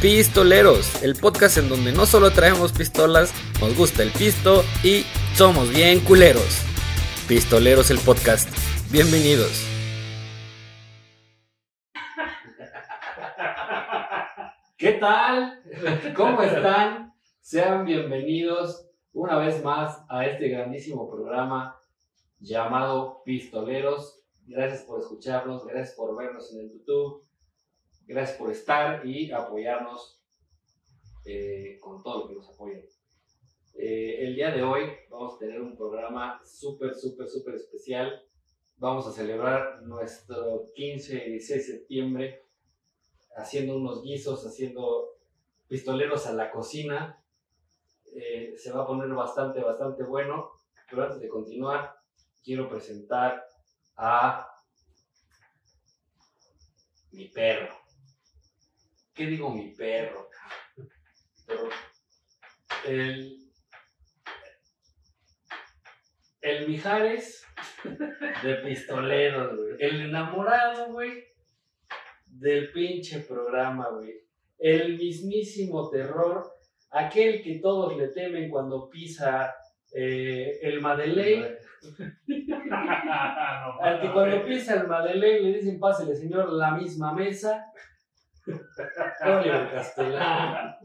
Pistoleros, el podcast en donde no solo traemos pistolas, nos gusta el pisto y somos bien culeros. Pistoleros el podcast. Bienvenidos. ¿Qué tal? ¿Cómo están? Sean bienvenidos una vez más a este grandísimo programa llamado Pistoleros. Gracias por escucharnos, gracias por vernos en el YouTube, gracias por estar y apoyarnos eh, con todo lo que nos apoyan. Eh, el día de hoy vamos a tener un programa súper, súper, súper especial. Vamos a celebrar nuestro 15 y 16 de septiembre haciendo unos guisos, haciendo pistoleros a la cocina. Eh, se va a poner bastante, bastante bueno. Pero antes de continuar, quiero presentar a mi perro. ¿Qué digo mi perro? Pero el, el Mijares de pistoleros, güey. El enamorado, güey, del pinche programa, güey. El mismísimo terror, aquel que todos le temen cuando pisa eh, el Madeleine. Al que cuando pisa el Madeleine le dicen, pásele señor, la misma mesa. Oliver Castellán.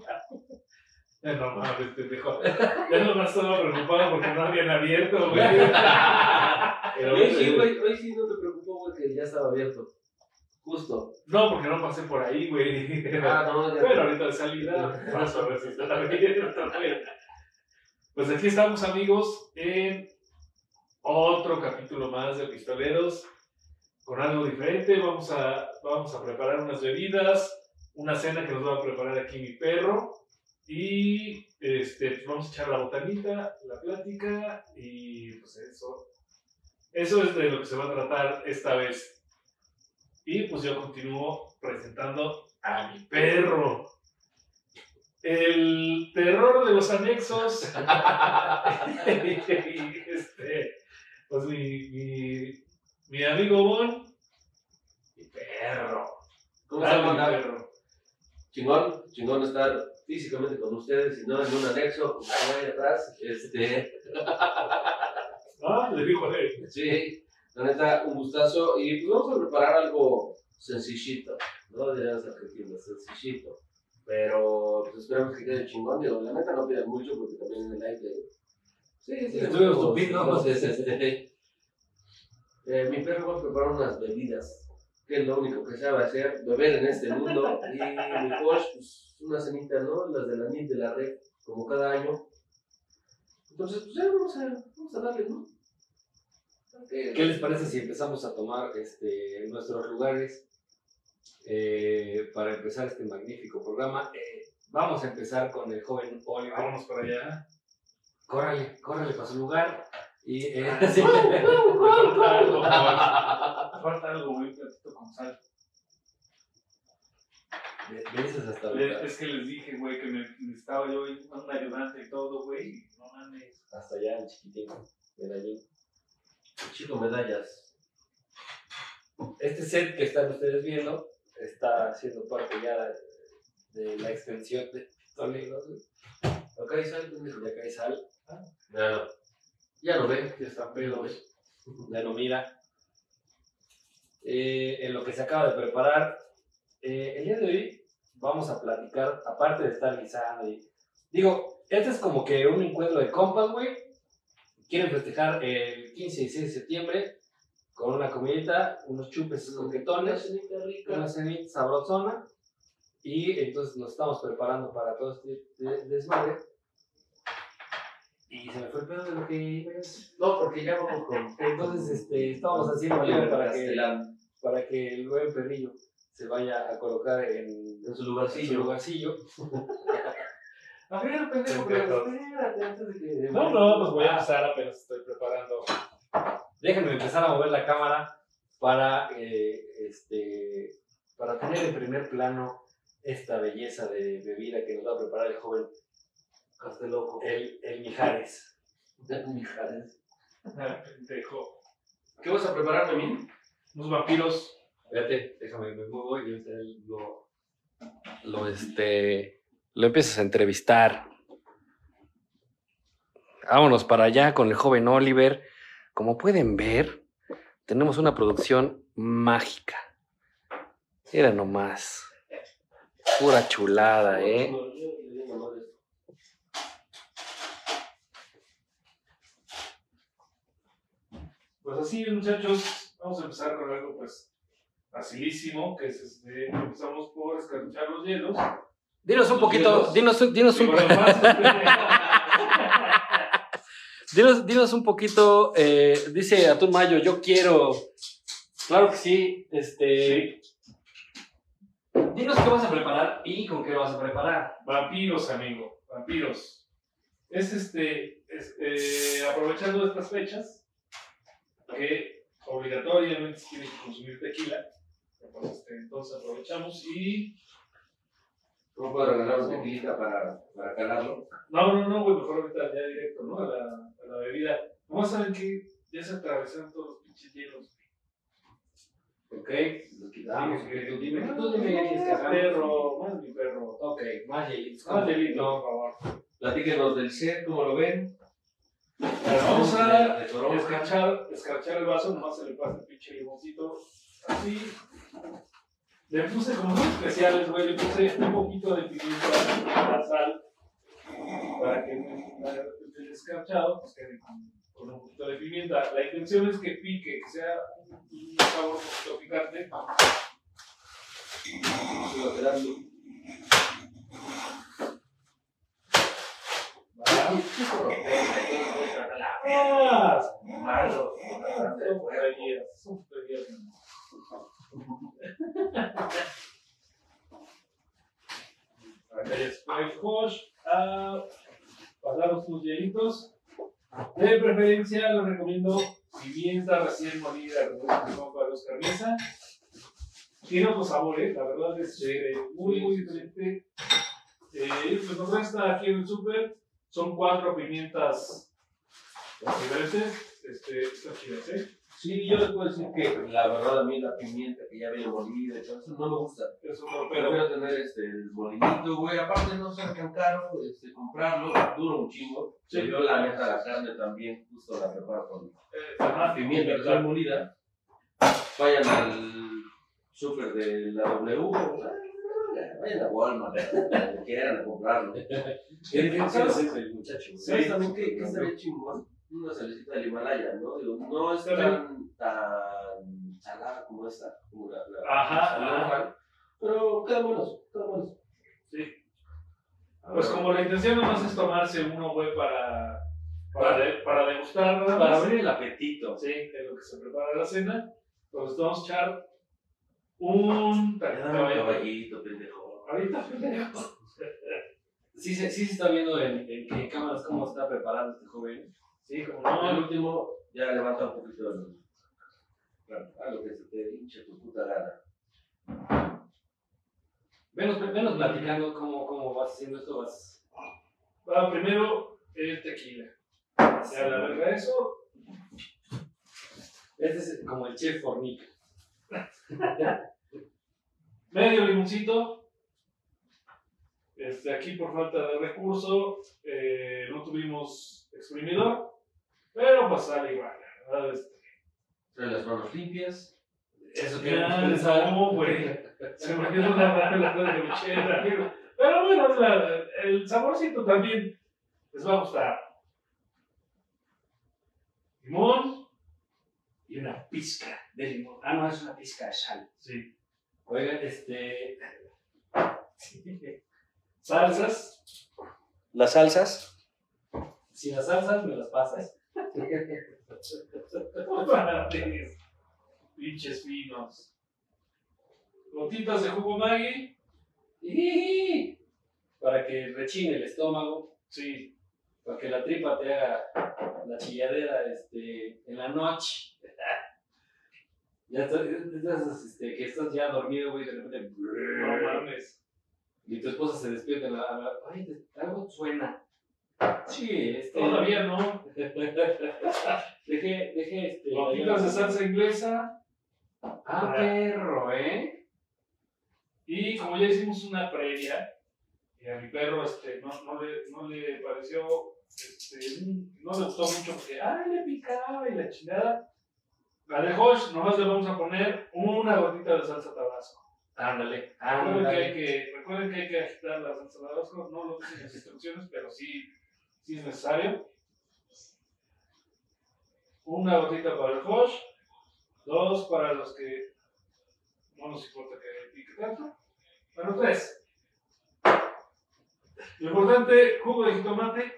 No mames, pendejo. Ya no me estaba preocupado porque no habían abierto, güey. Pero, Hoy sí, güey, hoy sí no te preocupó, güey, que ya estaba abierto. Justo. No, porque no pasé por ahí, güey. Ah, no, ya. Bueno, ahorita de salida, vamos a ver si está abierto, güey. Pues aquí estamos, amigos, en otro capítulo más de Pistoleros, con algo diferente. Vamos a, vamos a preparar unas bebidas, una cena que nos va a preparar aquí mi perro. Y este, pues vamos a echar la botanita, la plática y pues eso. Eso es de lo que se va a tratar esta vez. Y pues yo continúo presentando a mi perro. El terror de los anexos. Este, pues mi, mi, mi amigo Bon. Mi perro. ¿Cómo se llama? perro. Chingón, chingón estar físicamente con ustedes y no en un anexo, como ahí atrás. Este, Ah, le dijo a él. sí, la neta, un gustazo. Y pues vamos a preparar algo sencillito, ¿no? De las argentinas, sencillito. Pero pues esperamos que quede chingón. Digo, la neta no pidan mucho porque también en el aire. Sí, sí, Estuvimos este, eh, mi perro va a preparar unas bebidas, que es lo único que sabe hacer, beber en este mundo. Y mi coach, pues una cenita, ¿no? Las de la NIT de la red, como cada año. Entonces, pues ya vamos a, vamos a darle, ¿no? ¿Qué les parece si empezamos a tomar este, nuestros lugares eh, para empezar este magnífico programa? Eh, vamos a empezar con el joven Oliver. Vámonos para allá. Córrale, córrale para su lugar. Y eh, Ah, sí. Falta algo, güey. Falta algo, un platito con sal. dices hasta Le- ahorita. Es que les dije, güey, que me necesitaba yo un ayudante y todo, güey. y No mames. Hasta allá, el chiquitín, medallín. Chico, medallas. Este set que están ustedes viendo está siendo parte ya de la extensión de güey. Acá hay sal. Ya cae sal, Ya, ya lo ven. Ya está pedo, güey. ya no mira. Eh, en lo que se acaba de preparar, eh, el día de hoy vamos a platicar, aparte de estar guisando y... Digo, este es como que un encuentro de compas, güey. Quieren festejar el 15 y 16 de septiembre con una comidita, unos chupes Una coquetones, cenita rica. una cenita sabrosona. Y entonces nos estamos preparando para todo este de- desmadre. Y se me fue el pedo de lo que. No, porque ya vamos con. Entonces, este, estábamos haciendo Oliver para que, para que el buen perrillo se vaya a colocar en, En su en lugarcillo. su lugarcillo. A ver, pendejo, pero espérate antes de que... No, no, pues voy a empezar apenas estoy preparando. Déjenme empezar a mover la cámara para, eh, este, para tener en primer plano esta belleza de bebida que nos va a preparar el joven El, el Mijares. Mijares. Pendejo. ¿Qué vas a preparar, Memín? Unos vampiros. Espérate, déjame, me muevo y yo te lo... lo, este, lo empiezas a entrevistar. Vámonos para allá con el joven Oliver. Como pueden ver, tenemos una producción mágica. Era nomás. Pura chulada, ¿eh? Pues así, muchachos, vamos a empezar con algo pues facilísimo, que es este, empezamos por escarchar los hielos. Dinos un Los poquito, hielos. dinos, dinos, un, más, dinos, dinos un poquito, eh, dice Atún Mayo, yo quiero. Claro que sí, este. Dinos qué vas a preparar y con qué lo vas a preparar. Vampiros, amigo, vampiros. Es este, es, eh, aprovechando estas fechas, que obligatoriamente se tiene que consumir tequila. Este, entonces aprovechamos y. ¿Cómo puedo regalar un tequilita para, para calarlo? No, no, no, güey, mejor ahorita ya directo, ¿no? A la, a la bebida. Nomás saben que ya se atravesaron todos los pinches hielos. Ok, Lo vamos, Sí, que tú dime, que tú dime qué quieres que perro, más mi perro. Ok, más hielitos. Más hielito, por favor. Platíquenos del set, ¿cómo lo ven? Vamos a escarchar, escarchar el vaso, nomás se le pasa el pinche limoncito. Así. Le puse como muy especiales, güey. Le puse un poquito de pimienta, sal, para que el escarchado pues, quede con, un poquito de pimienta. La intención es que pique, que sea un, sabor un poquito picante. Quedando. ¡Ah! Malo. Super guías, super guías. Después, a pasamos tus hielitos. De preferencia, les recomiendo pimienta recién molida, para los carniza. Tiene otro sabor, ¿eh? la verdad es muy, muy diferente. Eh, pues nos resta aquí en el súper, son cuatro pimientas diferentes. Este, chidas, ¿eh? Sí, yo les puedo decir que la verdad a mí la pimienta que ya viene molida y todo eso no me gusta. Eso no, Pero voy a tener este, el molinito, güey. Aparte no ser tan caro, este, comprarlo, dura un chingo. Sí. Yo la neta la carne también justo la preparo con eh, pimienta recién molida. Vayan al súper de la W, vayan a Walmart, quieran a comprarlo. ¿Qué es ese, muchacho? ¿Sabes también qué, qué estaría chingón? Una salecita del Himalaya, ¿no? Digo, no es tan, tan salada como esta, como la, la Ajá, la ajá. pero quedan buenos, quedan buenos. Sí. Pues como la intención nomás es tomarse uno, güey, para, para, de- para degustar, Para más. abrir el apetito. Sí, de lo que se prepara la cena. Pues vamos a echar un taquito caballito, pendejo. Ahorita, pendejo. Sí, se- sí se está viendo en, en, en cámaras cómo está preparando este joven. Sí, como No, el último ya levanta un poquito el. Claro, a lo que se te hinche tu puta gana. Venos, venos platicando cómo, cómo vas haciendo esto. Vas... Va primero el tequila. Ya la verga eso. Este es como el chef fornica. Medio limoncito. Este, aquí por falta de recurso eh, no tuvimos exprimidor, pero pues sale igual. ¿verdad? Este, Trae las manos limpias. Eso que no, güey. Se me olvidó la la de. Pero bueno, la- el saborcito también les va a gustar. Limón y una pizca de limón. Ah, no, es una pizca de sal. Sí. Oiga, este. Salsas. Las salsas. Si las salsas me las pasas. Pinches finos. Gotitas de jugo Maggi. Para que rechine el estómago, Sí. para que la tripa te haga la chilladera este, en la noche. ya estás, estás, este, que estás ya dormido, güey, de repente. No mames. Y tu esposa se despierta en la. a la- Ay, algo suena. Sí, este. Todavía no. Deje, deje este. Gotitas de salsa inglesa. Ah, perro, ¿eh? Y como ya hicimos una previa, y a mi perro este, no, no, le, no le pareció, este, no le gustó mucho porque, ay, le picaba y la chingada. La de Hosh, nomás le vamos a poner una gotita de salsa tabasco. Ándale, Recuerden que, hay ándale. que, recuerden que hay que agitar la salsa tabasco, no lo dicen las instrucciones, pero sí, sí es necesario. Una gotita para el Hosh, dos para los que no nos importa que pique tanto. Bueno, tres. Lo importante, jugo de jitomate,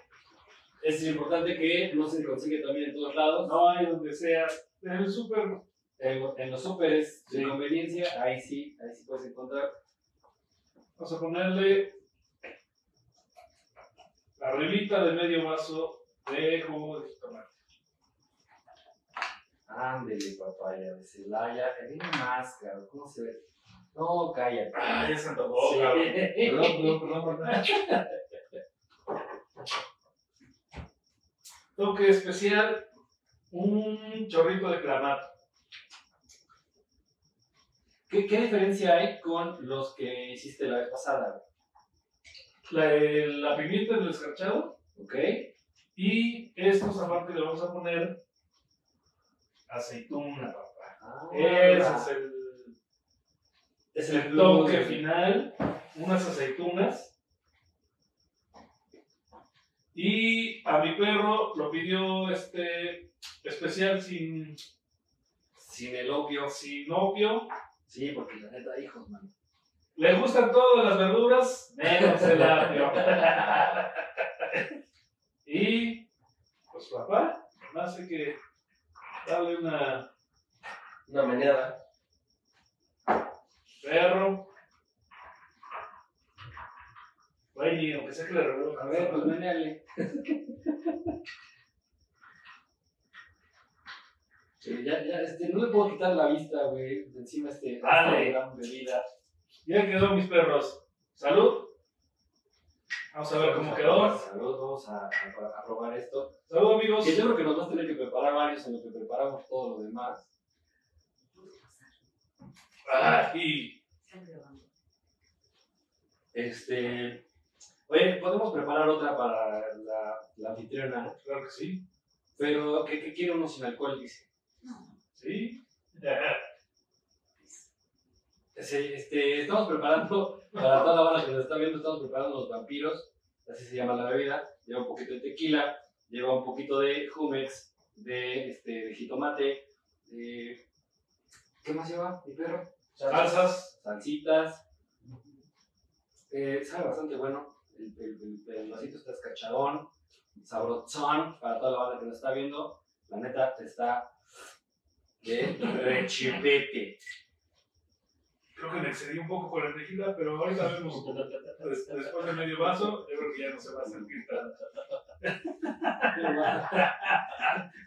Es importante que no se consigue también en todos lados. no hay donde sea. En el súper, En, en los súperes de Sí. conveniencia, ahí sí, ahí sí puedes encontrar. vamos a ponerle arribita de medio vaso de jugo de jitomate. Ándele, papaya de Celaya. Eh, Viene más, cabrón. ¿Cómo se ve? No, cállate. Ah, ya se antojó, Sí. cabrón. Perdón, perdón, perdón. Toque especial, un chorrito de clamato. ¿Qué, ¿Qué diferencia hay con los que hiciste la vez pasada? La, la pimienta del escarchado ¿Ok? y estos aparte le vamos a poner aceituna, papá. Ah, Ese es el, es el el toque final, unas aceitunas. Y a mi perro lo pidió este especial sin, Sin el opio. sin opio. Sí, porque la neta, hijos, man. Le gustan todas las verduras, menos el apio. y, pues papá, más hay que darle una Una meneada. perro. Güey, aunque sea que le revuelva. A ver, pues meneale. Sí, ya, ya, este, no le puedo quitar la vista, güey, de encima este, Dale. esta gran bebida. Ya quedó mis perros. Salud. Vamos a ver cómo quedó. Salud, vamos a, a- a probar esto. Salud amigos. Que yo creo que nos vas a tener que preparar varios en lo que preparamos todo lo demás. Ay, Este. Oye, podemos preparar otra para la, la anfitriona, claro que sí. pero que, que quiere uno sin alcohol, dice. Sí. Este, estamos preparando, para toda la banda que nos está viendo, estamos preparando los vampiros, así se llama la bebida. Lleva un poquito de tequila, lleva un poquito de humex, de, este, de jitomate. de- ¿Qué más lleva mi perro? Salsas. Salsitas. Eh, sabe bastante bueno. El, el, el, el vasito está escachadón, sabrosón para toda la banda que nos está viendo. La neta está de rechipete. Creo que me excedí un poco con la tequila, pero ahorita vemos. Des- Después de medio vaso, yo creo que ya no se va a sentir tanto.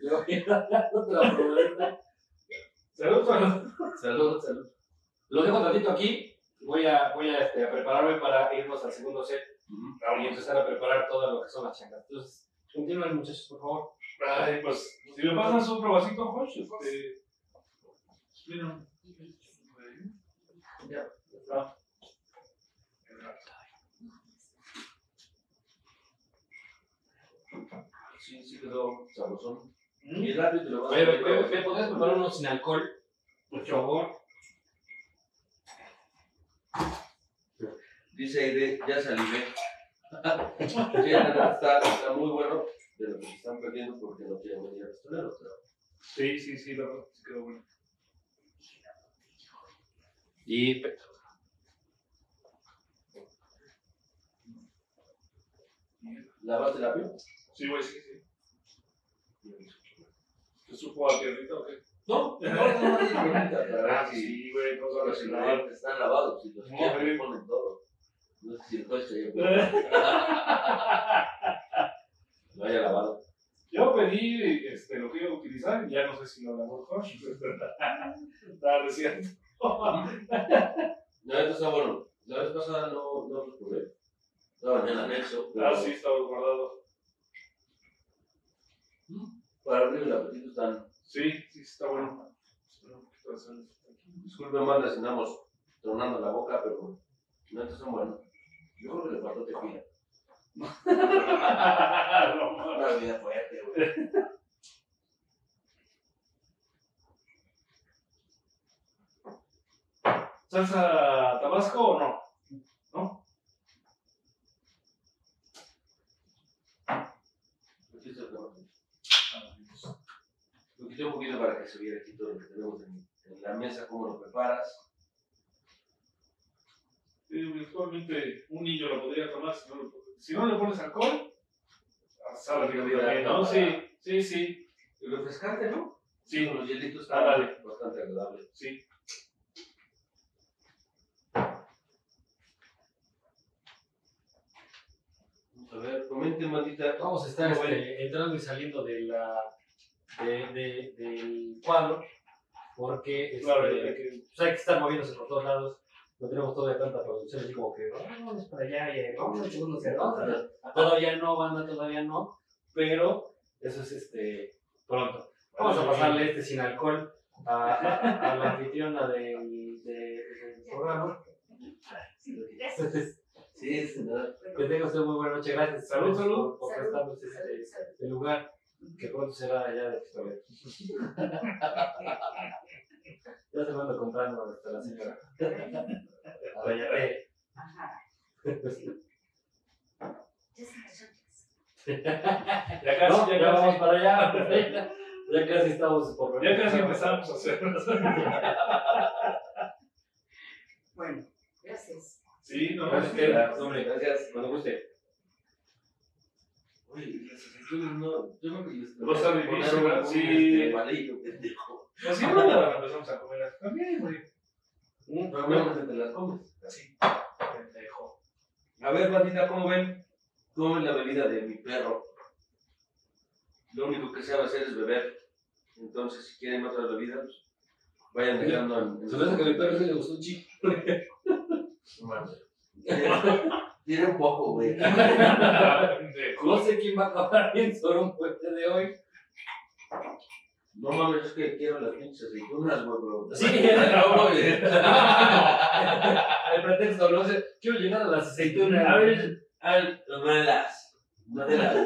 Le voy a dar otra probadita. Salud para Salud, salud. Lo dejo tantito aquí. Voy a, voy a, este, a prepararme para irnos al segundo set y empezar a preparar todo lo que son las changas. Entonces, continúen muchachos, por favor. Ay, pues, si me pasan su probacito, Josh, este. Miren. Ya. Ah. Sí, sí quedó sabrosón. Mm. Y rápido te lo vas a Oye, ¿me, me, podrías preparar uno sin alcohol? Por favor. Dice Aide, ya salivé. Sí, está, está muy bueno, pero se están perdiendo porque no quieren venir a restaurar. Pero Sí, sí, sí, la verdad, sí quedó bueno. Y ¿Lavaste la piel? Sí, güey, sí, sí. ¿Te supo a piernita o qué? No, no, no, es si sí, güey, no ingredientes están lavados, si los No, quieren sí. ponen todo. No sé si el coche lo haya lavado. Yo pedí este, lo que iba a utilizar y ya no sé si lo lavó Josh. Estaba recién. No, esto está bueno. La vez pasada no, no probé. Estaban en el anexo. pero Ah, sí, estaba guardado. Para abrir el apetito están. Sí, sí, está bueno. Disculpen más, les cenamos tronando la boca, pero no estos son buenos. Yo creo que le faltó tequila. No, Una bebida fuerte, güey. ¿Salsa tabasco o no? El tomate. Lo quité un poquito para que se viera aquí todo lo que tenemos en, en la mesa, cómo lo preparas. Sí, Usualmente un niño lo podría tomar si no, lo- si no le pones alcohol. Sabe rico también, ¿no? Sí, sí, sí. Y refrescante, ¿no? Sí, Con los hielitos Ah, está dale. bastante agradable. sí. A ver, comenten, mandita. Vamos a estar este, entrando y saliendo de la, de, de- del cuadro porque este, Claro, hay que- pues hay que estar moviéndose por todos lados. No tenemos todavía tanta producción, así como que "Ah, vamos para allá y vamos a segundo a- Todavía no, banda, todavía no, pero eso es este pronto. Vamos a pasarle este sin alcohol a, a- a la anfitriona del, de- del programa. Entonces, Sí, sí, nada. que tenga usted muy buena noche. Gracias. Salud, salud. Por prestarnos este, el lugar que pronto será allá de Pistolet. ya se me ando comprando hasta la señora. A ver, ya ve. Ajá. Ya se Ya casi, No, ya, ya vamos para allá. Ya casi estamos por Ya casi empezamos a hacer. Bueno. Sí, no, Gracias, es que- hombre, Gracias. cuando guste. Oye, las aceitunas no. Yo creo que les Va a estar poner difícil, un- ¿verdad? un, Sí. este, palillo, pendejo. Así no, empezamos a comer. También, güey. Probablemente te las comes. Así. Pendejo. A ver, bandita, ¿cómo ven? ¿Cómo ven la bebida de mi perro? Lo único que sabe hacer es beber. Entonces, si quieren otras bebidas, pues, vayan dejando en. en Se me hace que a mi perro sí le gustó un chico. Tiene un poco, güey. No sé quién va a acabar bien sobre un puente de hoy. No mames, es que quiero las pinches aceitunas, güey, bro. Sí. no, güey. El pretexto, no sé. Quiero llegar a las aceitunas. A ver, a ver, no las. No las.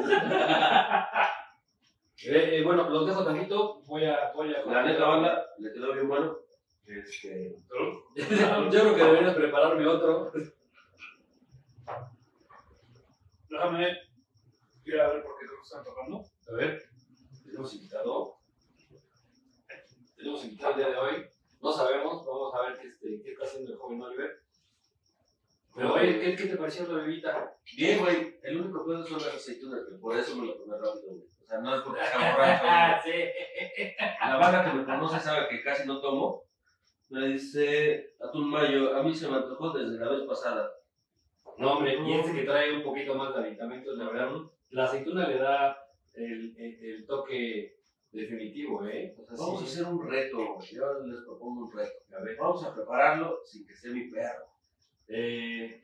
Eh, eh, bueno, los dejo tantito. Voy a. Voy a La neta, banda, le quedó bien bueno. Este. Yo creo que deberías prepararme otro. Déjame ir a ver por qué que están tocando. A ver, tenemos invitado. Tenemos invitado el día de hoy. No sabemos, vamos a ver qué, este, qué está haciendo el joven Oliver. Pero, oye, ¿qué, qué te pareció la bebida? Bien, güey. El único pedo son las aceitunas, güey. Por eso me lo tomé rápido, güey. O sea, no es porque sea borracho, sí. La banda que me conoce sabe que casi no tomo. Me dice Atún Mayo, a mí se me antojó desde la vez pasada. No, hombre, y este que trae un poquito más de aditamentos, la verdad, la aceituna le da el, el, el toque definitivo, ¿eh? O sea, Vamos a hacer un reto. Yo les propongo un reto. A ver, Vamos a prepararlo sin que esté mi perro. eh.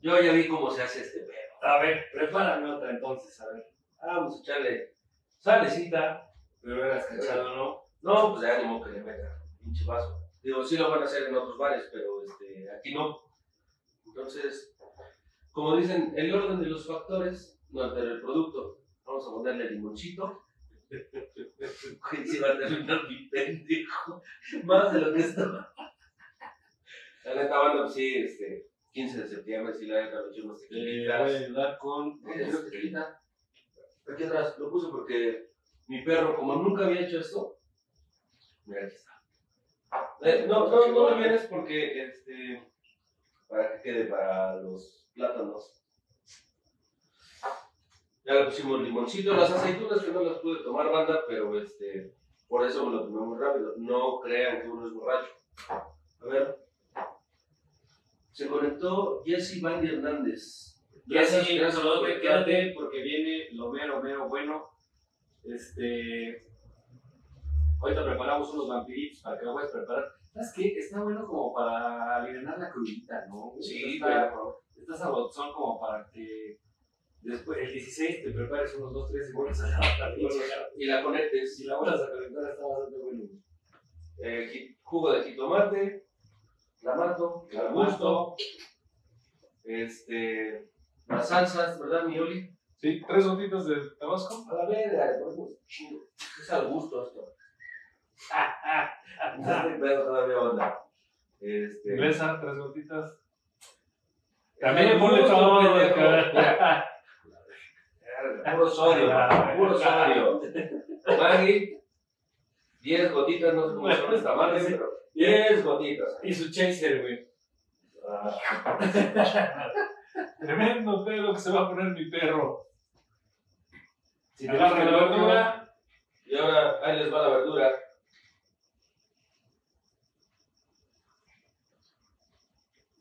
Yo ya vi cómo se hace este pedo. A ver, prepárame otra entonces, a ver. Vamos a echarle salecita. Pero eras cachado, ¿no? No, pues ya modo que le meta pinche vaso. Digo, sí lo van a hacer en otros bares, pero este, aquí no. Entonces, como dicen, el orden de los factores no altera el producto. Vamos a ponerle limoncito. Sí va a terminar mi pendejo. Más de lo que está. La neta, pues sí, este, 15 de septiembre, sí, la neta, me eché Eh, voy a ayudar con. Este, Aquí atrás, lo puse porque mi perro, como nunca había hecho esto, mira, aquí está. Eh, no, no, no lo vienes porque, este, para que quede para los plátanos. Ya le pusimos limoncito, las aceitunas que no las pude tomar, banda, pero este, por eso me lo tomé muy rápido. No crean que uno es borracho. A ver. Se conectó Jesse Bandy Hernández. Gracias por solo conectarte. quédate porque viene lo mero, mero bueno. Este. Ahorita preparamos unos vampiritos para que lo puedas preparar. ¿Sabes qué? Está bueno como para aliviar la crudita, ¿no? Sí, está, pero está sabrosón como para que después, el 16, te prepares unos 2, 3 y vuelves a la y la conectes. Si la vuelvas a conectar, está bastante bueno. Eh, jugo de jitomate, clamato, al gusto. Este, las salsas, ¿verdad, mi Oli? Sí, tres gotitas de tabasco. A la verga. Es al gusto esto. Pedo todavía onda. Este. Inglesa, tres gotitas. También ponle todo. Puro sodio, puro sodio. Maggie, 10 gotitas, no sé cómo son esta madre, pero 10 gotitas. Y su chaser, güey. Ah, Tremendo pedo que se va a poner mi perro. Si te la verdura, Y ahora, ahí les va la verdura.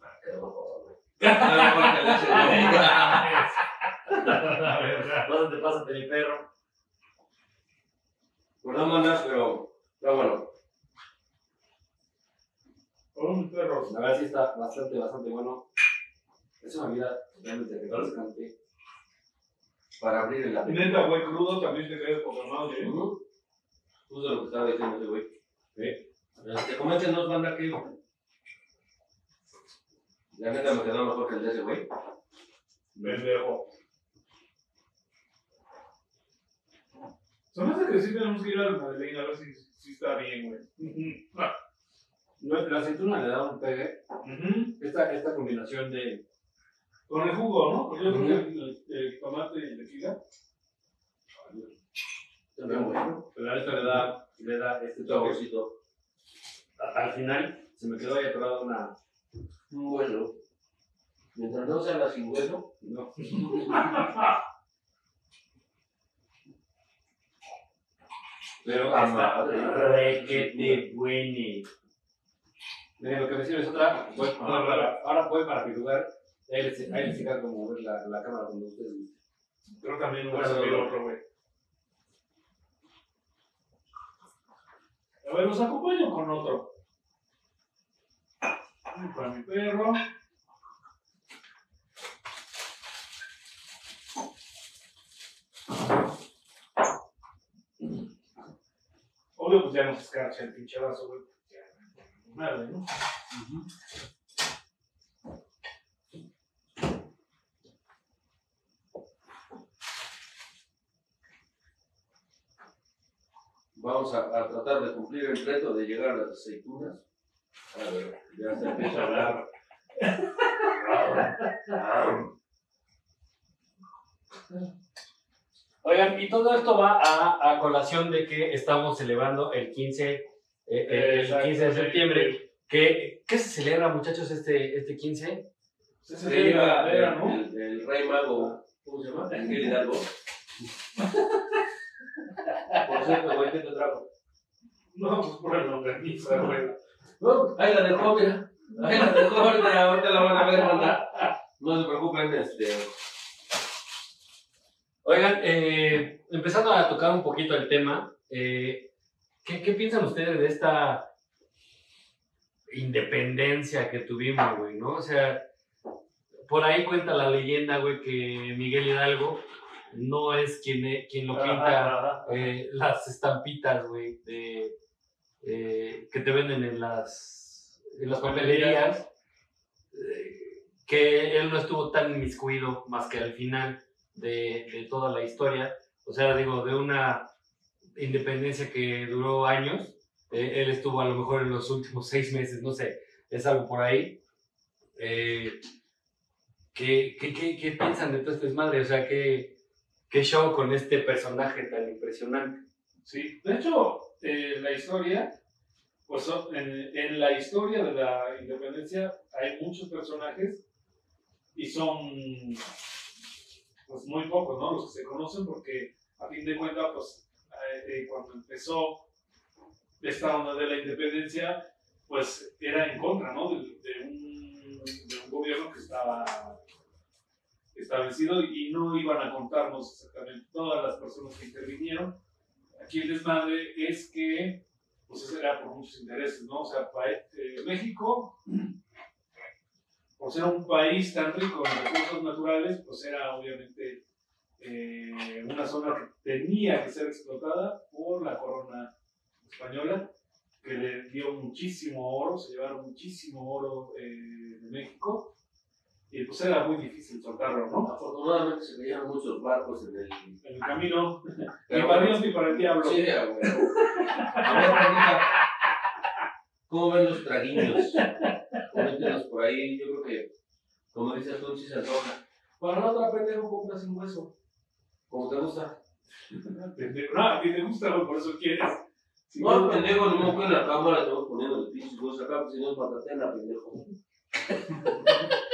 Ah, qué horror, güey. Ah, porque le hace güey. Pásate, pásate, mi perro. Manas, pero está bueno. Oh, mi perro. La verdad sí está bastante, bastante bueno. Es una vida totalmente refrescante. Para abrir el apetito. neta, güey, crudo también te poca madre. ¿eh? Justo lo que estaba diciendo ese güey. Sí. Este, coméntenos, banda, que. La neta me quedó mejor que el de ese güey. Pendejo. Me hace que sí tenemos que ir al Madeleine a ver si, si está bien, güey. No, La aceituna le da un pegue. Esta, esta combinación de. Con el jugo, ¿no? Porque yo creo que el, el tomate y el tequila. También bueno. Pero a esta le da, le da este. Saborcito. A- Al final se me quedó ahí atorada una. Un hueso. Mientras no sea la sin hueso. No. Pero Está madre. requete buene. Miren, lo que me sirve es otra. Voy, voy para, ahora voy para mi lugar. Ahí les, les encargo mover la, la cámara cuando ustedes que también voy a servir otro, güey. A ver, los acompaño con otro. Para mi perro. Obvio, pues ya no se escarcha el pinche vaso, güey. Madre, ¿no? Vamos a, a tratar de cumplir el reto de llegar a las aceitunas. A ver, ya se empieza a hablar. Oigan, y todo esto va a, a colación de que estamos celebrando el 15, eh, el Exacto, 15 de septiembre. ¿Qué, ¿Qué se celebra, muchachos, este, este 15? Se celebra el, ¿no? el- el rey mago, ¿cómo se llama? Miguel Hidalgo. Por cierto, güey, ¿qué te trajo? No, pues por el nombre, güey. No, ahí la dejó, mira. Ahí la dejó, ahorita, ahorita la van a ver, banda. No se preocupen, este. Oigan, eh, empezando a tocar un poquito el tema, eh, ¿qué, qué piensan ustedes de esta independencia que tuvimos, güey, no? O sea, por ahí cuenta la leyenda, güey, que Miguel Hidalgo no es quien, quien lo pinta eh, las estampitas, güey, de, eh, que te venden en las, en las papelerías, eh, que él no estuvo tan inmiscuido más que al final de, de toda la historia, o sea, digo, de una independencia que duró años, eh, él estuvo a lo mejor en los últimos seis meses, no sé, es algo por ahí. Eh, ¿qué, qué, qué, qué piensan de todo este desmadre? O sea, ¿qué, qué show con este personaje tan impresionante? Sí, de hecho, eh, la historia, pues en, en la historia de la independencia hay muchos personajes y son pues muy pocos, ¿no? Los que se conocen porque a fin de cuentas, pues eh, eh, cuando empezó esta onda de la independencia, pues era en contra, ¿no? De un, de un gobierno que estaba establecido y no iban a contarnos exactamente todas las personas que intervinieron aquí el desmadre es que, pues eso era por muchos intereses, ¿no? O sea, eh, México, por ser un país tan rico en recursos naturales, pues era obviamente eh, una zona que tenía que ser explotada por la corona española que le dio muchísimo oro, se llevaron muchísimo oro eh, de México. Y pues era muy difícil soltarlo, ¿no? Afortunadamente se cayeron muchos barcos en el. En el camino, ni para. Dios ni para el diablo. Sí, a ver, ¿cómo ven los traguiños? Coméntenos por ahí. Yo creo que, como dices tú, se antoja. Para la otra pendejo, compra sin hueso. Como te gusta. No, a ti te gusta, por eso quieres. Si No, pendejo, modo que en la cámara estamos poniendo el pinche hueso acá, pues si no es patatena, pendejo.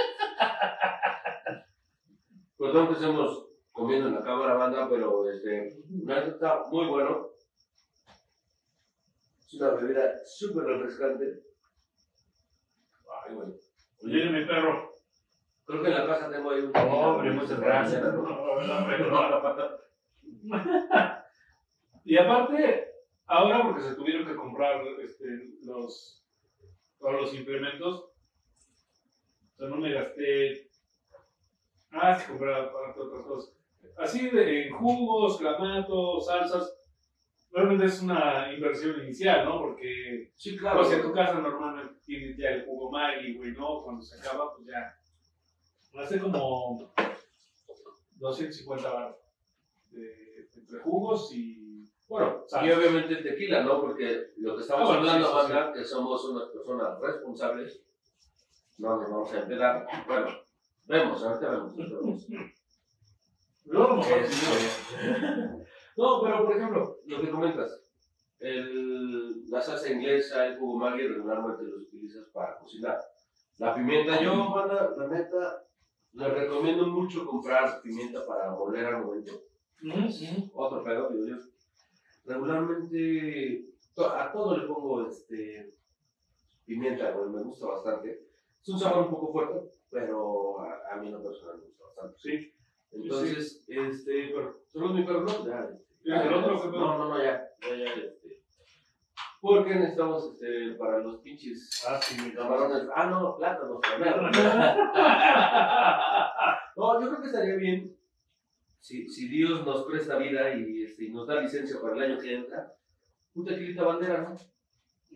Perdón que estemos comiendo en la cámara, banda, pero este, está muy bueno. Es una bebida súper refrescante. Ay, güey. Oye, mi perro. Creo que en la casa tengo ahí un. Hombre, muchas gracias. y aparte, ahora porque se tuvieron que comprar este, los, todos los implementos, o sea, no me gasté. Ah, sí, compré aparte otras cosas. Así de en jugos, clamatos, salsas. Realmente es una inversión inicial, ¿no? Porque Sí, claro. pues en tu casa normalmente tienes ya el jugo Maggi, güey, ¿no? Cuando se acaba, pues ya. Hace como 250 baros entre jugos y. Bueno, Sal. y obviamente tequila, ¿no? Porque lo que estamos Ah, bueno, hablando, sí, sí, banda, que somos unas personas responsables, no nos vamos a empedar. Bueno, vemos, ahorita vemos. Este, No, pero por ejemplo, lo que comentas, el, la salsa inglesa, el jugo Maggi regularmente los utilizas para cocinar. La pimienta, yo, banda, la neta, les recomiendo mucho comprar pimienta para moler al momento. Ujú. Otro pedo, digo yo. Regularmente, a todo le pongo este, pimienta, me gusta bastante. Es un sabor un poco fuerte, pero a, a mí en lo personal me gusta bastante. Sí. Entonces, este, pero, ¿solo mi perro no? Ya, este, ¿Tienes el otro? No, no, no, ya, ya, ya, este. Porque necesitamos, este, para los pinches Ah, sí, camarones, ah, no, plátanos. No, yo creo que estaría bien si, si Dios nos presta vida y, este, y nos da licencia para el año que entra, un tequilita bandera, ¿no?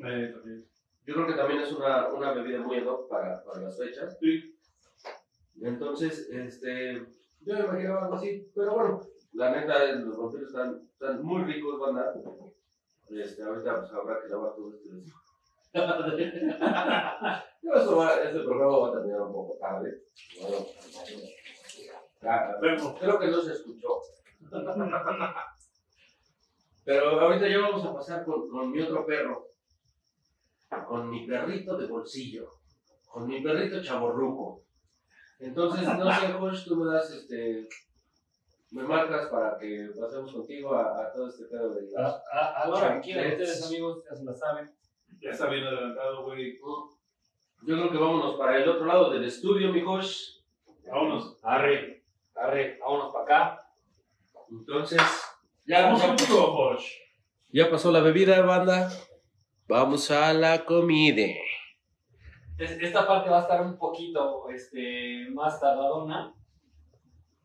Eh, también. Yo creo que también es una, una bebida muy ad hoc para, para las fechas. Sí. Entonces, este, yo me imaginaba algo así, pero bueno, la neta, los vampiros están, están muy ricos, banda. Este, ahorita pues habrá que lavar todo este. Yo eso va, este programa va a terminar un poco tarde. Bueno, Vemos. creo que no se escuchó. Pero ahorita ya vamos a pasar con, con mi otro perro. Con mi perrito de bolsillo. Con mi perrito chaborruco. Entonces, no sé, Josh, tú me das este. Me marcas para que pasemos contigo a, a todo este pedo de. A, a, a la hora que quieran Chanclets. ustedes, amigos, ya se la saben. Ya está bien adelantado, güey. Yo creo que vámonos para el otro lado del estudio, mi Josh. Vámonos. Arre, arre, vámonos para acá. Entonces, ya, Vamos contigo, Josh. ya pasó la bebida, banda. Vamos a la comida. Es- Esta parte va a estar un poquito este, más tardadona.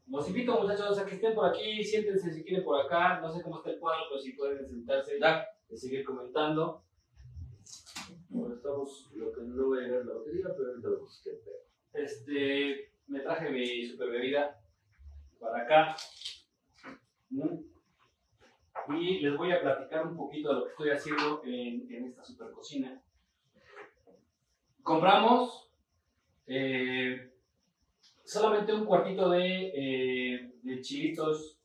Los invito, muchachos, a que estén por aquí. Siéntense si quieren por acá. No sé cómo está el cuadro, pero si pueden sentarse y seguir comentando. Bueno, estamos, lo que no va a llegar la batería, pero ahorita vemos qué pedo. Este, me traje mi super bebida para acá. Y les voy a platicar un poquito de lo que estoy haciendo en, en esta super cocina. Compramos eh, solamente un cuartito de, eh, de chilitos.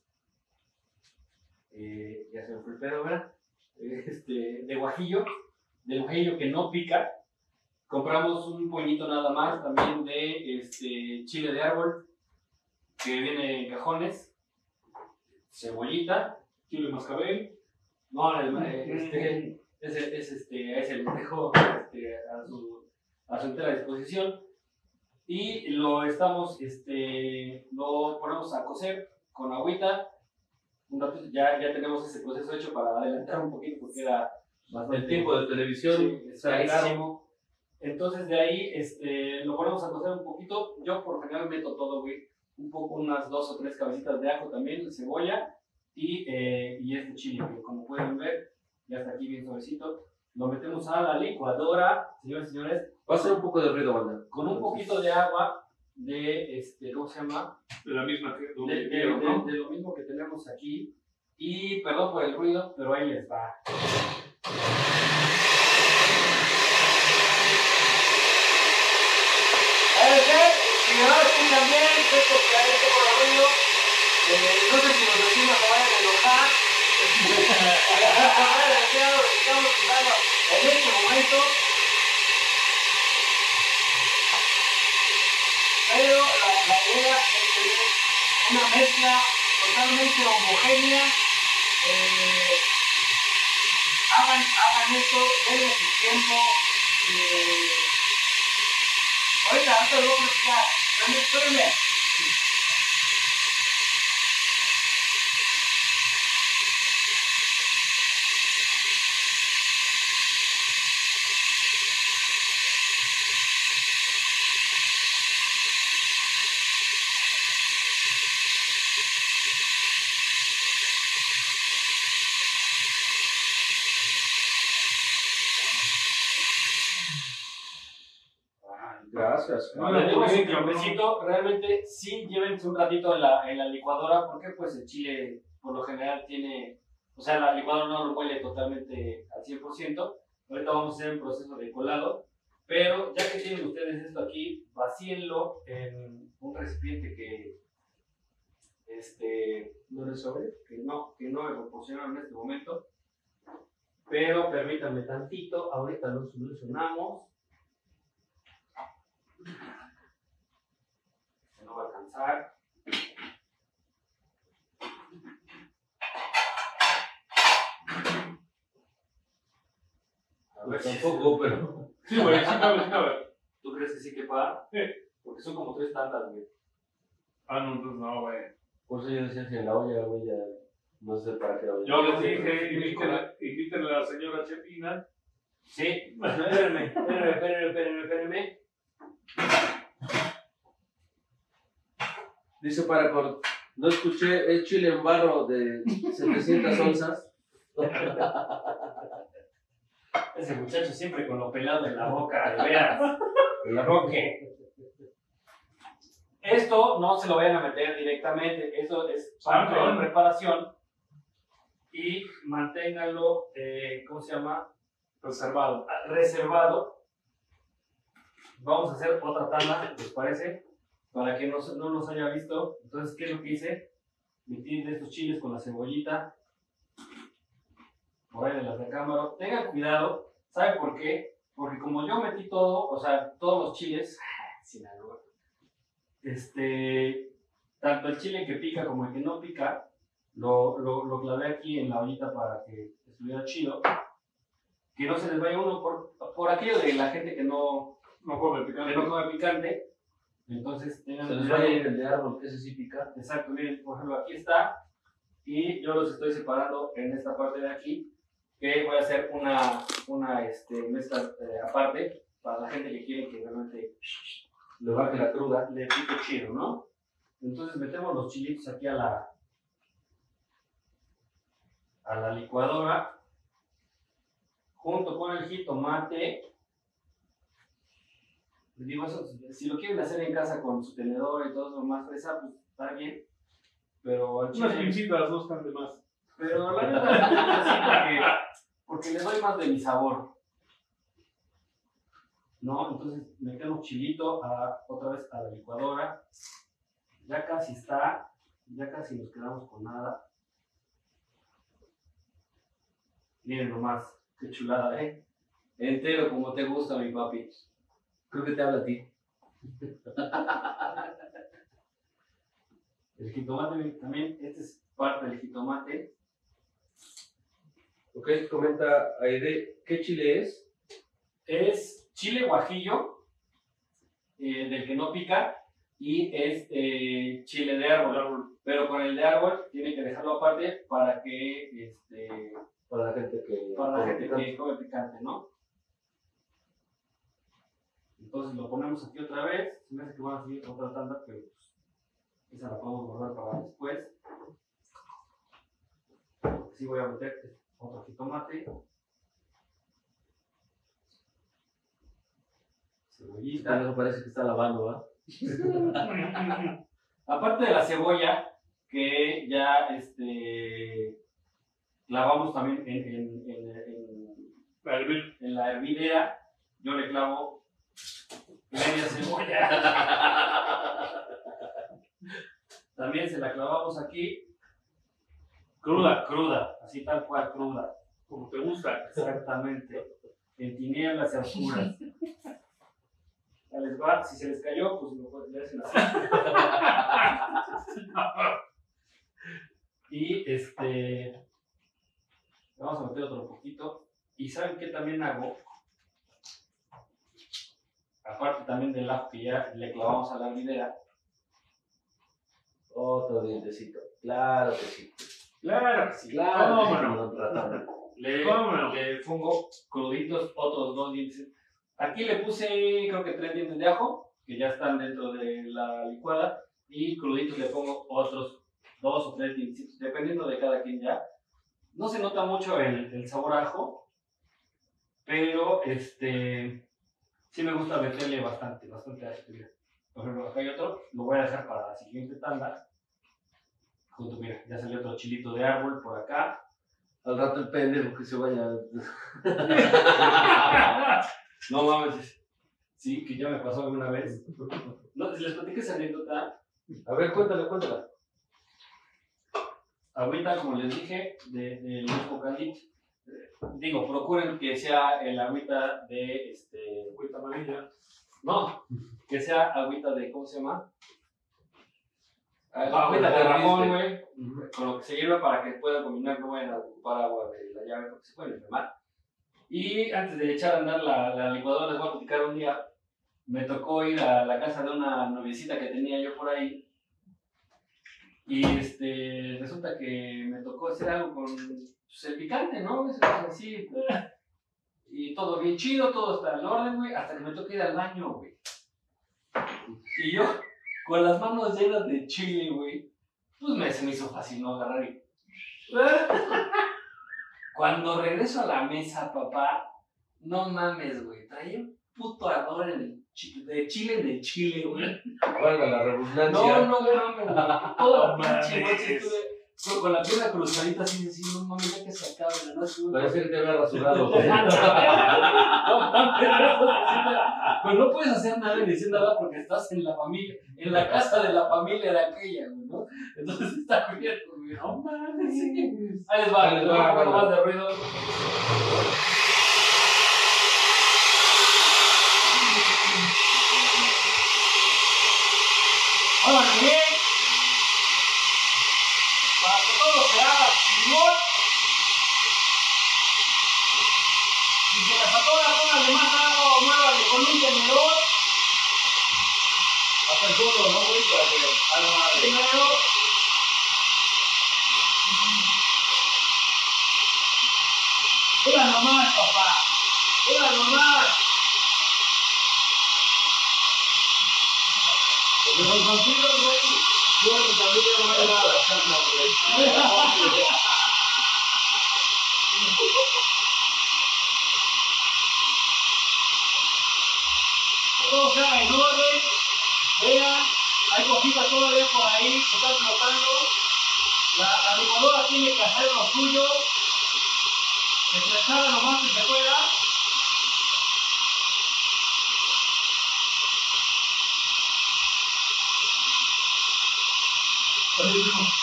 eh, ya se me fue el pedo, ¿verdad? Este, de guajillo, de guajillo que no pica. Compramos un puñito nada más también de este, chile de árbol, que viene en cajones, cebollita, Chile mascabel. no, el- este, ese, es este, a ese les dejo este, a, su, a su entera disposición. Y lo estamos, este, lo ponemos a cocer con agüita. Un ratito, ya, ya tenemos ese proceso hecho para adelantar un poquito porque era bastante El tiempo de televisión Sí, carísimo. Entonces de ahí este, lo ponemos a cocer un poquito. Yo por general meto todo, güey. Un poco, unas dos o tres cabecitas de ajo también, cebolla y, eh, y este chile, que como pueden ver, ya está aquí bien suavecito. lo metemos a la licuadora, señores y señores, Va a ser un poco de ruido, banda. con un poquito de agua de, este, ¿cómo se llama? De la misma que De, de- de- ¿no? de lo mismo que tenemos aquí. Y perdón por el ruido, pero ahí les va. Si no lo escuchan bien, es porque hay un poco de ruido. Eh, no sé si los vecinos se vayan a enojar. Estamos en este momento. Pero la, la idea es tener una mezcla totalmente homogénea. Eh, hagan, hagan esto, denle su tiempo. eh, ahorita, ahorita lo voy a platicar. Espérenme, muy un bien, cabrón. tiempecito, realmente sí llévense un ratito en la, en la licuadora porque pues el chile por lo general tiene, o sea la licuadora no lo huele totalmente al 100%, ahorita vamos a hacer un proceso de colado, pero ya que tienen ustedes esto aquí, vacíenlo en un recipiente que este, no les sobre, que no, que no me proporcionaron en este momento, pero permítanme tantito, ahorita lo solucionamos. Se no va a alcanzar. A ver Tampoco, pero. Sí, güey, sí cabe, sí cabe. ¿Tú crees que sí que para? Sí. Porque son como tres tandas, güey. Ah, no, entonces no, güey. Por eso yo decía que en la olla, güey, ya. No sé para qué la olla. Yo les dije, invítenle a la señora Chepina. Sí, espérenme, espérenme, espérenme, espérenme, espérenme. Dice Paracord, no escuché, es chile en barro de 700 onzas. Ese muchacho siempre con lo pelado en la boca, de veras. En la Roque. Esto no se lo vayan a meter directamente, eso es parte de la preparación. Y manténganlo, eh, ¿cómo se llama? Reservado. Ah, Reservado. Vamos a hacer otra tanda, ¿les parece? Para que no, no nos haya visto. Entonces, ¿qué es lo que hice? Metí de estos chiles con la cebollita. Por ahí de la recámara. Tengan cuidado. ¿Sabe por qué? Porque como yo metí todo, o sea, todos los chiles, Sinaloa, este, tanto el chile que pica como el que no pica, lo, lo, lo clavé aquí en la ollita para que estuviera chido. Que no se les vaya uno por, por aquello de la gente que no, No come que picante. no come picante. Entonces tengan Se les va a ir el de árbol, que ese sí pica. Exacto, miren, por ejemplo, aquí está. Y yo los estoy separando en esta parte de aquí. Que voy a hacer una, una este, mezcla eh, aparte para la gente que quiere que realmente Le baje la cruda. le pique chido, ¿no? Entonces metemos los chilitos aquí a la, a la licuadora. Junto con el jitomate. Digo, eso, si lo quieren hacer en casa con su tenedor y todo lo más fresa, pues está bien. Pero Unas pincitas no están de más. pero la sí, porque, porque le doy más de mi sabor. ¿No? Entonces metemos chilito a, otra vez a la licuadora. Ya casi está. Ya casi nos quedamos con nada. Miren nomás, qué chulada, ¿eh? Entero como te gusta, mi papi. Creo que te habla a ti. El jitomate también, este es parte del jitomate. Ok, comenta Aide, ¿qué chile es? es chile guajillo, eh, del que no pica, y es eh, chile de árbol. Pero con el de árbol tienen que dejarlo aparte para que, este, Para la gente que. para la gente picante. que come picante, ¿no? Entonces lo ponemos aquí otra vez. Se me hace que van a seguir otra tanda, pero pues, esa la podemos guardar para después. Sí voy a meter otro jitomate. Cebollita, no parece que está lavando, ¿va? Aparte de la cebolla, que ya este, clavamos también en, en- en- en la hervidera, yo le clavo media cebolla. También se la clavamos aquí, cruda, cruda, así tal cual, cruda. como te gusta. Exactamente. En tinieblas y oscuras. Ya les va, si se les cayó, pues lo le hacen así. y este. Vamos a meter otro poquito. Y ¿saben qué también hago? Aparte también del ajo que ya le clavamos a la hervidera. Otro dientecito. Claro que sí. Claro que sí. Claro ¿Cómo que sí. Le, le pongo cruditos otros dos dientes. Aquí le puse creo que tres dientes de ajo, que ya están dentro de la licuada, y cruditos le pongo otros dos o tres dientes, dependiendo de cada quien ya. No se nota mucho el, el sabor a ajo, pero este sí me gusta meterle bastante, bastante mira. Por ejemplo, acá hay otro, lo voy a dejar para la siguiente tanda. Junto, mira, ya salió otro chilito de árbol por acá. Al rato el pendejo que se vaya. No mames. Sí, que ya me pasó alguna vez. No, les platiqué esa anécdota. A ver, cuéntale, cuéntale. Agüita, como les dije, de, de. Digo, procuren que sea el agüita de este. Cuenta amarilla. No, que sea agüita de. ¿Cómo se llama? Ah, agüita de Ramón, güey. Con lo que se sirve para que puedan combinar, no vayan a ocupar agua de la llave porque se pueden enfermar. Y antes de echar a andar la, la licuadora, les voy a platicar un día. Me tocó ir a la casa de una noviecita que tenía yo por ahí. Y este, resulta que me tocó hacer algo con pues, el picante, ¿no? Cosas así. Y todo bien chido, todo está en orden, güey. Hasta que me tocó ir al baño, güey. Y yo, con las manos llenas de chile, güey, pues me, se me hizo fácil no agarrar y. Cuando regreso a la mesa, papá, no mames, güey, traía un puto ardor en el chi- de chile en el chile, güey. Valga la redundancia. No, no mames, güey. Toda la pinche mames. noche estuve con, la pierna cruzadita así, así, no mames, ya que se acaba la noche. Parece que te había rasurado. Pues no puedes hacer nada ni decir nada porque estás en la familia, en la casa de la familia de aquella, ¿no? Entonces está bien, güey. No mames. Ahí les va, Ahí les va, poner bueno. más de ruido. Ahora bien, para que todo se haga chingón. Si se la factura, póngale más agua o muévale con un tenedor. Hasta el fondo, ¿no, güey? Para que haga madre. Primero. Mira nomás, papá. Mira nomás. Porque los vampiros, güey, yo que ya no a ir a la cama, güey. Todo sea en orden. Vean, hay cositas todavía por ahí que están flotando. La, la licuadora tiene que hacer lo suyo. Salga lo más que se pueda.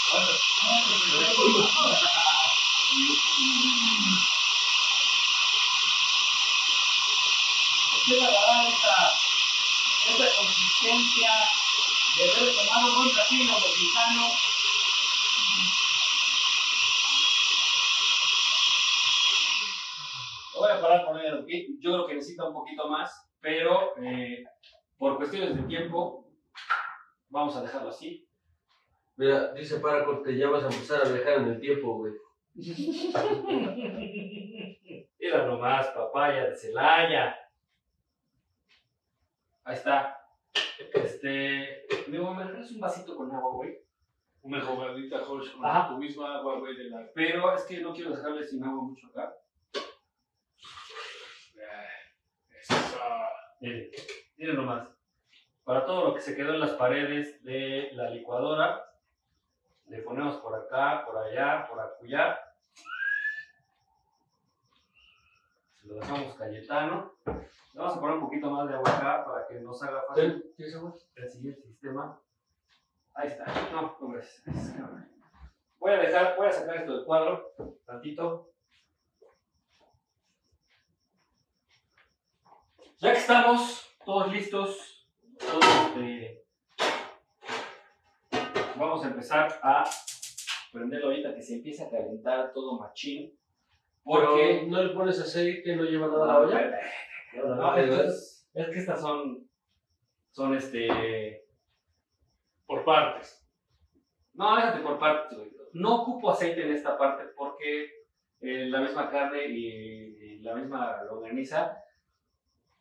Empieza a agarrar esta, de haber tomado un buen platino mexicano. Lo voy a parar por ahí, ¿ok? Yo creo que necesita un poquito más, pero eh, por cuestiones de tiempo, vamos a dejarlo así. Mira, dice Paracord que ya vas a empezar a viajar en el tiempo, güey. Mira nomás, papaya de Celaya. Ahí está. Este. Mi amor, ¿me regalas un vasito con agua, güey? Una jugadita Jorge con Ajá. tu misma agua, güey, de la. Pero es que no quiero dejarle sin agua mucho acá. Eso. Miren, Miren nomás. Para todo lo que se quedó en las paredes de la licuadora, le ponemos por acá, por allá, por acullá. Se lo dejamos Cayetano. Le vamos a poner un poquito más de agua acá para que nos haga fácil ¿Tienes agua? el siguiente sistema. Ahí está. No, no, gracias. Voy a dejar, voy a sacar esto del cuadro, tantito. Ya que estamos todos listos, todos, este, vamos a empezar a prenderlo ahorita que se empieza a calentar todo machín. Porque Porque no le pones aceite, no lleva nada a la olla. No, es, es que estas son, son este, Por partes. No, déjate por partes, güey. No ocupo aceite en esta parte porque eh, la misma carne y, y la misma longaniza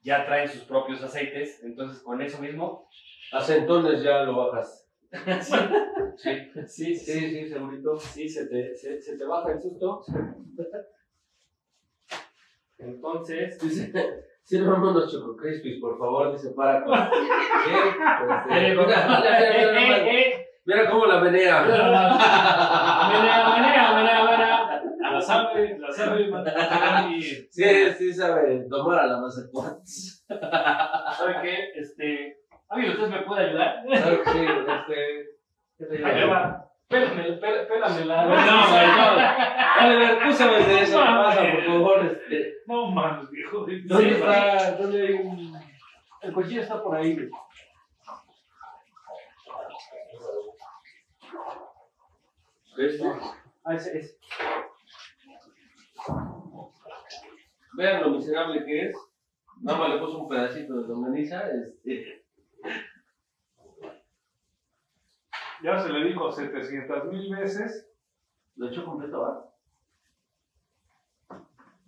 ya traen sus propios aceites, entonces con eso mismo. A centones ya lo bajas. sí, Sí, sí, sí, sí, sí, segurito. sí, se te, se, se te baja el susto. Entonces, Dice, sírvame unos Choco Crispies, por favor, dice para mira, cómo la menea. menea, menea, menea, menea. La sabe, la sabe. Sí, sí sabe tomar a la Mazacuats. ¿Sabe qué? Este, amigo, ¿usted me puede ayudar? Claro que sí, este. ¿Qué te Ahí digo? va. Pélame, pélame, pélame la. No, no. Dale, a ver, tú sabes de eso, pasa, por favor. Este. No mames, viejo. ¿Dónde está? ¿Dónde hay un.? El cuchillo está por ahí, güey. Este. Ah, ese es. Vean lo miserable que es. Nada más le puso un pedacito de longaniza. Este. Ya se le dijo 700 mil veces. Lo echó completo, ¿va?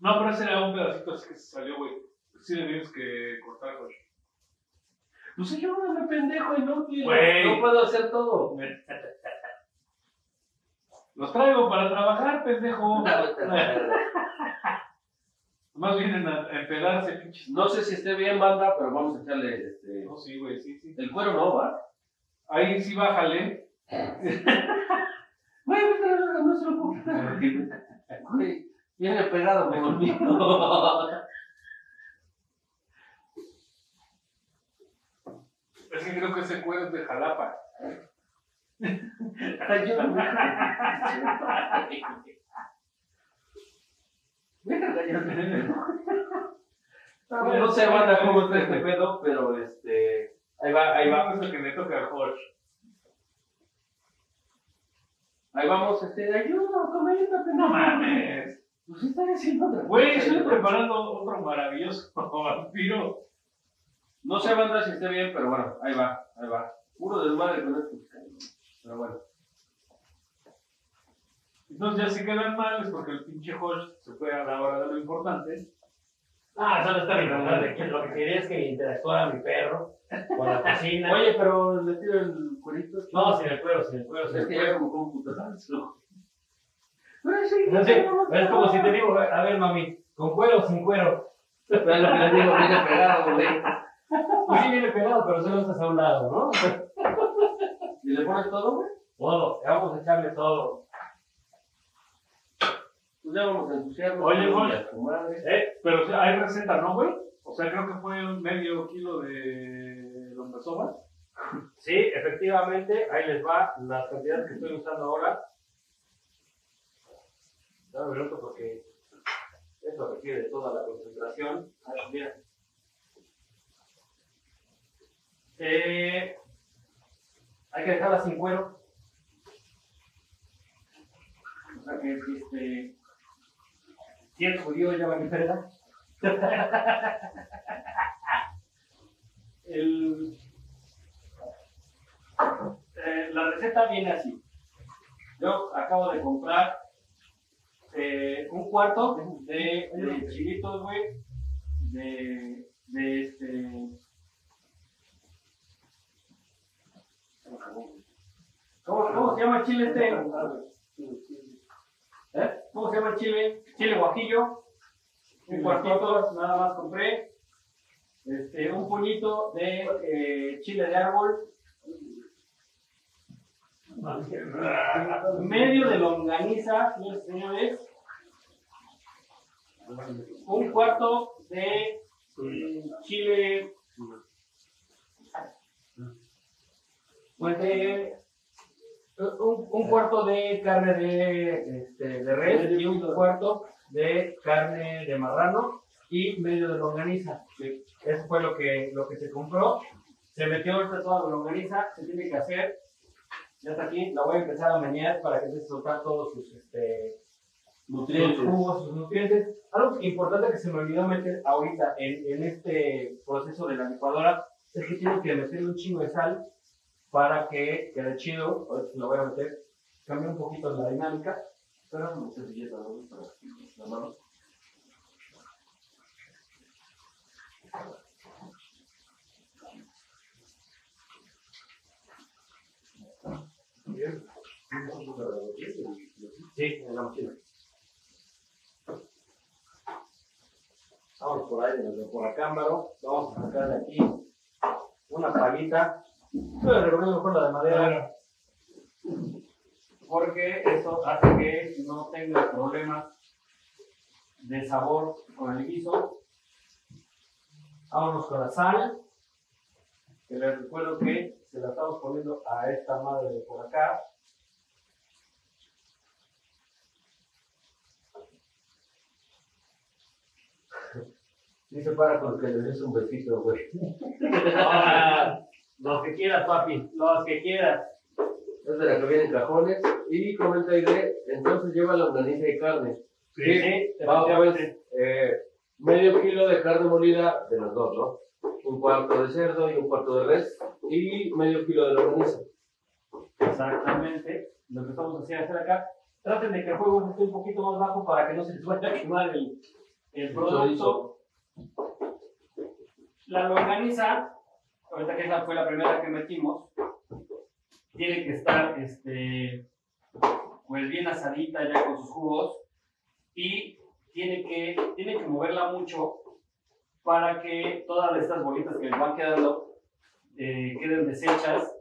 No, pero ese era un pedacito así que se salió, güey. Sí le tienes que cortar, güey. Pues soy yo un pendejo inútil. Güey. No puedo hacer todo. Los traigo para trabajar, pendejo. Más vienen a, a empedarse, pinches. No sé si esté bien, banda, pero vamos a echarle este. No, sí, güey, sí, sí. El cuero no, ¿va? Ahí sí bájale. Güey, no se lo. Güey, viene pegado conmigo. Es que creo que ese cuero es de Jalapa. No sé, banda, cómo está este pedo, pero este. Ahí va, ahí va. Es el que me toca Jorge. Ahí vamos, este. Ayuda, coméntate. No mames. Pues estoy haciendo otra Güey, estoy preparando otro maravilloso vampiro. No sé, banda, si esté bien, pero bueno, ahí va, ahí va. Puro desmadre con esto. Pero bueno. Entonces ya si quedan mal es porque el pinche Jorge se fue a la hora de lo importante. Ah, solo está importante. que Lo que quería es que interactuara mi perro con la cocina. Oye, pero le tiro el cuerito. No, sin el cuero, sin el cuero. Es que ya como con un putazo. No sé, es como si te digo, a ver, mami, ¿con cuero o sin cuero? Pero lo que le digo, viene pegado, güey. Pues sí viene pegado, pero solo estás a un lado, ¿no? ¿Y le pones todo, güey? Todo, vamos a echarle todo. Pues ya vamos a ensuciarlo. Oye, Jorge. A tu madre. Eh, pero o sea, hay receta, ¿no, güey? O sea, creo que fue un medio kilo de longasoba. Sí, efectivamente, ahí les va las cantidades que estoy usando ahora. Dame un minuto porque esto requiere toda la concentración. A ver, mira. Eh, hay que dejarla sin cuero. O sea que este, el judío ya va a frega. El, eh, la receta viene así. Yo acabo de comprar eh, un cuarto de, chilitos, güey, de, de este... ¿Cómo, ¿Cómo se llama el chile este? ¿Eh? ¿Cómo se llama el chile? Chile guajillo. Un cuartito, nada más compré. este, un puñito de eh, chile de árbol, medio de longaniza, señores y señores, un cuarto de mm, chile, pues de un, un cuarto de carne de, este, de res y un cuarto de carne de marrano y medio de longaniza. Eso fue lo que, lo que se compró. Se metió ahorita toda la longaniza, se tiene que hacer. Ya está aquí, la voy a empezar a menear para que se soltar todos sus este, Nutrientes. sus jugos, sus nutrientes. Algo importante que se me olvidó meter ahorita en, en este proceso de la licuadora es que tengo que meterle un chingo de sal para que quede chido. Ahorita lo voy a meter. Cambia un poquito la dinámica. Pero no sé si ya ¿no? Para la mano. Sí, en la mochila. Vamos por ahí, por acá, Ámbaro. Vamos a sacar de aquí una palita. Yo le recomiendo mejor la de madera. Porque eso hace que no tenga problemas de sabor con el guiso. Vámonos con la sal. Que les recuerdo que se la estamos poniendo a esta madre de por acá. Dice para con que le des un besito, güey. Los que quieras, papi, los que quieras. Es de la que viene en cajones. Y comenta Aide, entonces lleva longaniza y carne. Sí, Va otra efectivamente. vez. eh, medio kilo de carne molida de los dos, ¿no? Un cuarto de cerdo y un cuarto de res. Y medio kilo de longaniza. Exactamente. Lo que estamos haciendo hacer acá. Traten de que el fuego esté un poquito más bajo para que no se les vaya a quemar el, el producto. La longaniza, ahorita que esa fue la primera que metimos, tiene que estar este, pues bien asadita ya con sus jugos y tiene que, tiene que moverla mucho para que todas estas bolitas que les van quedando eh, queden deshechas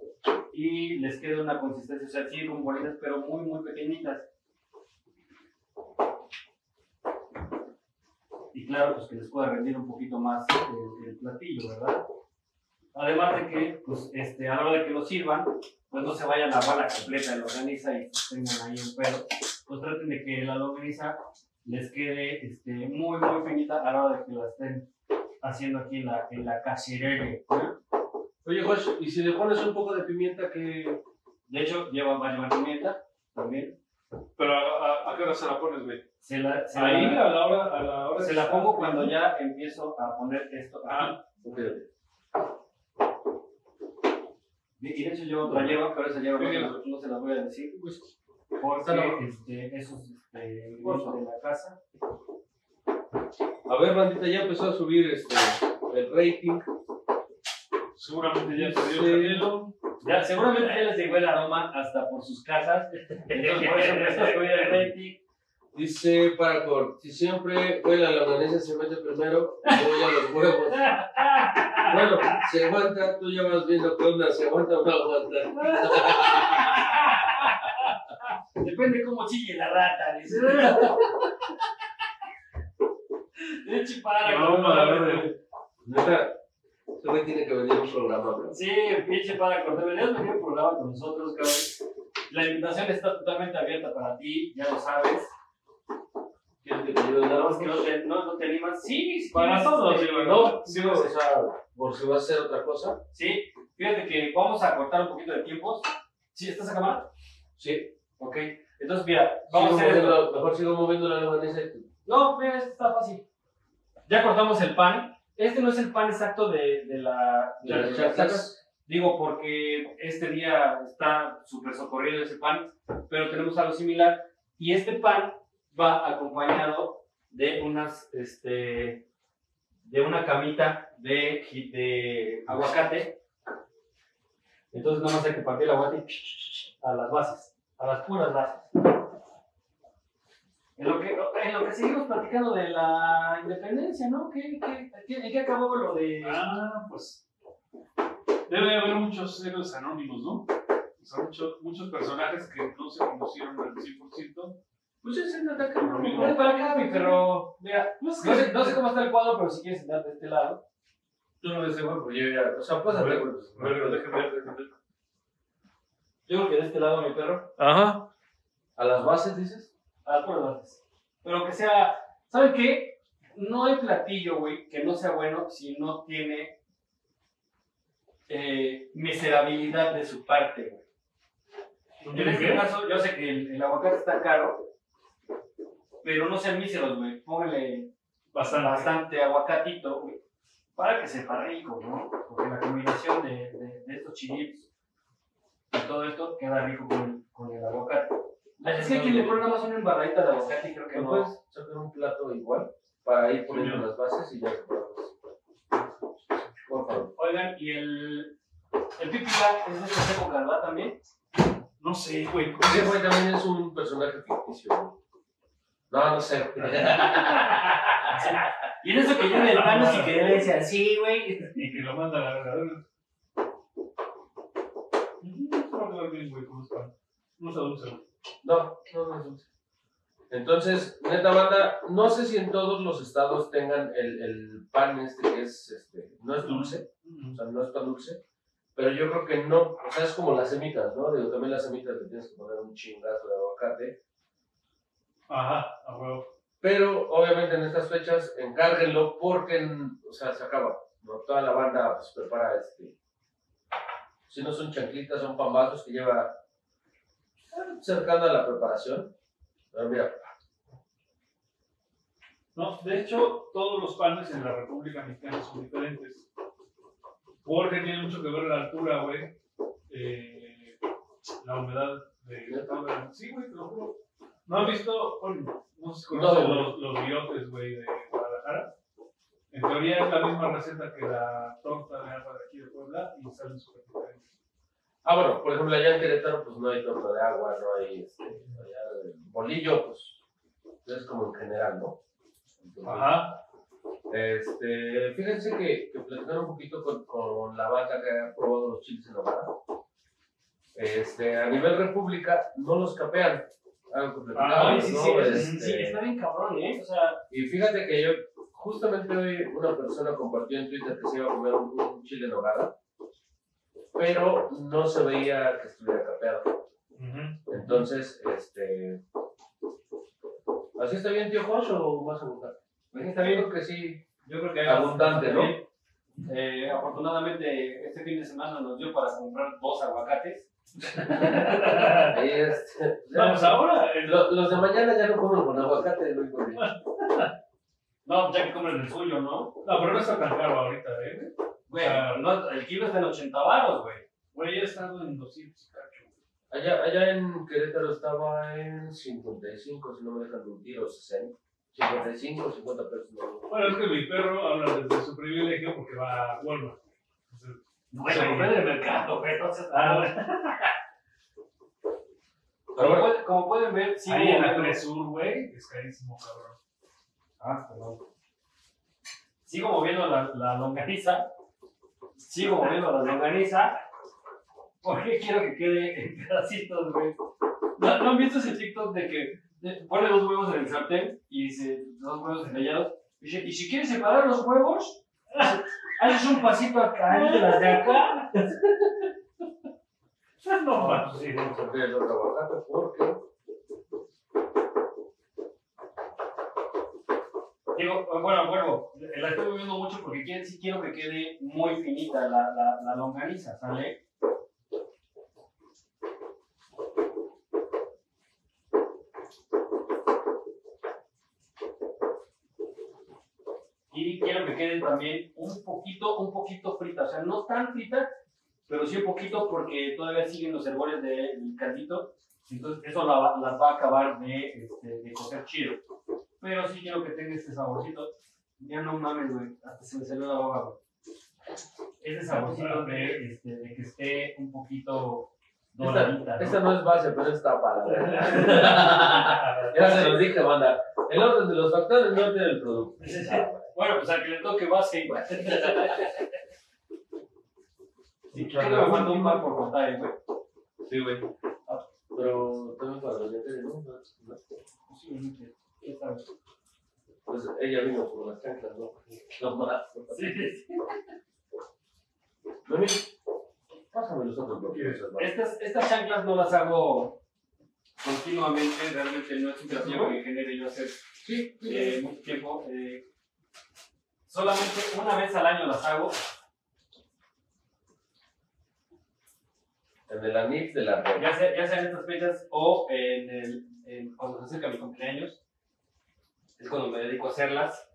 y les quede una consistencia, o sea, sí con bolitas, pero muy, muy pequeñitas. Y claro, pues que les pueda rendir un poquito más el, el platillo, ¿verdad? Además de que, pues, este, a la hora de que lo sirvan, pues no se vaya la bala completa de la longaniza y pues, tengan ahí un pedo. Pues traten de que la longaniza les quede este, muy, muy finita a la hora de que la estén haciendo aquí en la, en la. Oye, Josh, ¿y si le pones un poco de pimienta que De hecho, lleva, va a llevar pimienta también. Pero ¿a, a, a qué hora se la pones, güey? Se la, se Ahí, la, a la hora, a la hora se la pongo cuando ya empiezo a poner esto. Ah, Ok, Y de hecho llevo otra hierba, pero esa hierba no, no se las voy a decir. Porque este, esos este, ingredientes de la casa. A ver, bandita, ya empezó a subir este, el rating. seguramente ya se dio Sí. el canelo. Ya, seguramente ya les llegó el aroma hasta por sus casas. Entonces, por eso empezó a subir el rating. Dice Paracord, si siempre huele a la longaniza se mete primero, luego ya los huevos. Bueno, se aguanta, tú ya vas viendo qué onda, se aguanta o no aguanta. Depende cómo chille la rata, dice. Eche para, No, madre. Neta, güey tiene que venir a un programa, bro. Sí, pinche para cortar. Deberías venir a un programa con nosotros, cabrón. La invitación está totalmente abierta para ti, ya lo sabes. ¿Quieres que te ayude Nada más que no te, no, no te animas. Sí, sí. Para todos, digo, No, o sea, por si vas a hacer otra cosa. Sí, fíjate que vamos a cortar un poquito de tiempos. ¿Sí? ¿Estás a cámara? Sí, Ok. Entonces, mira, vamos sigo a hacer moviendo, mejor sigo moviendo la tú- No, mira, esto está fácil. Ya cortamos el pan. Este no es el pan exacto de, de la... De las chacas. Digo, porque este día está súper socorrido ese pan, pero tenemos algo similar. Y este pan va acompañado de unas, este, de una camita de, de aguacate. Entonces nada más hay que partir el aguacate a las bases, a las puras bases. En lo que, en lo que seguimos platicando de la independencia, ¿no? ¿Qué, qué, en qué acabó lo de...? Ah, pues. Debe haber muchos héroes anónimos, ¿no? O sea, muchos personajes que no se conocieron al 100%. Pues es el ataque Amigo. Ven para acá, mi perro. Mira, No no sé, no sé cómo está el cuadro, pero si quieres sentarte de este lado. Tú no ves güey, porque yo ya. O sea, pásate, güey. pues, Pero déjame ver, déjame ver. Yo creo que de este lado, mi perro. Ajá. A las bases, dices. A las puras bases. Pero que sea. ¿Saben qué? No hay platillo, güey, que no sea bueno si no tiene eh, miserabilidad de su parte, güey. En este caso, yo sé que el, el aguacate está caro, pero no sean míseros, güey. Póngale Bastante. bastante aguacatito, güey, para que sepa rico, ¿no? Porque la combinación de, de, de estos chilitos y todo esto queda rico con, con el aguacate. Es que aquí le ponen nada más una embarradita de aguacate y creo que ¿No puedes sacar un plato igual para ir poniendo Señor. las bases y ya? Por favor. Oigan, y el, el pipila es de esta época, ¿verdad? También. No sé, güey. Ese güey también es un personaje ficticio. No, no sé. Y en eso que yo de manos y que le decía así, güey. Y que lo manda a la verdadera. No está dulce. No, no, no es dulce. Entonces, neta banda, no sé si en todos los estados tengan el, el pan este que es, este, no es dulce, o sea, no es tan dulce, pero yo creo que no, o sea, es como las semitas, ¿no? Digo, también las semitas le tienes que poner un chingazo de aguacate, Ajá, a huevo. pero obviamente en estas fechas encárguenlo porque, o sea, se acaba, ¿no? Toda la banda pues prepara este, si no son chanclitas, son pambazos que lleva eh, cercano a la preparación. Pero mira, No, de hecho, todos los panes en la República Mexicana son diferentes. Porque tiene mucho que ver la altura, güey. Eh, la humedad de cada- Sí, güey, te lo juro. ¿No has visto? Bueno, no sé si conocen No, los, los biotes, güey, de Guadalajara. En teoría es la misma receta que la torta de agua de aquí de Puebla y salen súper diferentes. Ah, bueno, por ejemplo, allá en Querétaro, pues no hay torta de agua, no hay este, allá el bolillo, pues es como en general, ¿no? Entonces, Ajá. Este, fíjense que, que platicaron un poquito con, con la banda que ha probado los chiles en nogada. Este, a nivel república no los capean. Algo Ah, Ay, sí, ¿no? sí, Este, sí, está bien cabrón, ¿eh? O sea, Y fíjate que yo, justamente hoy una persona compartió en Twitter que se iba a comer un, un chile en nogada, pero no se veía que estuviera capeado. Entonces, este. ¿Así está bien, tío Josh, o vas a buscar? pues está bien. Creo que sí. Yo creo que Abundante, ¿no? Eh, afortunadamente, este fin de semana nos dio para comprar dos aguacates. Ahí este. No, pues ahora. Lo- los de mañana ya no comen con aguacate, porque- No, ya que compren el suyo, ¿no? No, pero no está tan caro ahorita, ¿eh? Güey, no, el kilo está en 80 varos, güey. Güey, ya estado en 200 cacho. Allá, allá en Querétaro estaba en 55, si no me dejan mentir, o 60. 55, 50 pesos. No. Bueno, es que mi perro habla desde su privilegio porque va a Walmart. Güey, se compré en el mercado, Ah, como, Pero bueno, pueden, como pueden ver, sí. ahí en la moviendo- Presur, güey, es carísimo, cabrón. Ah, perdón. Sigo moviendo la, la longaniza. Sigo moviendo la longaniza. Porque quiero que quede en pedacitos, güey. ¿No, ¿No han visto ese TikTok de que de- pone dos huevos en el sartén y dice dos huevos estrellados? Y dice, y si quieres separar los huevos, haces un pasito acá entre las de acá. No, más, sí. abrir el otro aguacate porque. Digo, bueno, vuelvo. La estoy moviendo mucho porque quiero, sí quiero que quede muy finita la, la, la longaniza, ¿sale? Y quiero que quede también un poquito, un poquito frita, o sea, no tan frita, pero sí un poquito porque todavía siguen los herbores del caldito, entonces eso la va- las va a acabar de, este, de cocer chido. Pero sí quiero que tenga este saborcito. Ya no mames, güey. Hasta se me salió la baba, güey. Ese saborcito de, este, de que esté un poquito doradita, ¿no? Esta no es base, pero es tapa. Ya se los dije, banda. El orden de los factores no tiene el producto. Bueno, pues al que le toque base igual. Sí, Creo que me mandó un par por contar, güey. Sí, güey. Pero también para los letreros, ¿no? ¿no? Posiblemente. ¿Quién sabe? Pues ella vino por las chanclas, ¿no? No más. Sí, sí. Mami, pásame los otros bloques. Estas, estas chanclas no las hago continuamente, realmente no es un platillo que genere yo hacer Sí, eh, mucho tiempo. eh, solamente una vez al año las hago. En el anix de la red. Ya sea, ya sea en estas fechas o en el, en- cuando se acerca mi cumpleaños. Es cuando me dedico a hacerlas.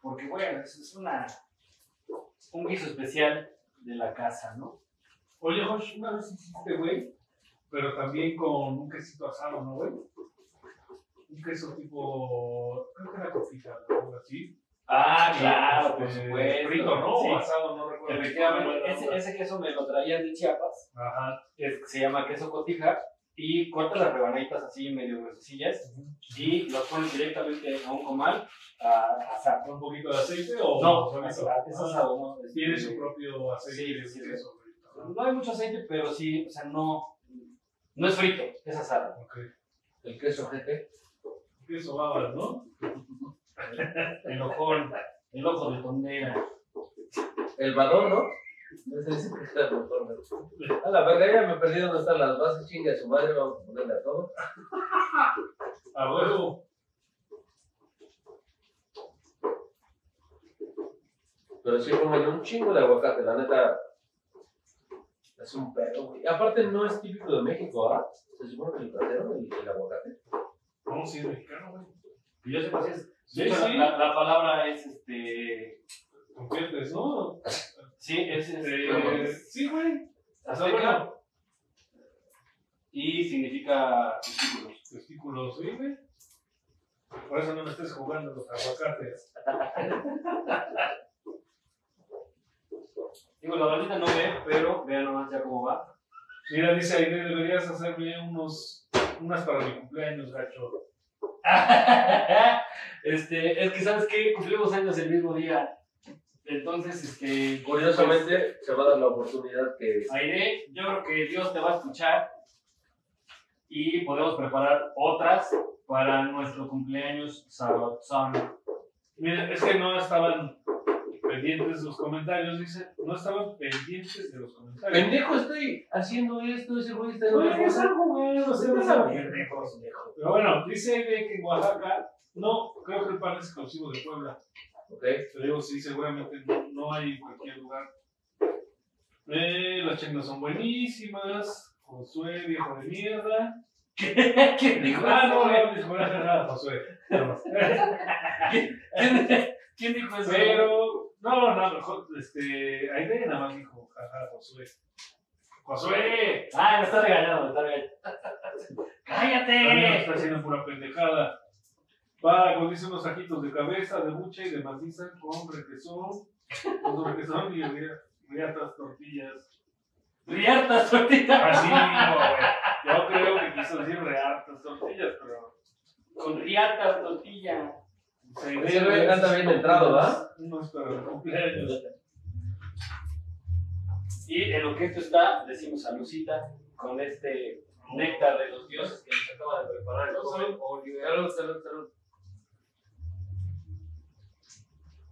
Porque bueno, es, es una, un guiso especial de la casa, ¿no? Oye, Josh, una vez hiciste, güey, pero también con un quesito asado, ¿no, güey? Un queso tipo, creo que era cofita, ¿no? algo así. Ah, claro, por Este, supuesto. Frito, ¿no? Sí, O asado, no recuerdo. efectivamente. Ese, ese queso me lo traían de Chiapas. Ajá. es- se llama queso cotija. Y cortas las rebanaditas así medio gruesillas y los pones directamente a un comal a asar. ¿Un poquito de aceite o No, asar, es Ah, asado, ¿no? Es- Tiene su propio aceite Sí, de sí, queso. No hay mucho aceite, pero sí, o sea, no, no es frito, es asado. Ok. El queso GT. Queso babas, ¿no? El ojón, el ojo de tondera. El badón, ¿no? Es. A la verga, ya me perdí dónde están las bases. Chinga su madre, vamos a ponerle a todo. A huevo. Pero sí, como un chingo de aguacate, la neta. Es un pedo, güey. Aparte, no es típico de México, ¿ah? Se supone que el platero, el, el aguacate. Sí, es mexicano, güey. Y yo sé si es. Sí, sí. La, la palabra es este. Confiantes, ¿no? Sí, es este. sí, güey. Azteca. Y significa testículos. Testículos, sí, güey. Por eso no me estés jugando los aguacates. Digo, la bandita no ve, pero vean nomás ya cómo va. Mira, dice Aide, deberías hacerme unos, unas para mi cumpleaños, gacho. este, es que, ¿sabes qué? Cumplimos años el mismo día. Entonces, este. Curiosamente, se va a dar la oportunidad que. Aide, yo creo que Dios te va a escuchar. Y podemos preparar otras para nuestro cumpleaños Sabatzón. Mira, es que no estaban pendientes los comentarios, dice. No estaban pendientes de los comentarios. Pendejo, estoy haciendo esto, ese güey está en Jugando, se Estás van a bien, ver. Pero bueno, dice Aide que en Oaxaca, no, creo que el pan es exclusivo de Puebla. Ok. Te digo, sí, seguramente no, no hay en cualquier lugar. Eh, las chengas son buenísimas. Josué, viejo de mierda. ¿Quién dijo Ah, eso, no, güey? no, dijo nada, Josué. Nada más. ¿Quién, quién dijo eso? Pero, no, no, mejor, este, Aide nada más dijo, jaja, Josué. Josué, Ah, me está regañando, me está regañando. ¡Cállate! está haciendo pura pendejada. Pues dice unos taquitos de cabeza, de buche y de maciza con requesón, con requesón y ri- riatas tortillas. Riartas tortillas. Así, güey. Yo creo que quiso decir rehartas tortillas, pero. Con riatas tortillas. se güey anda bien entrado, ¿va? No es para el cumpleaños. Y en lo que esto está, decimos salucita con este néctar de los dioses que nos acaba de preparar el joven. Salud, salud, salud.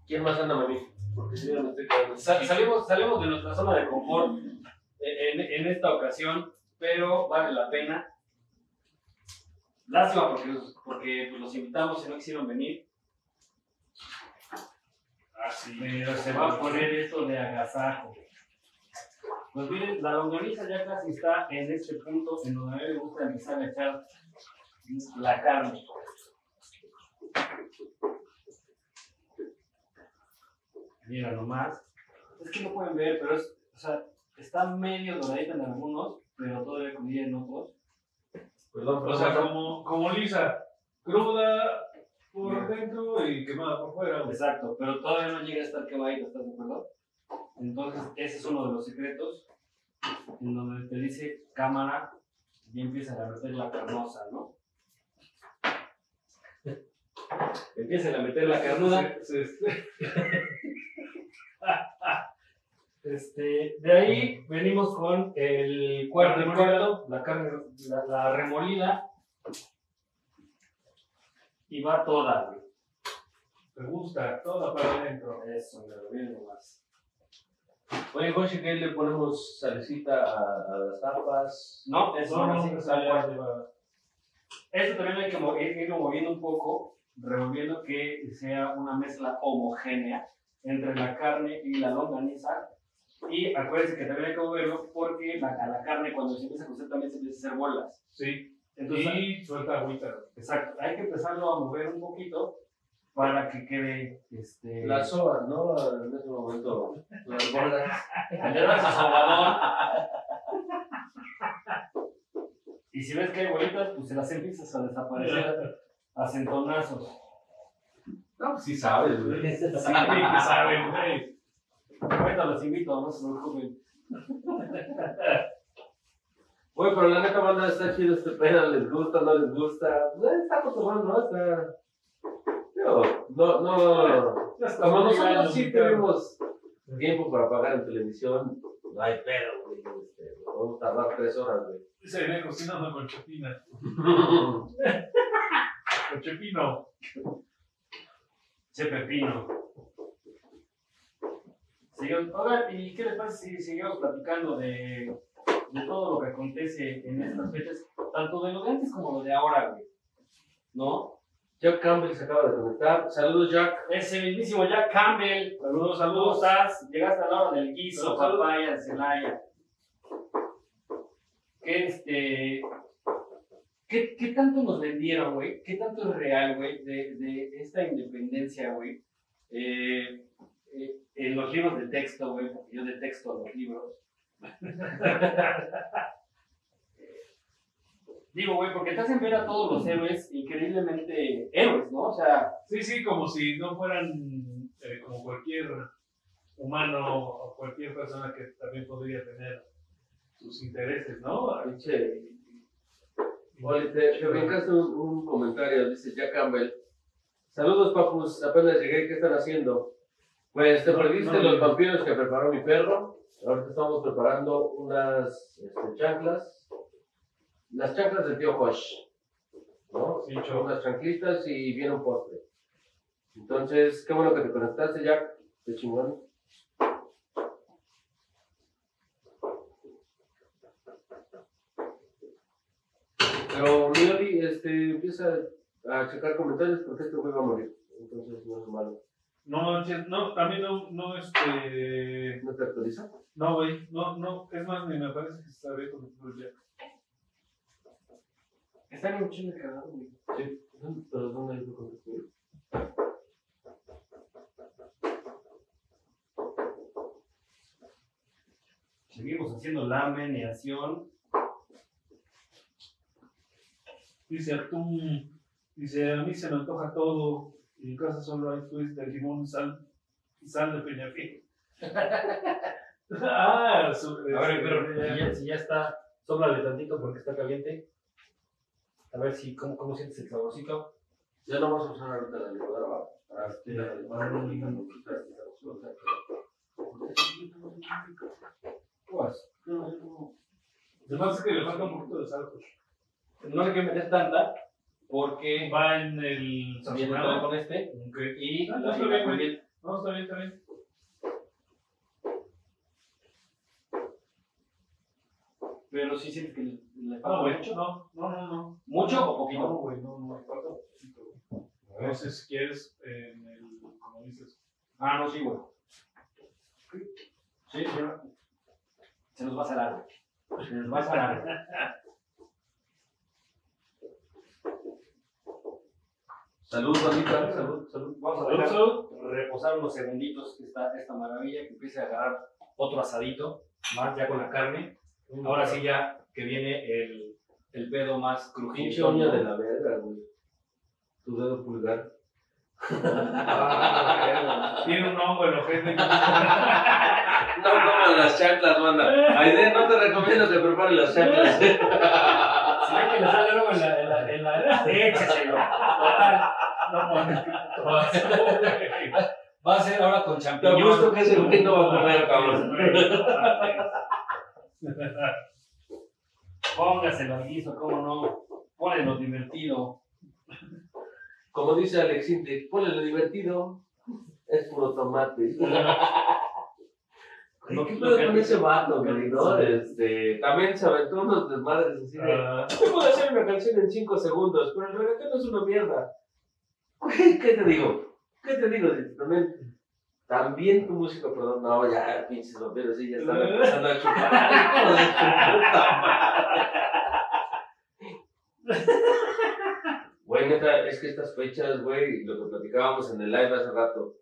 ¿Quién más anda, mami? Porque si no me estoy quedando. Sa- salimos, salimos de nuestra zona de confort en, en esta ocasión, pero vale la pena. Lástima porque, los- porque pues, los invitamos y no quisieron venir, Así. pero se va a poner esto de agasajo. Pues miren, la longaniza ya casi está en este punto en donde a mí me gusta empezar a echar la carne. Mira nomás. Es que no pueden ver, pero es, o sea, está medio doradita en algunos, pero todavía crudía en otros. Perdón, O sea, como, como lisa, cruda por dentro y quemada por fuera. Exacto, pero todavía no llega a estar quemadito, ¿estás de acuerdo? Entonces, ese es uno de los secretos en donde te dice cámara y empiezan a meter la carnosa, ¿no? Empiezan a meter la carnuda. Este, de ahí venimos con el cuarto, Remolida. cuarto, la carne, la, la remolida. Y va toda, güey. Me gusta, toda para adentro. Eso, me lo viene más. Oye, Joshi, ¿qué le ponemos salecita a, a las tapas? No, eso No, no, lleva- Esto también hay que mo- ir- irlo moviendo un poco, revolviendo que sea una mezcla homogénea entre la carne y la longaniza. Y acuérdense que también hay que moverlo porque la, a la carne cuando se empieza a cocer también se empieza a hacer bolas. Sí, Entonces, y suelta agüita. exacto, hay que empezarlo a mover un poquito para que quede este, Las soas, ¿no? En ese momento, las bolas. Y si ves que hay bolitas, pues se las empiezas a desaparecer a centonazos. No, pues sí sabes, güey. Sí, que saben, güey. Ahorita los invito, no se preocupen. Oye, pero la neta, banda, está chido este pedo, les gusta, no les gusta. Pues, estamos tomando, ¿no? Está. Digo, no, no. Como nosotros sí tenemos tiempo para pagar en televisión, no hay pedo, güey. Este, vamos a tardar tres horas, güey. Se viene cocinando con Chepina. Con Chepino. Che Pepino. Oigan, ¿y qué les parece si seguimos platicando de, de todo lo que acontece en estas fechas? Tanto de lo de antes como lo de ahora, güey. ¿No? Jack Campbell se acaba de conectar. Saludos, Jack. Ese mismísimo Jack Campbell. Saludos, ¿Cómo saludos. estás? Llegaste a la hora del guiso, papaya, Celaya. ¿Qué, este, ¿qué, ¿Qué tanto nos vendieron, güey? ¿Qué tanto es real, güey, de, de esta independencia, güey? Eh, eh, en los libros de texto, güey, porque yo detexto los libros. Digo, güey, porque te hacen ver a todos los héroes increíblemente héroes, ¿no? O sea, Sí, sí, como si no fueran eh, como cualquier humano o cualquier persona que también podría tener sus intereses, ¿no? Pinche. Oye, te, te brincaste un, un comentario, dice Jack Campbell. Saludos, papus, apenas llegué, ¿qué están haciendo? Pues te No, perdiste no, los vampiros que preparó mi perro. Ahorita estamos preparando unas este, chanclas. Las chanclas del tío Josh. ¿No? Sí, cho. Unas chanclitas y viene un postre. Entonces, qué bueno que te conectaste, Jack. Qué chingón. Pero Miori este, empieza a checar comentarios porque este güey va a morir. Entonces no es malo. No, no, también no, no, este, ¿No te actualiza? no, güey, no, no, es más, ni me parece que está bien con el ya. Está en de cagado, güey. Sí. ¿Pero dónde lo contesté? Seguimos haciendo la meneación. Dice Artum, dice, a mí se me antoja todo, y en casa solo hay twist de limón, sal, y sal de peñafiel. ah, su, A ver, este, pero si ya, si ya está, sóplale tantito porque está caliente. A ver si, ¿cómo, cómo sientes el saborcito? Ya no vamos a usar ahorita la licuadora. Para Este, para- para no un poquito este sabor. Pues, Además es que le falta un poquito de sal, pues. no hay que meter tanta porque Va en el sazonado. con este Ok. y Ah, la está bien, güey. bien. No, está bien, está bien. Pero sí sientes que Ah, falta güey, mucho. no, no, no, no. ¿Mucho o poquito? No, güey, no, no, falta poquito. No si quieres, en el, como dices, Ah, no, sí, güey. Sí, sí. Se nos va a salar, güey. Se nos va a salar. güey. Salud, bandita. Salud, salud. Vamos a Salud, dejar salud. reposar unos segunditos esta, esta maravilla, que empiece a agarrar otro asadito, más ya con la carne. Ahora sí ya que viene el, el pedo más Pinche crujiente. uña de la verga, güey. Tu dedo pulgar. Ah, Tiene un hongo en ojete. No coman las chanclas, banda. Aide, no te recomiendo que prepares las chanclas. Si ve que le sale algo en la. En la, en la échaselo. No mames, Va a ser ahora con Te champiñón. apuesto que ese güey no va a comer, cabrón. Póngaselo al guiso, cómo no. Pónelo divertido. Como dice Alex Intec, ponle divertido. Es puro tomate. Lo ¿Qué que- pedo con ese vato, no? Este, también se aventó unos desmadres así de... Ah, Yo puedo hacer una canción en 5 segundos, pero el reggaetón es una mierda. ¿qué te digo? ¿Qué te digo? También, también tu música, perdón, no, ya, pinches vampiros, sí, ya están empezando a chupar. Hijo de tu puta madre. Güey, neta, es que estas fechas, güey, lo que platicábamos en el live hace rato,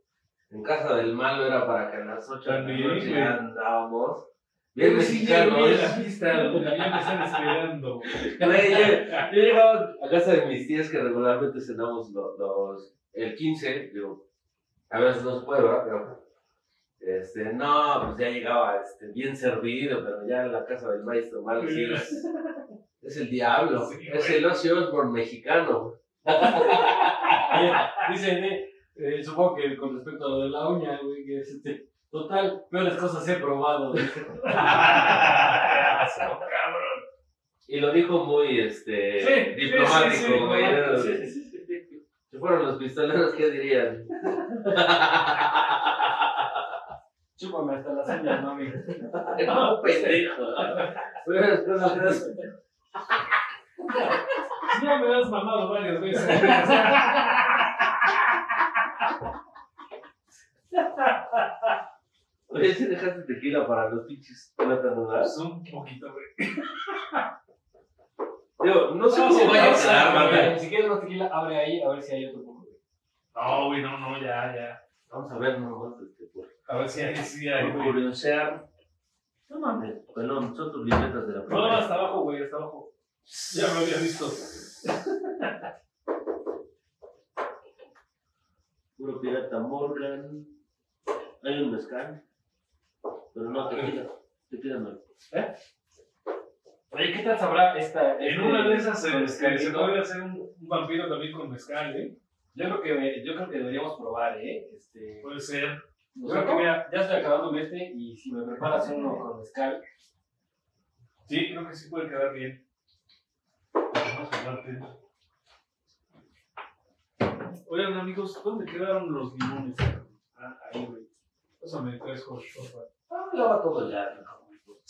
en casa del malo era para que a las 8 de la noche andábamos. Bien sí mexicano, ¿eh? la pista, me están esperando. Güey, yo, yo llegaba a casa de mis tías que regularmente cenamos los, los- el 15, digo, a veces no se puede, ¿verdad? Pero, este, no, pues ya llegaba este, bien servido, pero ya en la casa del maestro malo sí es, es el diablo, Sí, es güey. el Ozzy Osbourne mexicano. Oye, dice, eh, eh, supongo que con respecto a lo de la uña, güey, que es este. Total, peores cosas he probado. Y lo dijo muy este, Sí, diplomático, sí, sí, güey. sí, fueron los pistoleros, ¿qué dirían? Chúpame hasta las uñas, mami. No, pendejo. Ya me has mamado varias veces. Oye, si dejaste tequila para los pinches plátanos, ¿verdad? Pues un poquito, güey. Digo, no sé No, cómo sí, vaya a no, quedar, güey, Si quieres una tequila, abre ahí a ver si hay otro poco. güey. No, güey, no, no, ya, ya. Vamos a ver nomás, este, A ver si hay, sí hay, por güey. curiosear. No mames, pelón, son tus libretas de la No, primera. hasta abajo, güey, hasta abajo. Ya me había visto. Puro pirata Morgan. Hay un mezcal. Pero no tequila. Tequila no. Oye, ¿qué tal sabrá esta? En este- una de esas eh, este, se puede hacer un, un vampiro también con mezcal, ¿eh? Yo creo que, yo creo que deberíamos probar, ¿eh? Este, Puede ser. o sea, que mira, ya estoy acabándome este y si me preparas uno con mezcal, Sí, creo que sí puede quedar bien. Vamos a darte. Oigan, amigos, ¿dónde quedaron los limones? Ah, ahí, güey. Pásame tres, por favor. Ah, lo va todo ya.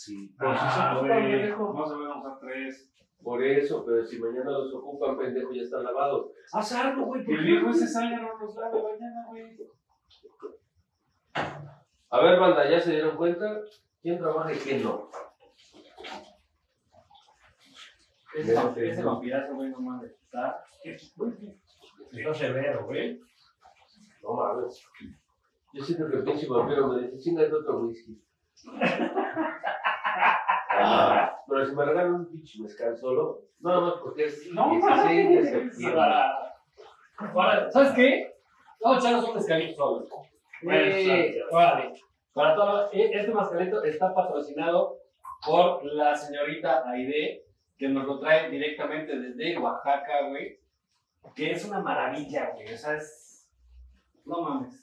Sí. Si Ah, son güey. pendejo. Vamos a ver, vamos a tres. Por eso, pero si mañana los ocupan, pendejo, ya están lavados. Haz algo, güey. Que ¿por el qué? viejo ese salga, no nos lave mañana, güey. A ver, banda, ¿ya se dieron cuenta? ¿Quién trabaja y quién no? ese, sí. ese vampirazo, güey, no mames, está, severo, güey. No mames. Yo siento que el pinche vampiro me dice, chingate otro whisky. Ah, pero si me regalan un pinche mezcal solo, nada más porque es No 16 de septiembre. Ahora, ¿sabes qué? Vamos a echarnos un mezcalito solo. Eh, Órale. Para todo, e- este mezcalito está patrocinado por la señorita Aide, que nos lo trae directamente desde Oaxaca, güey. Que es una maravilla, güey. O sea, es. No mames.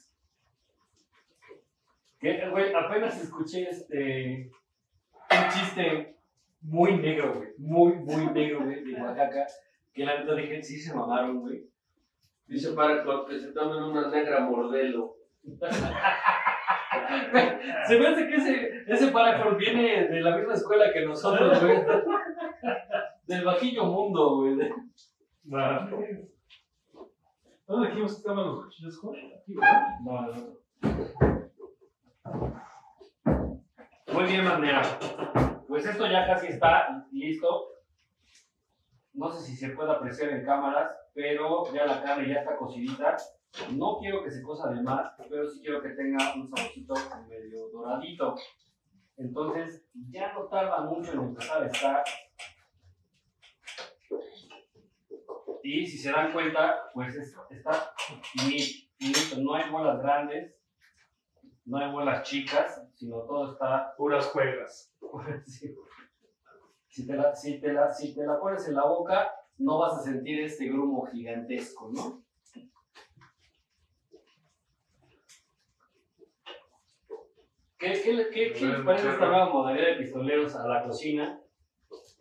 Que, güey, apenas escuché este. Un chiste muy negro, güey. Muy, muy negro, güey, de Oaxaca. Que la neta dije, sí se mamaron, güey. Dice para que se tomen una negra mordelo. Se me hace que ese, ese paracord viene de la misma escuela que nosotros, güey. Del bajillo mundo, güey. de- Va. ¿Dónde dijimos que estaban los cuchillos, Josh? Aquí, ¿verdad? No, no, no. Muy bien, Manera. Pues esto ya casi está listo. No sé si se puede apreciar en cámaras, pero ya la carne ya está cocidita. No quiero que se cosa de más, pero sí quiero que tenga un saborcito medio doradito. Entonces, ya no tarda mucho en empezar a estar. Y si se dan cuenta, pues es- está finito, no hay bolas grandes, no hay bolas chicas, sino todo está Puras juegas. Sí. Si te, la, si, te la, si te la pones en la boca, no vas a sentir este grumo gigantesco, ¿no? ¿Qué, qué, qué, qué les parece esta nueva modalidad de pistoleros a la cocina?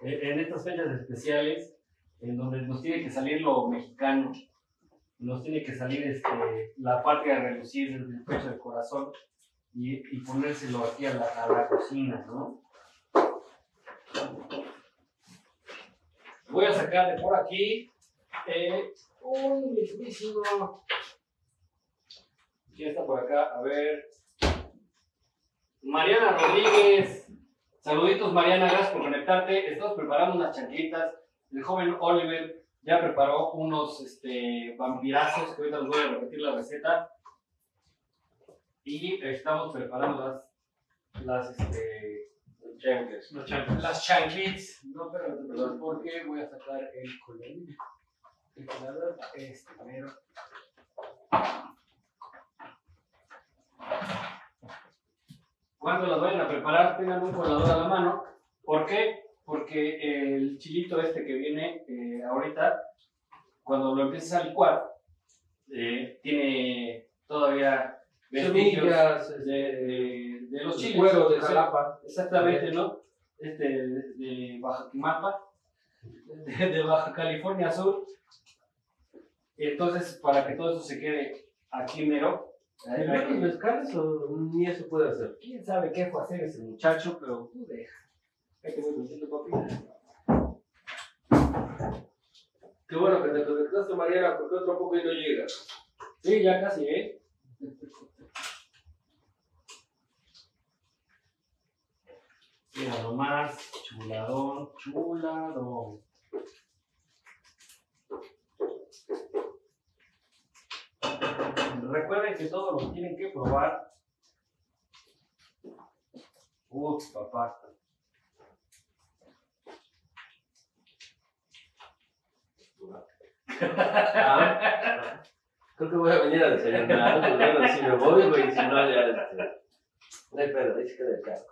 Eh, En estas fechas especiales, en donde nos tiene que salir lo mexicano, nos tiene que salir este, la parte a relucir desde el pecho del corazón y, y ponérselo aquí a la, a la cocina, ¿no? Voy a sacar de por aquí eh, un mismísimo. ¿Quién está por acá? A ver. Mariana Rodríguez. Saluditos, Mariana, gracias por conectarte. Estamos preparando unas chanquitas. El joven Oliver ya preparó unos este, vampirazos, que ahorita les voy a repetir la receta. Y estamos preparando las, las, este, Chanclas. No chanclas. las chanquits. No, pero perdón, porque voy a sacar el color. El colador, este, primero. Cuando las vayan a preparar, tengan un colador a la mano. ¿Por qué? Porque el chilito este que viene eh, ahorita, cuando lo empieces a licuar, eh, tiene todavía Semillas, de, este, de- de los chiles. cuero de jalapa. Exactamente, ¿no? Este de, de Baja Quimapa, de, de Baja California Sur. Entonces, para que todo eso se quede aquí mero, hay- ¿En hay los que- mezcales o ni eso puede hacer? quién sabe qué fue hacer ese muchacho, pero tú deja. Ahí te voy diciendo, papi. Qué bueno que te conectaste, Mariana, porque otro poco y no llega. Sí, ya casi, ¿eh? Mira nomás, chuladón, chuladón. Recuerden que todos los tienen que probar. Uy, papá. Ah, creo que voy a venir a desayunar. pues bueno, si me voy, güey, si no, ya. Este, no hay pedo, ahí se queda el carro.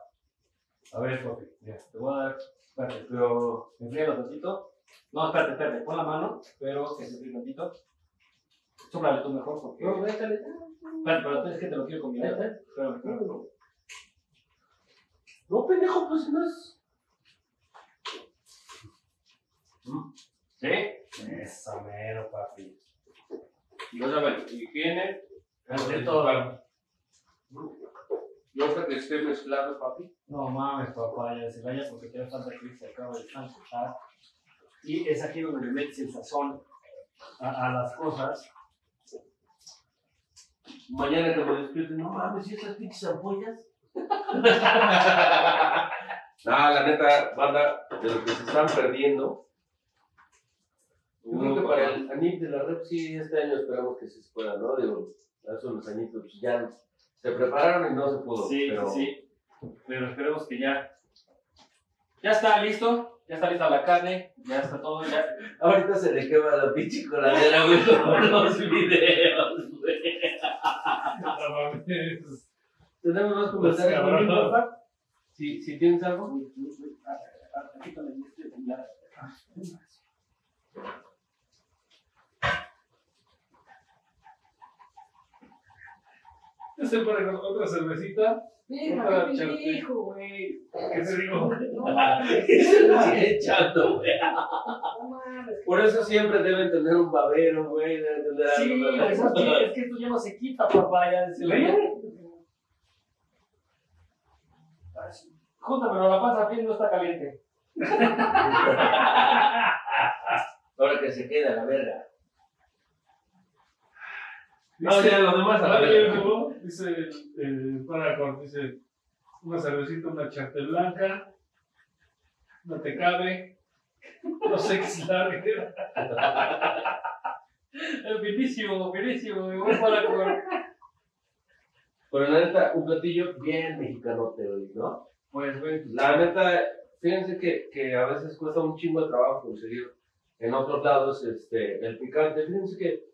A ver, papi, mira, te voy a dar. Espérate, pero enfríalo tantito. No, espérate, espérate, pon la mano, pero que se enfríe tantito. Sóplale tú mejor porque. No, déjale. Espérate, pero es que te lo quiero combinar. Espérame, espérame. No, pendejo, pues no es. ¿Sí? Eso mero, papi. No saben, higiene. Ante todo. No sé que esté mezclado, papi. No mames, papá, ya se vaya porque te falta que se acaba de sancochar. Y es aquí donde le metes el sazón a, a las cosas. Mañana que me despierte, no mames, ¿y esas pinches ampollas? no, la neta, banda, de lo que se están perdiendo. Yo creo que para el ANIP de la red, sí, este año esperamos que sí se pueda, ¿no? Digo, hace unos añitos pues, ya se prepararon y no se pudo. Sí, pero... sí. Pero esperemos que ya. Ya está listo. Ya está lista la carne. Ya está todo. Ya. Ahorita se le quema la pinche coladera, güey, con los videos, güey. ¿Tenemos más comentarios, Pues, cabrón. porfa? Si, si tienes algo. Aquí también este, Este para otra cervecita. Otra charte. güey. ¿Qué te digo? No mames. Se sigue echando, güey. No mames. Por eso siempre deben tener un babero, güey. Deben tener Sí, algo, es que, es que esto ya no se quita, papá. Ya decirle. Júntamelo, la pasa bien, no está caliente. Ahora que se queda la verga. No, Dice- ya lo demás a Dice el Paracord, dice una cervecita, una charte blanca, no te cabe, no sé qué es larga. Es finísimo, finísimo. Me voy para comer. Pero la neta, un platillo bien mexicanote hoy, ¿no? Pues, güey. La neta, fíjense que, que a veces cuesta un chingo de trabajo conseguir en otros lados este, el picante. Fíjense que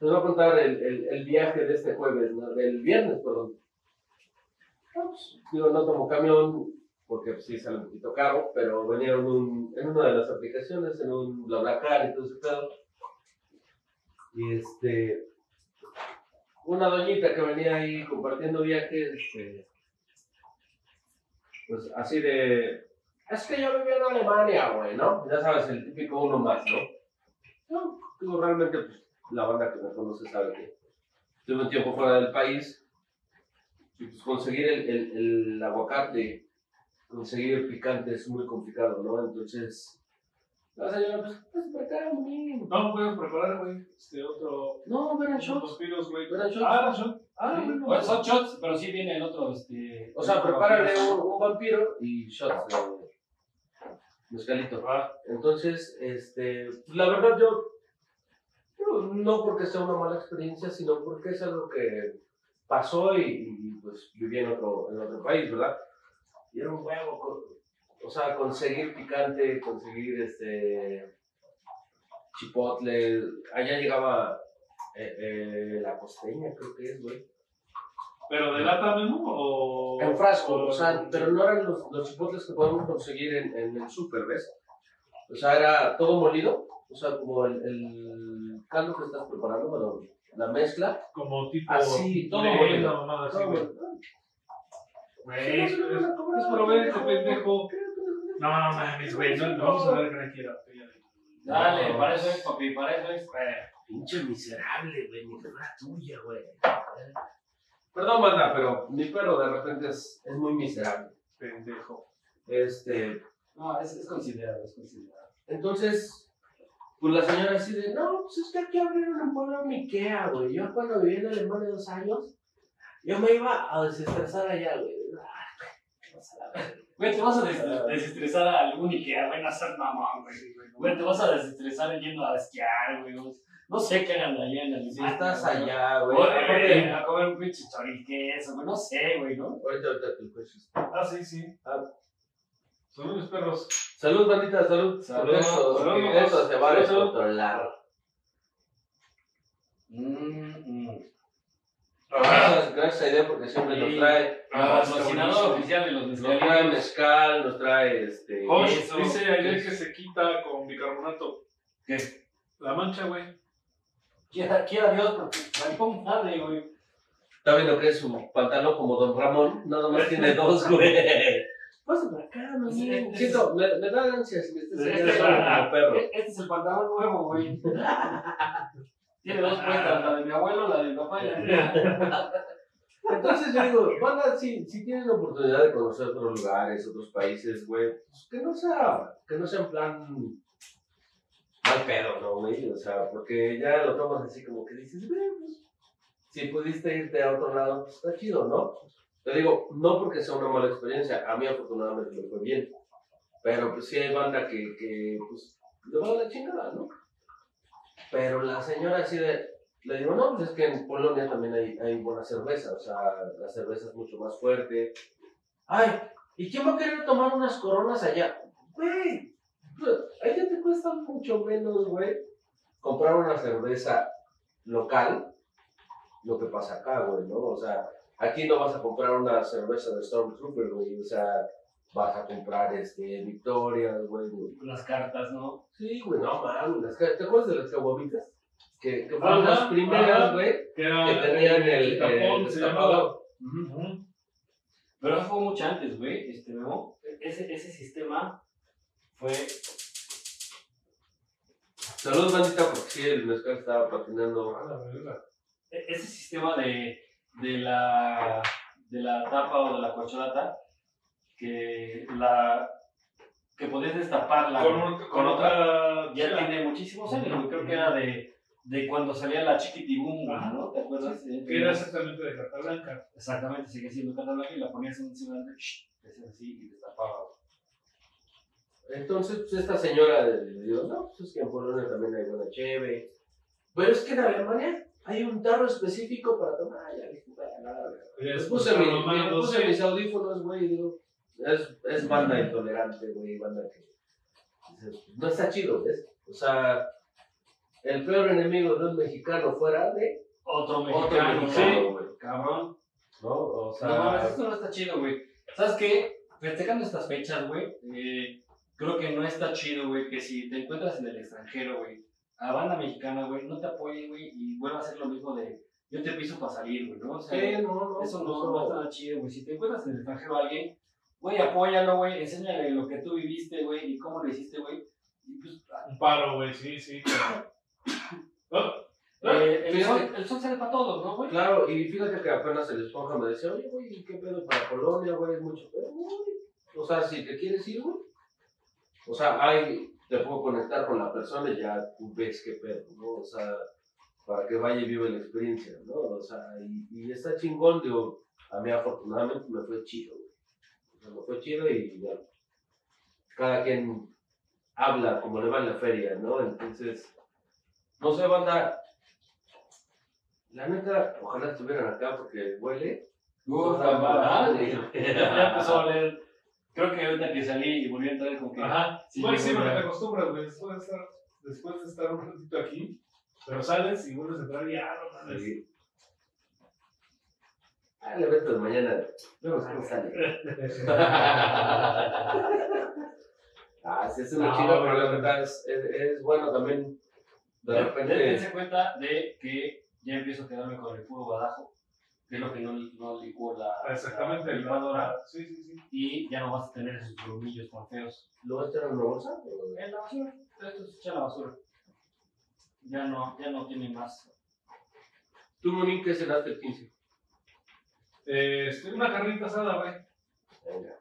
les voy a contar el, el, el viaje de este jueves, ¿no? del viernes, perdón. Digo, no tomo camión porque pues, sí sale un poquito caro, pero venía en, un, en una de las aplicaciones, en un BlaBlaCar y todo ese pedo. Y este, una doñita que venía ahí compartiendo viajes, este, pues así de, es que yo vivía en Alemania, güey, ¿no? Ya sabes, el típico uno más, ¿no? No, digo, realmente, pues, la banda que me conoce sabe que tuve un tiempo fuera del país y pues conseguir el, el, el aguacate, conseguir el picante es muy complicado, ¿no? Entonces, la señora, pues, pues, prepara un bien. No, puedes preparar, güey, este otro. No, eran shots. güey. Eran shots. Ah, eran shots. Ah, Sí. bueno. Bueno, son shots, pero sí viene el otro, este... O sea, prepárale un, un vampiro y shots de mezcalito. Ah, Entonces, este, pues, la verdad yo, yo no porque sea una mala experiencia, sino porque es algo que pasó y, y, pues viví en otro, en otro país, ¿verdad? Y era un huevo, co- o sea, conseguir picante, conseguir este chipotle, allá llegaba eh, eh, la costeña, creo que es, güey. ¿Pero de lata mismo o.? En frasco, o- o sea, pero no eran los, los chipotles que podemos conseguir en, en el súper, ¿ves? O sea, era todo molido, o sea, como el, el caldo que estás preparando, bueno, la mezcla, Como tipo. Así, todo una mamada así, güey. Güey, es, es, es provecho, pendejo. No, mames, güey, no, no vamos a ver quiera. Dale, No. para eso es, papi, para eso es. Pinche miserable, güey, ni que fuera tuya, güey. Perdón, banda, pero mi perro de repente es, es muy miserable. Pendejo. Este, No, es, es considerado, es considerado. Entonces, pues la señora así de, no, pues es que aquí abrieron en Puebla un Ikea, güey. Yo cuando viví en Alemania dos años, yo me iba a desestresar allá, güey. Güey, te vas a des- desestresar a algún Ikea, güey, no seas mamón, güey. Güey, te vas a desestresar yendo a esquiar, güey. No sé qué hagan allá en Alemania. Si estás allá, güey. A comer un pinche choriqueso, güey, no sé, güey, ¿no? Ahorita, ahorita te. Ah, sí, sí. Ah. Son mis perros. Salud, bandita, salud. Salud, Eso, salud, eso se va a descontrolar. Mm, mm. Gracias, gracias a Idea porque siempre nos trae, Ah, Patrocinador oficial de los nos trae mezcalitos. mezcal, nos trae este. Josh, Eso. dice ayer que se quita con bicarbonato. ¿Qué? La mancha, güey. Quiera, quiera Dios, porque maricó madre, güey. Está viendo que es su pantalón como Don Ramón, nada más tiene dos, güey. Pasa por acá, no sé. Siento, me, me da ansias sí. solo como perro. Este es el pantalón nuevo, güey. Tiene dos puestas, la de mi abuelo, la de mi papá y la mía. Entonces yo digo, banda, si, si tienen la oportunidad de conocer otros lugares, otros países, güey, pues que no sea, que no sea en plan mal pedo, ¿no, güey? O sea, porque ya lo tomas así como que dices, güey, pues, si pudiste irte a otro lado, pues está chido, ¿no? Te digo, no porque sea una mala experiencia, a mí afortunadamente me fue bien, pero pues sí hay banda que, que pues, le va a la chingada, ¿no? Pero la señora así de, le digo, no, pues es que en Polonia también hay, hay buena cerveza, o sea, la cerveza es mucho más fuerte. Ay, ¿y quién va a querer tomar unas coronas allá? Güey, allá te cuesta mucho menos, güey, comprar una cerveza local, lo que pasa acá, güey, ¿no? O sea, aquí no vas a comprar una cerveza de Stormtrooper, güey, o sea, vas a comprar, este, Victorias, güey, Las cartas, ¿no? Sí, güey, no mames. ¿Te acuerdas de las caguamitas? Que, que fueron las primeras, güey, Que tenían el, tapón, el se destapador. llamaba. Pero eso fue mucho antes, güey, este, Memo. Ese, ese sistema fue... Saludos, bandita, porque sí, el mezcal estaba patinando. A la verga. e- Ese sistema de, de, la, de la tapa o de la corcholata, que, la, que podías destaparla Con, un- con otra. ya chela. tiene muchísimos años. Creo que era de, de cuando salía la chiquitibum, Ajá. ¿no? ¿Te acuerdas? Eh, Que era exactamente de carta blanca. Exactamente, sigue siendo carta blanca y la ponías encima de shh, hacías así y destapaba. Entonces, pues esta señora le digo, no, pues es que en Polonia también hay buena cheve. Pero es que en Alemania hay un tarro específico para tomar. Ah, Ya dije, Me puse, mi- me mis audífonos, güey, digo, es, es banda intolerante, güey, banda que no está chido, ¿ves? O sea, el peor enemigo de un mexicano fuera de Otro otro mexicano, mexicano, güey. cabrón. ¿No? O sea, No esto no está chido, güey. ¿Sabes qué? Festejando estas fechas, güey, eh, creo que no está chido, güey, que si te encuentras en el extranjero, güey, a banda mexicana, güey, no te apoyen, güey, y vuelva a hacer lo mismo de yo te piso para salir, güey, ¿no? O sea, sí, no, no. eso no, no está nada chido, güey. Si te encuentras en el extranjero a alguien, güey, apóyalo, güey, enséñale lo que tú viviste, güey, y cómo lo hiciste, güey. Y pues, Un paro, güey, sí, sí. claro. Oh, eh, el, sol, el sol sale para todos, ¿no, güey? Claro, y fíjate que apenas el esponja me decía, oye, güey, ¿qué pedo para Polonia, güey? Es mucho pedo, güey. O sea, si te quieres ir, güey. O sea, hay, te puedo conectar con la persona y ya tú ves qué pedo, ¿no? O sea, para que vaya y viva la experiencia, ¿no? O sea, y, y está chingón, digo, a mí afortunadamente me fue chido, güey. O sea, me fue chido y ya. Cada quien habla como le va en la feria, ¿no? Entonces, no sé, banda. La neta, ojalá estuvieran acá porque huele. Uf, Toda madre. Ya empezó a oler. Creo que ahorita que salí y volví a entrar como que. Ajá. Sí, Bueno, sí, porque te acostumbras, güey. Después de estar, después de estar un ratito aquí, pero sales y vuelves a entrar y ya, no mames. Sí. Ah, evento de mañana. Vemos cómo sale. ah, sí, es una No, güey. pero la verdad es, es, es bueno también. De repente. Dense cuenta de que ya empiezo a quedarme con el puro guadajo, que es lo que no, no licuó la, Exactamente. la el licuadora, Sí, sí, sí. y ya no vas a tener esos brumillos tan feos. ¿Lo vas a echar en una bolsa? En la basura, esto se echa a la basura. Ya no, ya no tiene más. ¿Tú, Monín, qué cenaste el 15? Eh, este, una carnita asada, güey. Venga.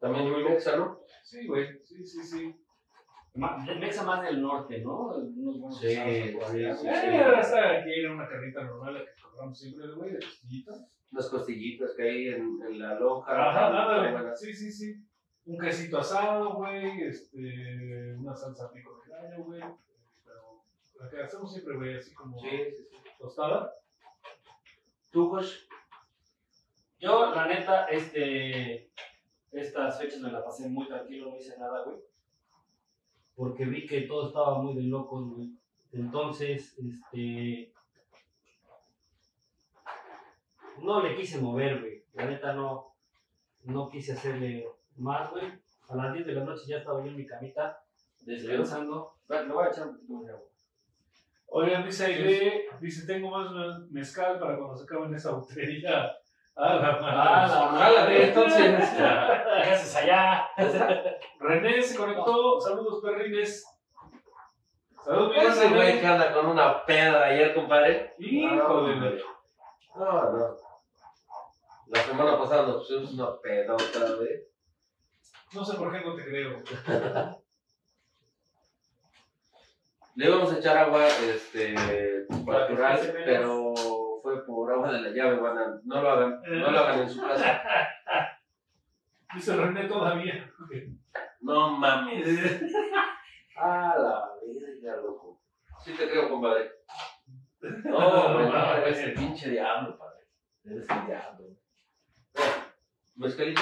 También muy mexa, ¿no? Sí, güey. Sí, sí, sí. Mexa más del norte, ¿no? Unos buenos Sí, sí, sí. Eh, ahora está aquí era una carnita normal la que compramos siempre, güey, de costillitas. Unas costillitas que hay en, en la lonja. Ajá, nada. Sí, sí, sí. Un quesito asado, güey, este, una salsa pico de gallo, güey. Pero la que hacemos siempre, güey, así como Sí, sí, sí. tostada. ¿Tú, Josh? Yo, la neta, este, estas fechas me la pasé muy tranquilo, no hice nada, güey. Porque vi que todo estaba muy de locos, güey. Entonces, este. No le quise mover, güey. La neta no, no quise hacerle más, güey. A las 10 de la noche ya estaba yo en mi camita, descansando. Le voy a echar un poquito de agua. Oigan, dice Aide, dice, tengo más me- mezcal para cuando se acaben esa botella. Ah, la Ah, madre. la Jálale, entonces. ¿Qué haces allá? René se conectó. Saludos, perrines. Saludos, mi Ese güey que anda con una peda ayer, compadre. Hijo de la- hombre. No, no. La semana pasada nos pusimos una peda otra vez. No sé por qué no te creo. Le íbamos a echar agua este, natural, pero fue por agua de la llave, banda. No lo hagan, no lo hagan en su casa. Dice René todavía. No mames. Ah, la verga, loco. Sí te creo, compadre. No, no, el pinche diablo, padre. Eres el diablo. Eh, ¿Mezcalito?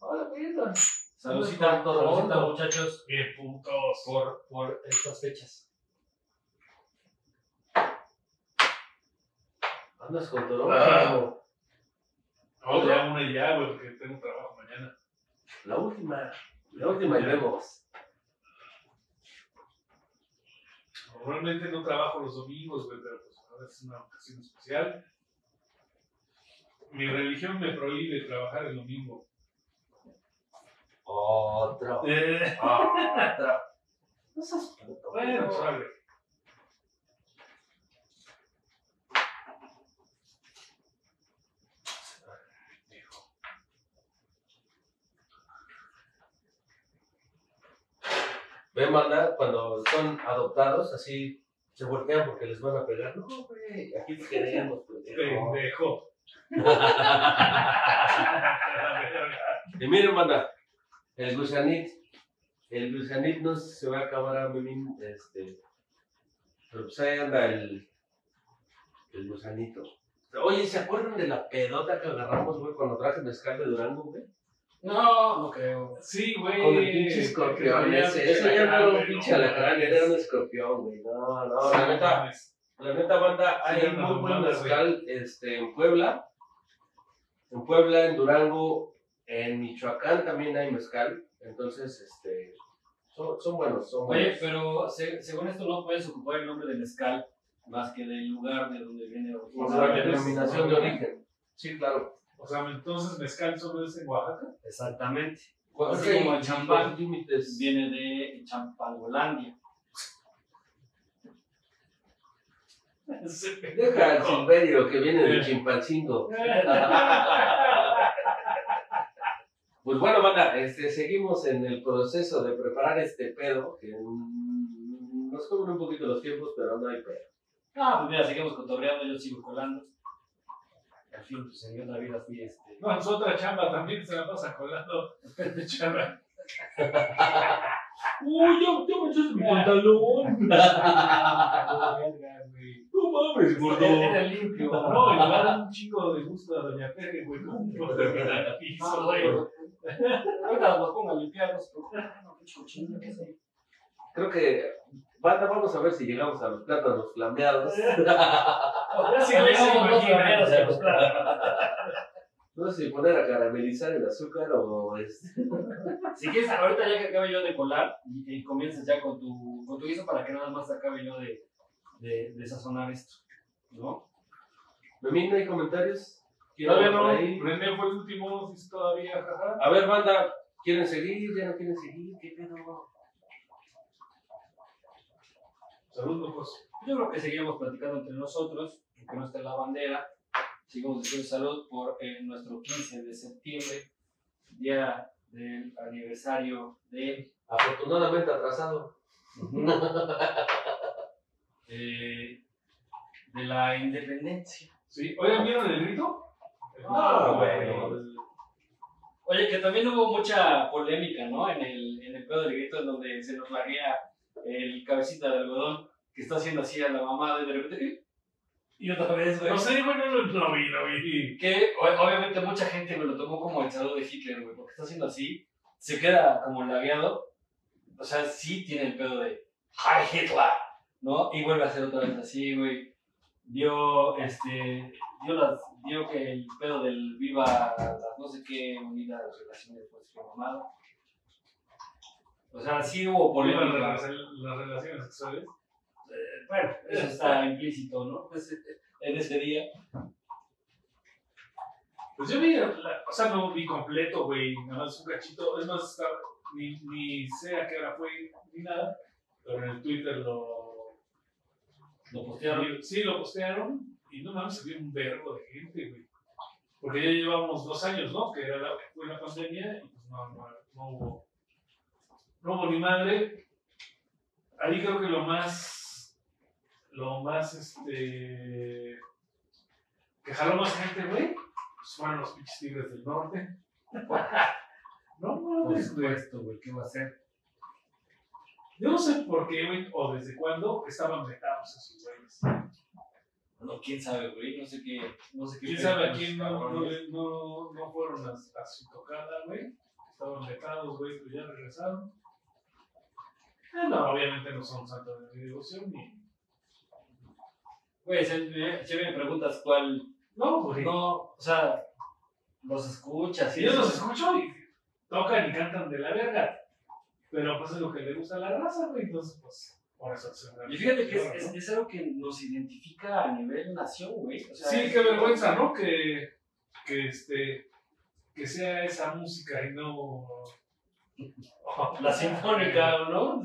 Hola, mierda. Saludcita, saludcita, muchachos, ¡Qué putos! por, por estas fechas. Andas con todo. Ah. No, ya una y ya, güey, porque tengo trabajo mañana. La última. La última y vemos. Normalmente no trabajo los domingos, güey, pero pues ahora es una ocasión especial. Mi religión me prohíbe trabajar el domingo. Otro. Eh, Otro. No seas puto. bueno, vale. Ven, manda, cuando son adoptados, así se voltean porque les van a pegar. No, güey, aquí te queremos, pendejo. Y miren, manda, el gusanit, el gusanit no se va a acabar a mí, este, pero pues ahí anda el, el gusanito. Oye, ¿se acuerdan de la pedota que agarramos, güey, cuando traje mezcal de Durango, güey? No, no creo. Sí, güey. Con el pinche escorpión ese. ya no era un pinche alacrán, era un escorpión, güey. No, no, la neta. La neta, banda, hay Sí, muy buen mezcal este, en Puebla. En Puebla, en Durango, en Michoacán también hay mezcal. Entonces, este, son, son buenos, son Oye, buenos. pero se- según esto no puedes ocupar el nombre de mezcal más que del lugar de donde viene Por la originalmente. denominación de origen. Sí, claro. O sea, entonces mezcal solo es en Oaxaca. Exactamente. Ok, Así como el champán límites. viene de Champangolandia. Deja al Silverio que viene de Chimpancingo. Pues bueno, banda, este, seguimos en el proceso de preparar este pedo, que nos comen un poquito los tiempos, pero no hay pedo. Ah, pues mira, seguimos cotorreando, yo sigo colando. Al fin, pues en mi otra vida fui este. No, es otra chamba también se la pasa colando. chamba. Uy, yo, yo me echaste mi pantalón. No mames, gordo. Era limpio. No, y le va a dar un chingo de gusto a Doña Pere, güey. ¿Cómo puedo terminar el piso, No, güey? Ahorita los pongo a limpiarlos. no. Creo que, banda, vamos a ver si llegamos a los plátanos flameados. Ya sí, A los plátanos. No sé si poner a caramelizar el azúcar o este. Si quieres, ahorita ya que acabe yo de colar y, y comienzas ya con tu, con tu guiso para que nada más acabe yo de, de, de sazonar esto. ¿No? ¿no hay comentarios? ¿Quién Todavía no. René fue el último, no sé si todavía, jaja. A ver, banda, ¿quieren seguir? ¿Ya no quieren seguir? ¿Qué pedo? Salud, locos. Yo creo que seguiremos platicando entre nosotros, aunque no esté la bandera. Sigamos diciendo salud por eh, nuestro 15 de septiembre, día del aniversario de, Afortunadamente atrasado. eh, de la independencia. Sí. Oigan, ¿vieron el grito? No, güey. Oye, que también hubo mucha polémica, ¿no? En el, en el pedo del grito, en donde se nos laguea el cabecita de algodón que está haciendo así a la mamá de repente, ¿qué? Y otra vez, güey. No sé, güey, no lo no vi, no vi. Que obviamente mucha gente me lo tomó como el saludo de Hitler, güey, porque está haciendo así, se queda como lagueado. O sea, sí tiene el pedo de ¡Hi Hitler! ¿No? Y vuelve a hacer otra vez así, güey. Dio, este, dio, las, dio que el pedo del viva las no sé qué unidas relaciones, pues, que mamado. O sea, sí hubo polémica. Las, las relaciones sexuales. Bueno, eso está implícito, ¿no? Pues, eh, en ese día. Pues yo vi, la- o sea, no vi completo, güey, nada más un cachito. Es más, ni, ni sé a qué hora fue ni nada, pero en el Twitter lo. Lo postearon. Sí, lo postearon y no mames, se un verbo de gente, güey. Porque ya llevamos dos años, ¿no? Que era la, fue la pandemia y pues no, no, no hubo. No hubo ni madre. Ahí creo que lo más. Lo más, este. Que jaló más gente, güey. Pues fueron los pinches tigres del norte. no Por mames, güey. supuesto, güey, ¿qué va a hacer? Yo no sé por qué, güey, o desde cuándo estaban vetados esos güeyes. No, quién sabe, güey, no sé qué. No sé qué ¿Quién sabe a quién no, no, no, no fueron a, a su tocada, güey? Estaban vetados, güey, pero ya regresaron. Ah, no, obviamente no son santos de mi devoción ni. Güey, si me, si me preguntas cuál. No, güey. No, o sea, los escuchas. Y yo los escucho y tocan y cantan de la verga. Pero pues es lo que le gusta a la raza, güey. Entonces, pues, por eso se Y fíjate que es, es, es algo que nos identifica a nivel nación, güey. O sea, Sí, qué vergüenza, ¿no? Que, que, este, que sea esa música y no... La sinfónica, ¿no?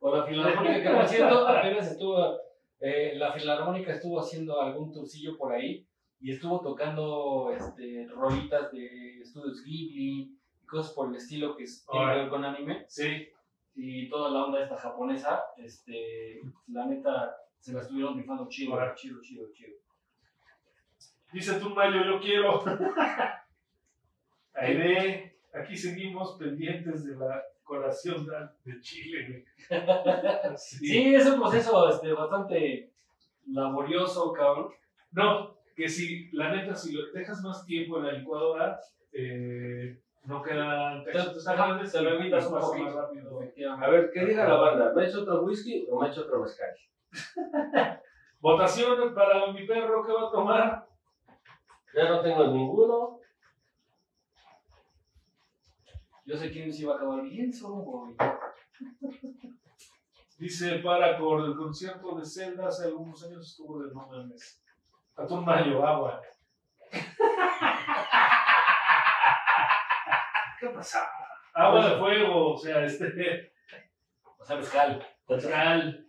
O la filarmónica, que por cierto, apenas estuvo. eh, la filarmónica estuvo haciendo algún turcillo por ahí y estuvo tocando este, rolitas de estudios Ghibli cosas por el estilo que es- tiene que ver con anime. Sí, y toda la onda esta japonesa, este, la neta, se la estuvieron rifando chido, Ahora. chido, chido, chido. dice tú, Mayo, yo quiero. Aide, aquí seguimos pendientes de la colación de Chile. Sí. Sí, es un proceso este, bastante laborioso, cabrón. No, que si, la neta, si lo dejas más tiempo en la licuadora, eh, No cachitos Te- te lo evitas un poquito. más rápido. A ver, ¿qué diga la banda? ¿Me ha hecho otro whisky o me ha hecho otro mezcal? Votación para mi perro que va a tomar. Ya no tengo ninguno. Yo sé quién se iba a acabar bien solo, güey. Dice Paracord, el concierto de Zelda hace algunos años estuvo de no mames. Atún Mayo, agua. ¿Qué pasa? Agua de fuego, o sea, este. O sea, mezcal. Mezcal.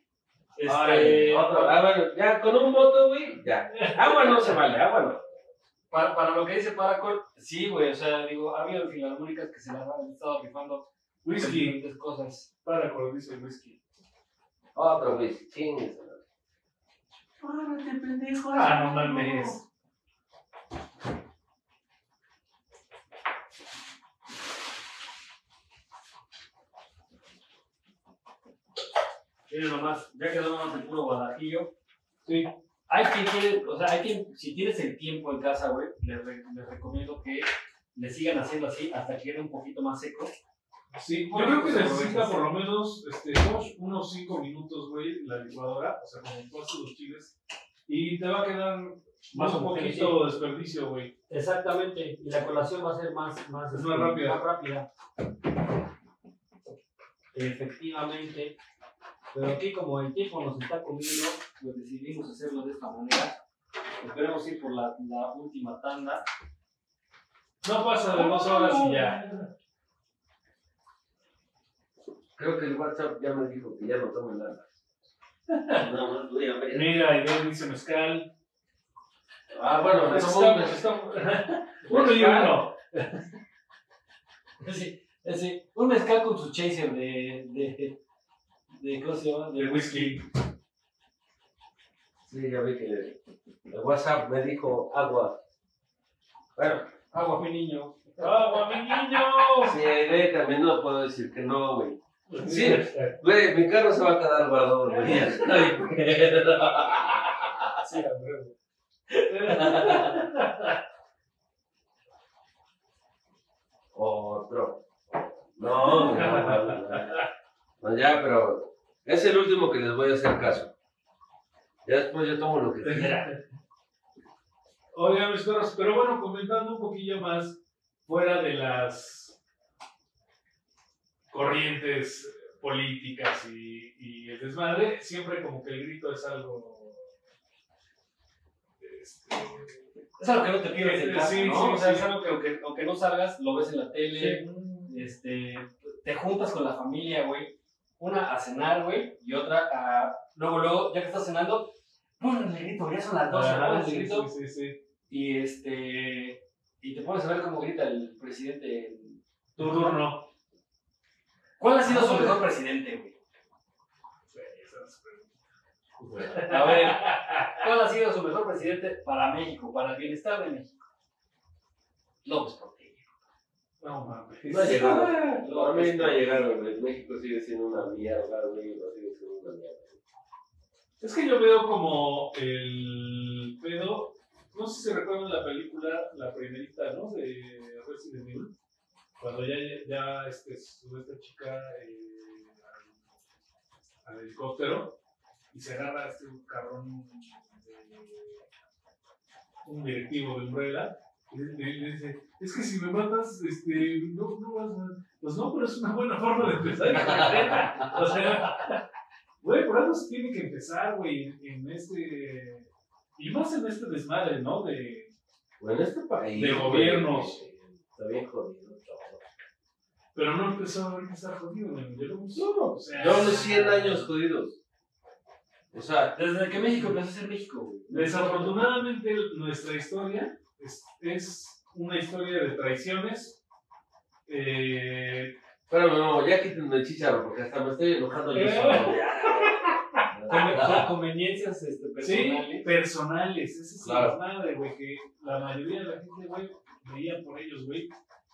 Este, otro. Ah, bueno, ya con un voto, güey, ya. Agua no se vale, agua no. para, para lo que dice Paracol, sí, güey, o sea, digo, ha habido filarmónicas que se las han estado rifando Whisky. diferentes cosas. Paracord dice whisky. Otro whisky, chingues. Párate, pendejo. Ah, no mames. Miren nomás, ya quedó nomás el puro guadajillo. Sí. Hay quien quiere, o sea, hay quien, si tienes el tiempo en casa, güey, les, re- les recomiendo que le sigan haciendo así hasta que quede un poquito más seco. Sí, yo creo que pues, necesita aprovechas. por lo menos este, unos- unos 5 minutos, güey, la licuadora, o sea, como tú haces los chiles, y te va a quedar más un poquito desperdicio, güey. Exactamente, y la colación va a ser más, más, Es este, más rápida. más rápida. Efectivamente. Pero aquí como el tiempo nos está comiendo, pues decidimos hacerlo de esta manera. Esperemos ir por la, la última tanda. No pasa de dos horas y ya. Creo que el WhatsApp ya me dijo que ya no tome nada. No, no voy a ver. Mira, y él dice mezcal. Ah, bueno, un Estamos, mezcal. estamos- uno y uno. Sí, sí, un mezcal con su chaser de, de, de, ¿cómo se llama? De whisky. Sí, ya vi que el WhatsApp me dijo agua. Bueno, Agua, mi niño. ¡Agua, mi niño! si Aide también no puedo decir que no, güey. Sí, güey, mi carro se va a quedar guardado, güey. Sí, a huevo. Otro. No, no, no, no. No, ya, pero es el último que les voy a hacer caso. Ya después yo tomo lo que quiera. Oigan, mis perros, pero bueno, comentando un poquillo más fuera de las corrientes políticas y, y el desmadre, siempre como que el grito es algo. este, Es algo que no te pierdes en casa, Sí, ¿no? sí, o sea, sí. es algo que aunque, aunque no salgas, lo ves en la tele, sí. este, te juntas con la familia, güey. Una a cenar, güey, y otra a... Luego, luego, ya que estás cenando, ponen el grito, ya son las 12, Ajá, ponen el sí, grito, sí, sí, sí. y este... Y te pones a ver cómo grita el presidente. en Tu turno. ¿Cuál ha sido su mejor presidente, güey? A ver, ¿cuál ha sido su mejor presidente para México, para el bienestar de México? López Portillo. No mames. No ha llegado. Para mí no ha llegado, güey. México sigue siendo una mierda, güey. Sigue siendo una mierda. Es que yo veo como el pedo. No sé si recuerdan la película, la primerita, ¿no? De Resident Evil. Cuando ya, ya este, sube esta chica eh, al, al helicóptero y se agarra este carrón de un directivo de Umbrella. Y le, le- le dice, es que si me matas, este, no, no vas a... Pues no, pero es una buena forma de empezar. o sea, güey, por algo se tiene que empezar, güey, en este... Y más en este desmadre, ¿no? De... Bueno, este país. De gobiernos. Está bien jodido todo. Pero no empezó a estar jodido, güey. Yo lo No, o sea, Llevamos 100 años jodidos. O sea, Desde que México empezó a ser México, güey. Desafortunadamente nuestra historia es, es una historia de traiciones. Eh, pero no, ya quítenme el chicharro porque hasta me estoy enojando yo Eh. solo. Con, con Ya. conveniencias este, sí, personales. personales. Ese es Claro. el madre, güey, que la mayoría de la gente, güey, veía por ellos, güey.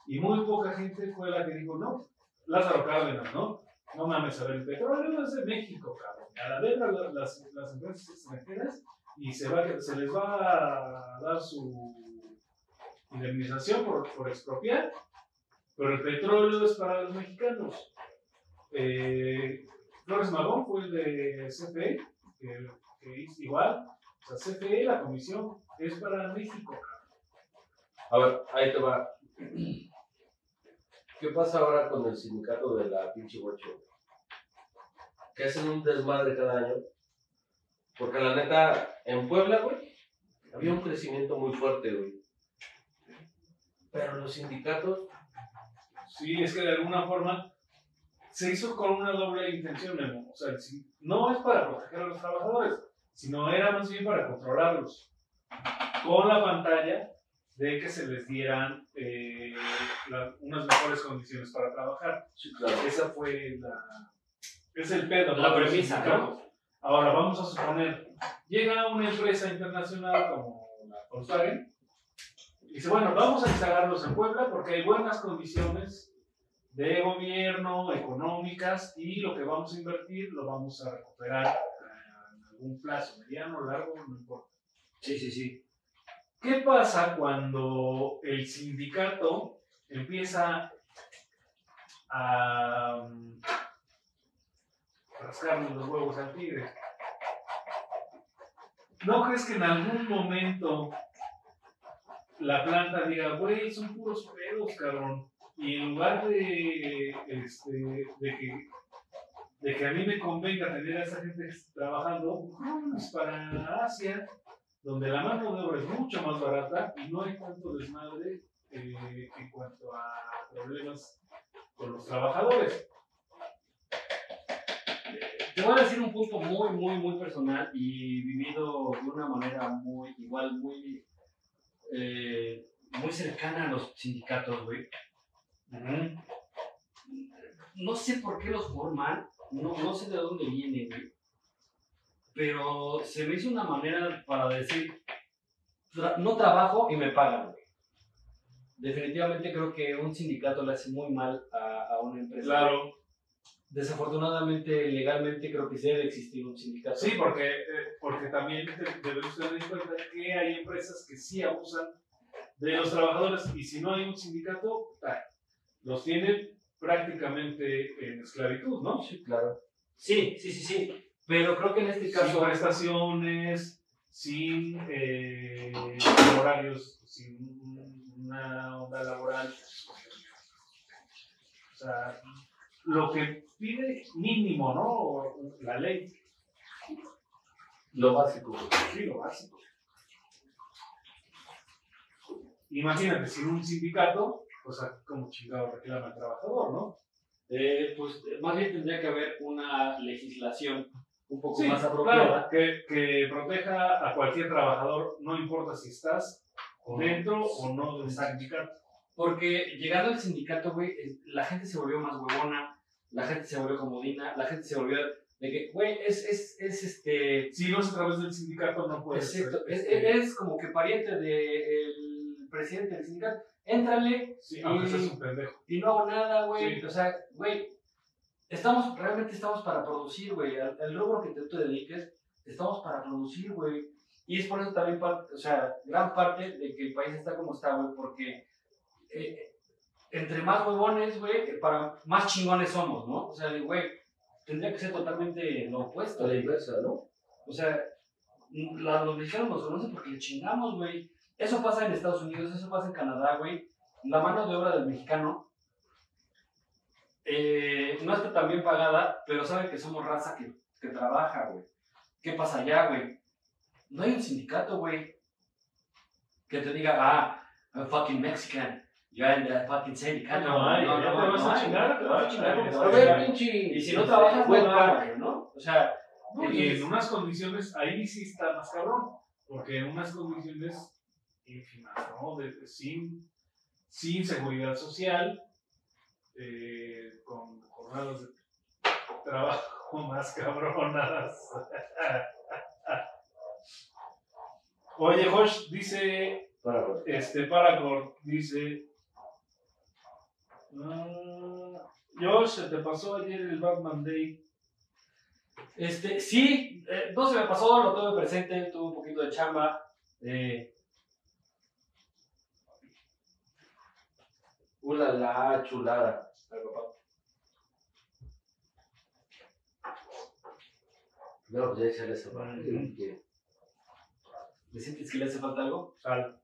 Y muy poca gente fue la que dijo, no, Lázaro Cárdenas, ¿no? No mames, a ver, el petróleo es de México, cabrón. A la verga la- las, las empresas extranjeras y se, va, a- se les va a dar su indemnización por, por expropiar, pero el petróleo es para los mexicanos. Eh, Flores Magón fue el de CFE, que, que hizo igual. O sea, CFE, la comisión, es para México. A ver, ahí te va. ¿Qué pasa ahora con el sindicato de la pinche bocho? Que hacen un desmadre cada año. Porque la neta, en Puebla, güey, había un crecimiento muy fuerte, güey. Pero los sindicatos, Sí, es que de alguna forma se hizo con una doble intención, Memo. O sea, no es para proteger a los trabajadores, sino era más bien para controlarlos. Con la pantalla de que se les dieran eh, la- unas mejores condiciones para trabajar. sí, claro. Esa fue la. Es el pedo, ¿no? La premisa, sindicatos. Ahora, vamos a suponer, llega una empresa internacional como la Volkswagen y dice, bueno, vamos a instalarlos en Puebla porque hay buenas condiciones de gobierno, económicas, y lo que vamos a invertir lo vamos a recuperar en algún plazo, mediano, largo, no importa. Sí, sí, sí. ¿Qué pasa cuando el sindicato empieza a mm, rascarle los huevos al tigre? ¿No crees que en algún momento la planta diga, güey, son puros pedos, cabrón? Y en lugar de, este, de, que, de que a mí me convenga tener a esa gente trabajando, vámonos para Asia, donde la mano de obra es mucho más barata y no hay tanto desmadre eh, en cuanto a problemas con los trabajadores. Te voy a decir un punto muy, muy, muy personal y vivido de una manera muy, igual, muy, eh, muy cercana a los sindicatos, güey. No sé por qué los forman, no, sé de dónde viene, güey. Pero se me hizo una manera para decir, no trabajo y me pagan, güey. Definitivamente creo que un sindicato le hace muy mal a, a una empresa. Claro, Desafortunadamente, legalmente creo que debe existir un sindicato. sí, porque, eh, porque también debemos tener en cuenta que hay empresas que sí abusan de los trabajadores y si no hay un sindicato, los tienen prácticamente en esclavitud, ¿no? Sí, claro. Sí, sí, sí, sí. Pero creo que en este Sin caso. prestaciones, sin eh, horarios, sin una onda laboral. O sea, lo que pide mínimo, ¿no? La ley. Lo básico. Sí, lo básico. Imagínate, sin un sindicato, pues a- como chingado reclama el trabajador, ¿no? Eh, pues más bien tendría que haber una legislación un poco Sí, más apropiada. claro, que, que proteja a cualquier trabajador, no importa si estás dentro o no de un sindicato. Porque llegando al sindicato, güey, la gente se volvió más huevona, la gente se volvió comodina, la gente se volvió de que, güey, es, es, es este. Si no es a través del sindicato, no puedes. Exacto, es, este, es como que pariente del presidente del sindicato. Éntrale sí, aunque y- seas un pendejo. y no hago nada, güey. Sí. O sea, güey, estamos, realmente estamos para producir, güey. Al rubro que te, te dediques, estamos para producir, güey. Y es por eso también, o sea, gran parte de que el país está como está, güey, porque eh, entre más huevones, güey, eh, para más chingones somos, ¿no? O sea, güey, tendría que ser totalmente lo opuesto. La inversa, ¿no? O sea, la- los mexicanos nos conocen porque le chingamos, güey. Eso pasa en Estados Unidos, eso pasa en Canadá, güey. La mano de obra del mexicano eh, no está tan bien pagada, pero sabe que somos raza que, que trabaja, güey. ¿Qué pasa allá, güey? No hay un sindicato, güey, que te diga, ah, I'm fucking Mexican. You're in the fucking sindicato. No hay, ya te vas a hay, chingar, te vas a chingar, no te vas A chingar. Y si no trabajas, Buen no ¿no? O sea, No, y en unas condiciones, ahí sí está más cabrón, porque en unas condiciones ínfimas, ¿no? De- de- sin, sin seguridad social, eh, con jornadas de trabajo más cabronadas. Oye, Josh, dice, este, Paracord, dice, ah, Josh, se te pasó ayer el Batman Day. Este, sí, eh, no se me pasó, lo tuve presente, tuve un poquito de chamba. eh, Ula la chulada. No, pues ya madre. Ujú. que- ¿Le sientes que le hace falta algo? Sal.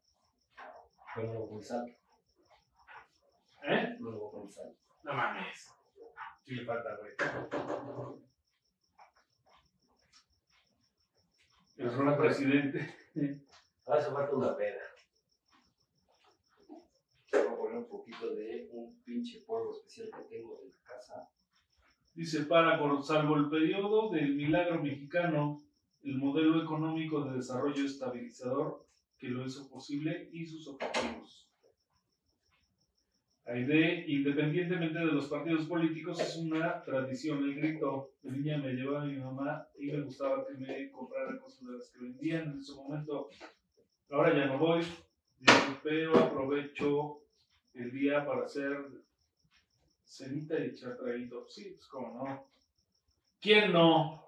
No a poner sal. ¿Eh? No lo voy a. No mames. Sí le falta, güey. El rol presidente. Hace falta una pena. Voy a poner un poquito de un pinche polvo especial que tengo en la casa. Dice, para, por, salvo el periodo del milagro mexicano, el modelo económico de desarrollo estabilizador que lo hizo posible y sus objetivos. Aide, independientemente de los partidos políticos, es una tradición. El grito de niña me llevaba a mi mamá y me gustaba que me comprara cosas de las que vendían en su momento. Ahora ya no voy, pero aprovecho el día para hacer cenita y echar traguito. Sí, pues cómo no. ¿Quién no?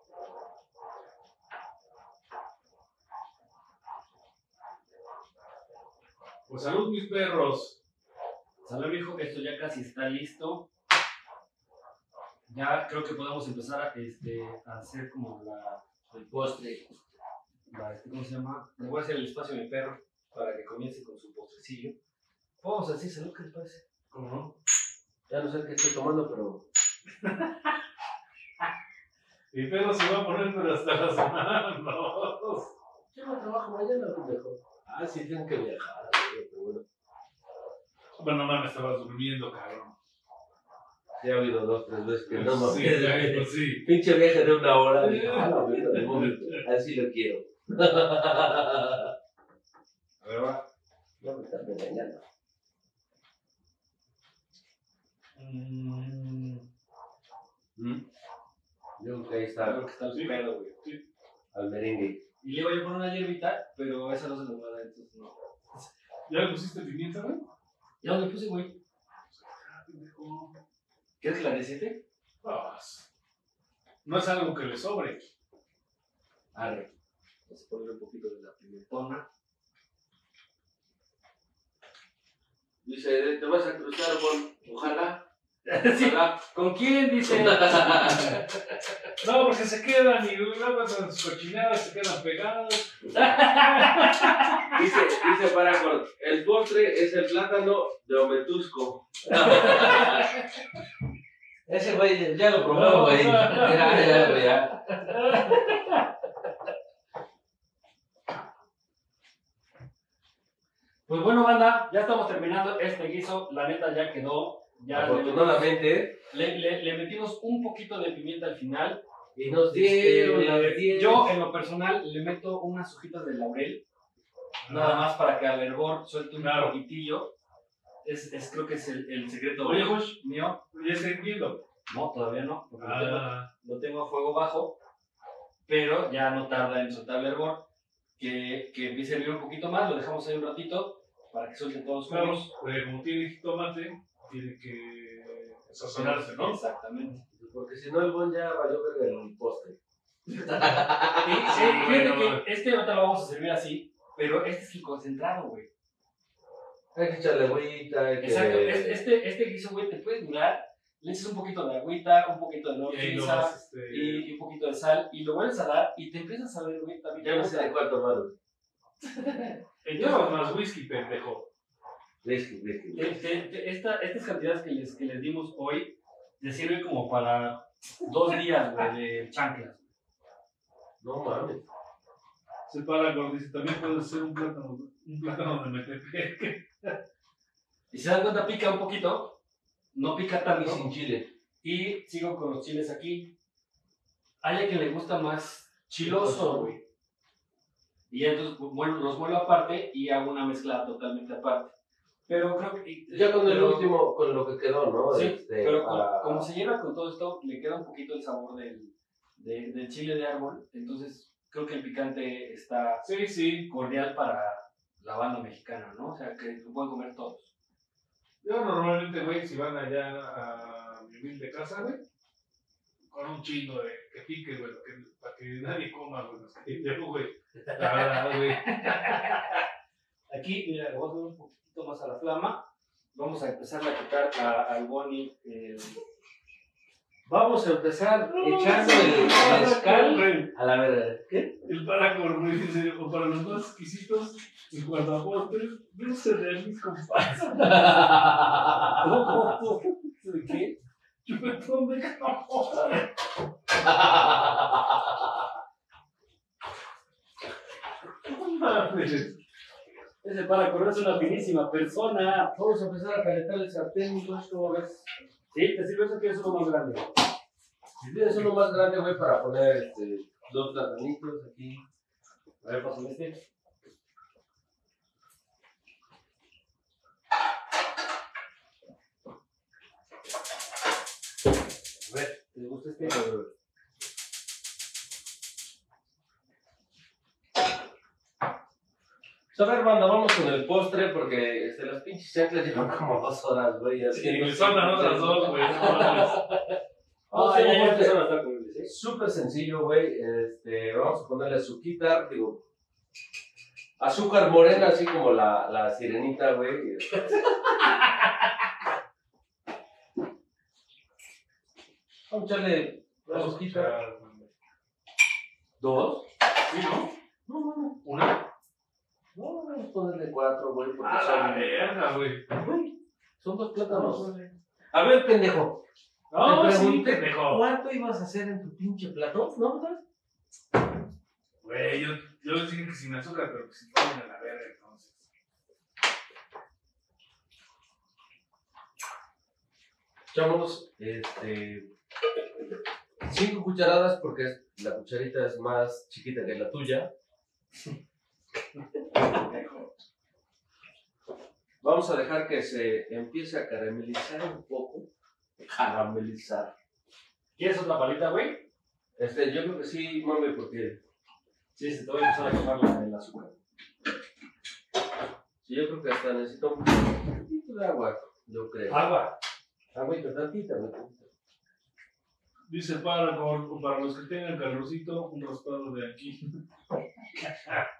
Pues salud, mis perros. Salud, viejo, esto ya casi está listo. Ya creo que podemos empezar a, este, a hacer como la, el postre. La, este, ¿Cómo se llama? Le voy a hacer el espacio a mi perro para que comience con su postrecillo. Vamos a decir salud, ¿qué les parece? ¿Cómo no? Ya no sé qué estoy tomando, pero. Mi perro se va a poner pero hasta las manos. Yo no trabajo mañana, pendejo. Ah, sí, tienen que viajar. Bueno, no mames, estabas durmiendo, cabrón. Ya he oído dos, tres veces que no mames. sí, pues sí. Pinche viaje de una hora. Dije, ah, de momento. Así lo quiero. A ver, va. No me estás engañando. Mm, ¿Mm? Yo creo que ahí está Creo que está el Sí. pedo, güey. al merengue. Y le voy a poner una hierbita, pero esa no se nos va a dar, entonces no. ¿Ya le pusiste pimienta, güey? Ya le puse, güey. ¿Quieres la recete? Pues, No es algo que le sobre. Arre. Vamos a poner un poquito de la pimentona. Dice, te vas a cruzar con. Ojalá. Sí. ¿Con quién? Dice. No, porque se quedan y luego esas cochinadas se quedan pegadas. Dice, dice Paracord, el postre es el plátano de Ometusco. Ese güey ya lo probó, güey. Ya, ya, güey, ya. Pues bueno, banda, ya estamos terminando este guiso. La neta ya quedó. Ya Afortunadamente. le, le- le metimos un poquito de pimienta al final. Y nos dieron Este, las 10. yo, en lo personal, le meto unas hojitas de laurel. Nada más para que al hervor suelte un Claro. poquitillo. Es, es- creo que es el, el secreto Oye, Josh, mío. ya estoy viendo. No, todavía no. porque lo, tengo, Ah, lo tengo a fuego bajo. Pero ya no tarda en soltar el hervor. Que, que empiece a hervir un poquito más. Lo dejamos ahí un ratito para que suelte todos los claro, jugos. porque como tiene tomate, tiene que sazonarse, ¿no? Exactamente. Porque si no, el buen ya valió ver el postre. Sí, Ah, fíjate bueno, que este ahorita lo vamos a servir así, pero este es el concentrado, güey. Hay que echarle agüita, hay que... Exacto. Este, este, guiso, güey, te puede durar. Le echas un poquito de agüita, un poquito de nomás, este, y, y un poquito de sal, y lo vuelves a dar y te empiezas a ver, güey, también. Ya no sé de cuál tomar. Echabas más whisky, pendejo. Whisky, whisky. Te- te- te- esta- estas cantidades que les, que les dimos hoy te sirven como para dos días, güey, de chanclas. No mames. Se para dice, también puede ser un plátano, un plátano de metepec. Y se dan cuenta, pica un poquito, no pica Y tanto. sin chile. Y sigo con los chiles aquí. Hay a quien le gusta más chiloso, güey. Y entonces bueno, los vuelvo aparte y hago una mezcla totalmente aparte. Pero creo que. Ya con el pero- último, con lo que quedó, ¿no? Sí, Este, pero para- como se lleva con todo esto, le queda un poquito el sabor del, de- del chile de árbol. Entonces creo que el picante está Sí, sí. cordial para la banda mexicana, ¿no? O sea, que lo pueden comer todos. Yo normalmente, güey, si van allá a mi humilde casa, güey, con un chingo de que pique, güey, para que, para que nadie coma, güey, los que güey. La verdad, güey. Aquí, mira, le voy a subir un poquitito más a la flama Vamos a empezar a quitar a- al Bonnie. el- Vamos a empezar echando el mezcal a la verga. ¿Qué? El para correr, dice, o para los más exquisitos, cuanto a postres, dulce de mis compadres. ¿De qué? Chupetón de camote. No mames. Ese para correr es una finísima persona. Vamos a empezar a calentar el sartén, ¿no? ¿Cómo ves? ¿Sí? ¿Te sirve eso que es uno más grande? Si tienes uno más grande, güey, para poner este, dos platanitos aquí. A ver, pásame este. A ver, ¿te gusta este? Pues a ver, banda, vamos con el postre porque este, las pinches chanclas llevan como dos horas, güey. Sí, me son las otras dos, güey. Vamos a ¿sí? súper sencillo, güey. Este, vamos a ponerle azuquita, digo, azúcar morena, así como la, la sirenita, güey. Vamos a echarle azuquita. ¿Dos? Sí, ¿no? No, no, no. ¿Una? No, vamos a ponerle cuatro, güey, porque A la son, verga, güey. Son dos plátanos. A ver, pendejo. No, Te sí, pregunté pendejo. ¿Cuánto ibas a hacer en tu pinche plato? ¿No, verdad? Güey, yo, yo dije que sin azúcar, pero que sin ponen a la verga, entonces. Echamos este, cinco cucharadas porque la cucharita es más chiquita que la tuya. Vamos a dejar que se empiece a caramelizar un poco. Caramelizar. ¿Quieres otra palita, güey? Este, yo creo que sí, mami, porque Sí, se te va a empezar a quemar la- el azúcar. sí, yo creo que hasta necesito un poquito de agua, yo creo. Agua. Agüita tantita, güey. Dice para, para los que tengan calorcito, un raspado de aquí.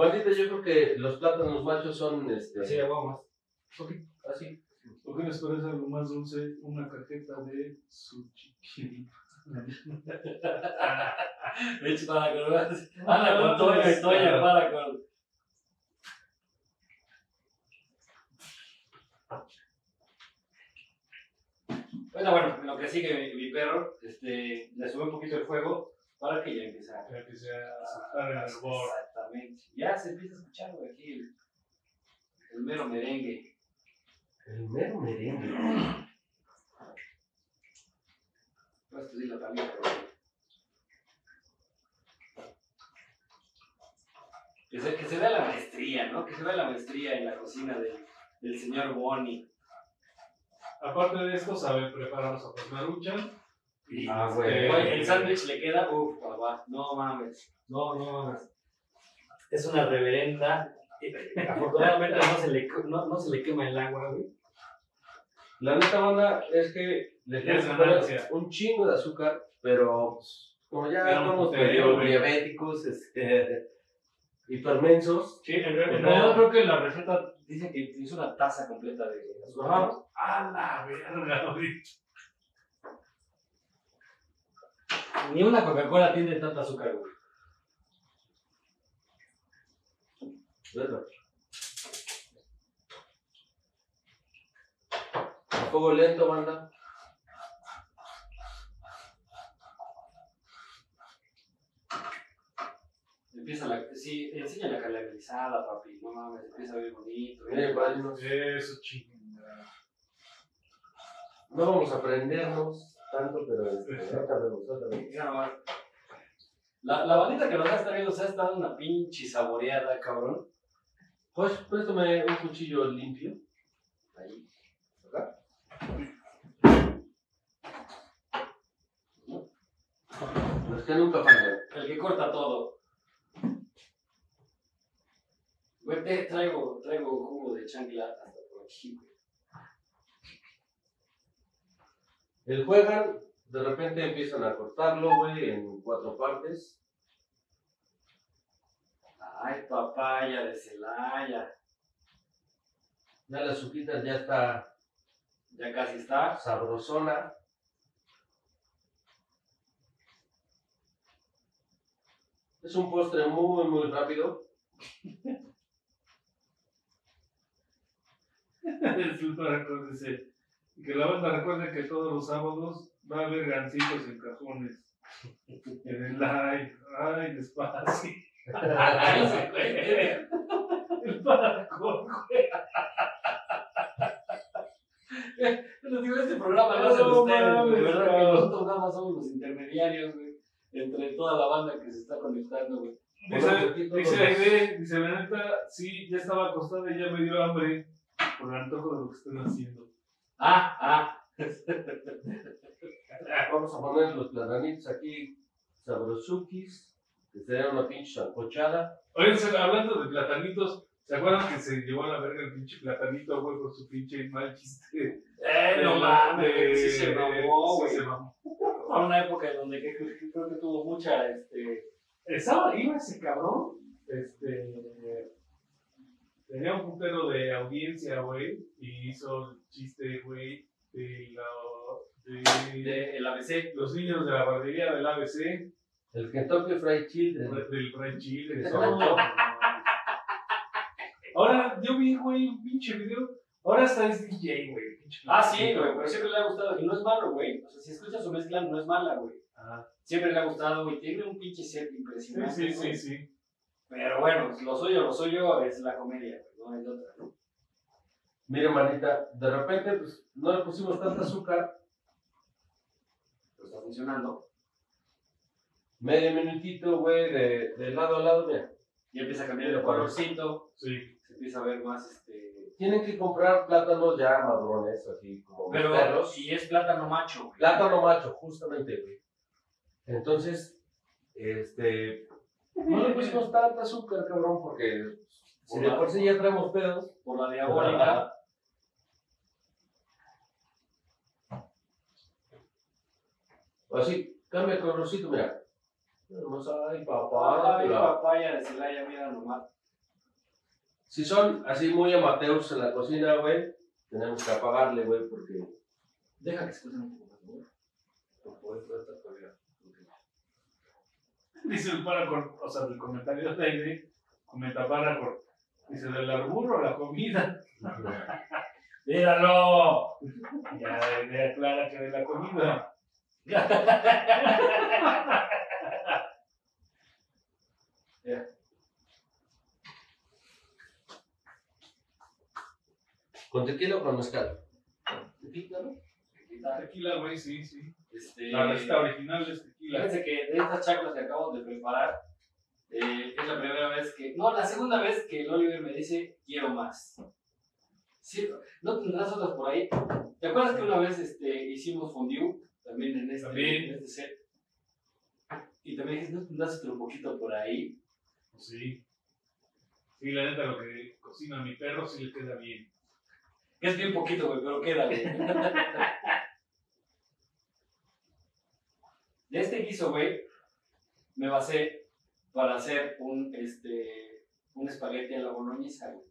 Bandita, yo creo que los plátanos machos son este, Así de agua más. así. ¿Por qué les parece algo más dulce una cajeta de sushi? De hecho, para con. Anda con Toño y Toño, para con. Bueno, bueno, en lo que sigue mi, mi perro, este, le sube un poquito el fuego para que ya empiece a. Que sea aceptar el hervor. Exactamente. Ya se empieza a escuchar, güey, aquí el, el mero merengue. El mero merengue. Puedes pedir la palita, güey. Que se, que se vea la maestría, ¿no? Que se vea la maestría en la cocina del, del señor Bonnie. Aparte de esto, sabe preparar sopas maruchan. Y, Ah, güey. Oye, el sándwich le queda, uff, papá, no mames, no, no mames. Es una reverenda. Afortunadamente no se le, no, no se le quema el agua, güey. La neta banda es que le Es tienes un chingo de azúcar, pero pues, como ya estamos medio diabéticos, este, hipermensos, Sí, en, re- en No, realidad creo que la receta dice que hizo una taza completa de azúcar. Ajá. A la verga, güey. Ni una Coca-Cola tiene tanta azúcar, güey. ¿verdad? A fuego lento, banda. Empieza la, sí, enseña la caramelizada, papi, no mames, empieza a ver bonito. Bien. padrinos, Eso chingada. no vamos a aprendernos tanto, pero este. La, la bandita que nos estar viendo se ha estado una pinche saboreada, cabrón. Pues, préstame un cuchillo limpio. Ahí. Acá. Los que nunca fallan. El que corta todo. Güey, te- traigo, traigo jugo de chancla hasta por aquí, güey. El juegan, de repente empiezan a cortarlo, güey, en cuatro partes. Ay, papaya de Celaya. Ya la azuquita ya está Ya casi está. sabrosona. Es un postre muy, muy rápido. El para dice que la banda recuerde que todos los sábados va a haber gancitos en cajones. En el live. Ay, despacio. El paracol, güey. Les digo, este programa lo hacen No ustedes, de verdad que nosotros nada más somos los intermediarios, güey, entre toda la banda que se está conectando, güey. Dice, dice Aide, dice la neta, sí, ya estaba acostada y ya me dio hambre por el antojo de lo que están haciendo. Ah, ah. Vamos a poner los platanitos aquí, sabrosukis, que sería una pinche sancochada. Oye, hablando de platanitos, ¿se acuerdan que se llevó a la verga el pinche platanito, güey, por su pinche mal chiste? Eh, no mames, sí se mamó, sí güey. se mamó. Fue una época en donde creo que tuvo mucha, este... Estaba, iba ese cabrón, este, tenía un putero de audiencia, güey, y hizo el chiste, güey, de, la, de, de el ABC. los niños de la guardería del ABC, El Kentucky Fried Chicken. del Que todo. son- Ahora, yo vi, güey, un pinche video, ahora hasta es DJ, güey. Ah, sí, güey, pero siempre le ha gustado. Y no es malo, güey. O sea, si escuchas su mezcla, no es mala, güey. Siempre le ha gustado, güey. Tiene un pinche set impresionante. sí, sí, sí. Pero bueno, lo suyo, lo suyo es la comedia, güey. No hay de otra. Mira, manita, de repente, pues, no le pusimos tanta azúcar. Pero está funcionando. Medio minutito, güey, de, de lado a lado, mira. Y empieza a cambiar el colorcito. Sí. Se empieza a ver más, este... Tienen que comprar plátanos ya madrones, así como mis Pero perros. si es plátano macho, güey. Plátano macho, justamente, güey. Entonces, este. No le pusimos tanta azúcar, cabrón, porque si de por sí ya traemos pedos. Por la diabólica. Así, cambia el colorcito, mira. Vamos, ay, papá. Ay, papaya de Celaya, mira nomás. Si son así muy amateurs en la cocina, güey, tenemos que apagarle, güey, porque. Deja que se escuchen un poco más, güey. Por poder poder estar todavía. Dice el Paracor, o sea, el comentario de Aide, comenta Paracor. Dice, del arburo la comida. ¡Míralo! Ya Aide aclara que de la comida. ¿Con tequila o con mezcal? Tequila, ¿no? Tequila, güey, sí, sí. Este, La receta original es tequila. Fíjense que de estas chaclas que acabo de preparar, eh, es la primera vez que. No, la segunda vez que el Oliver me dice quiero más. Sí, ¿No tendrás otras por ahí? ¿Te acuerdas que una vez este, hicimos fondue? También en este, También. en este set. Y también dijiste, ¿no tendrás otro poquito por ahí? Sí. Sí, la neta, lo que cocina mi perro sí le queda bien. Es bien poquito, güey, pero queda, güey. De este guiso, güey, me basé para hacer un, este, un espagueti a la boloñesa, güey.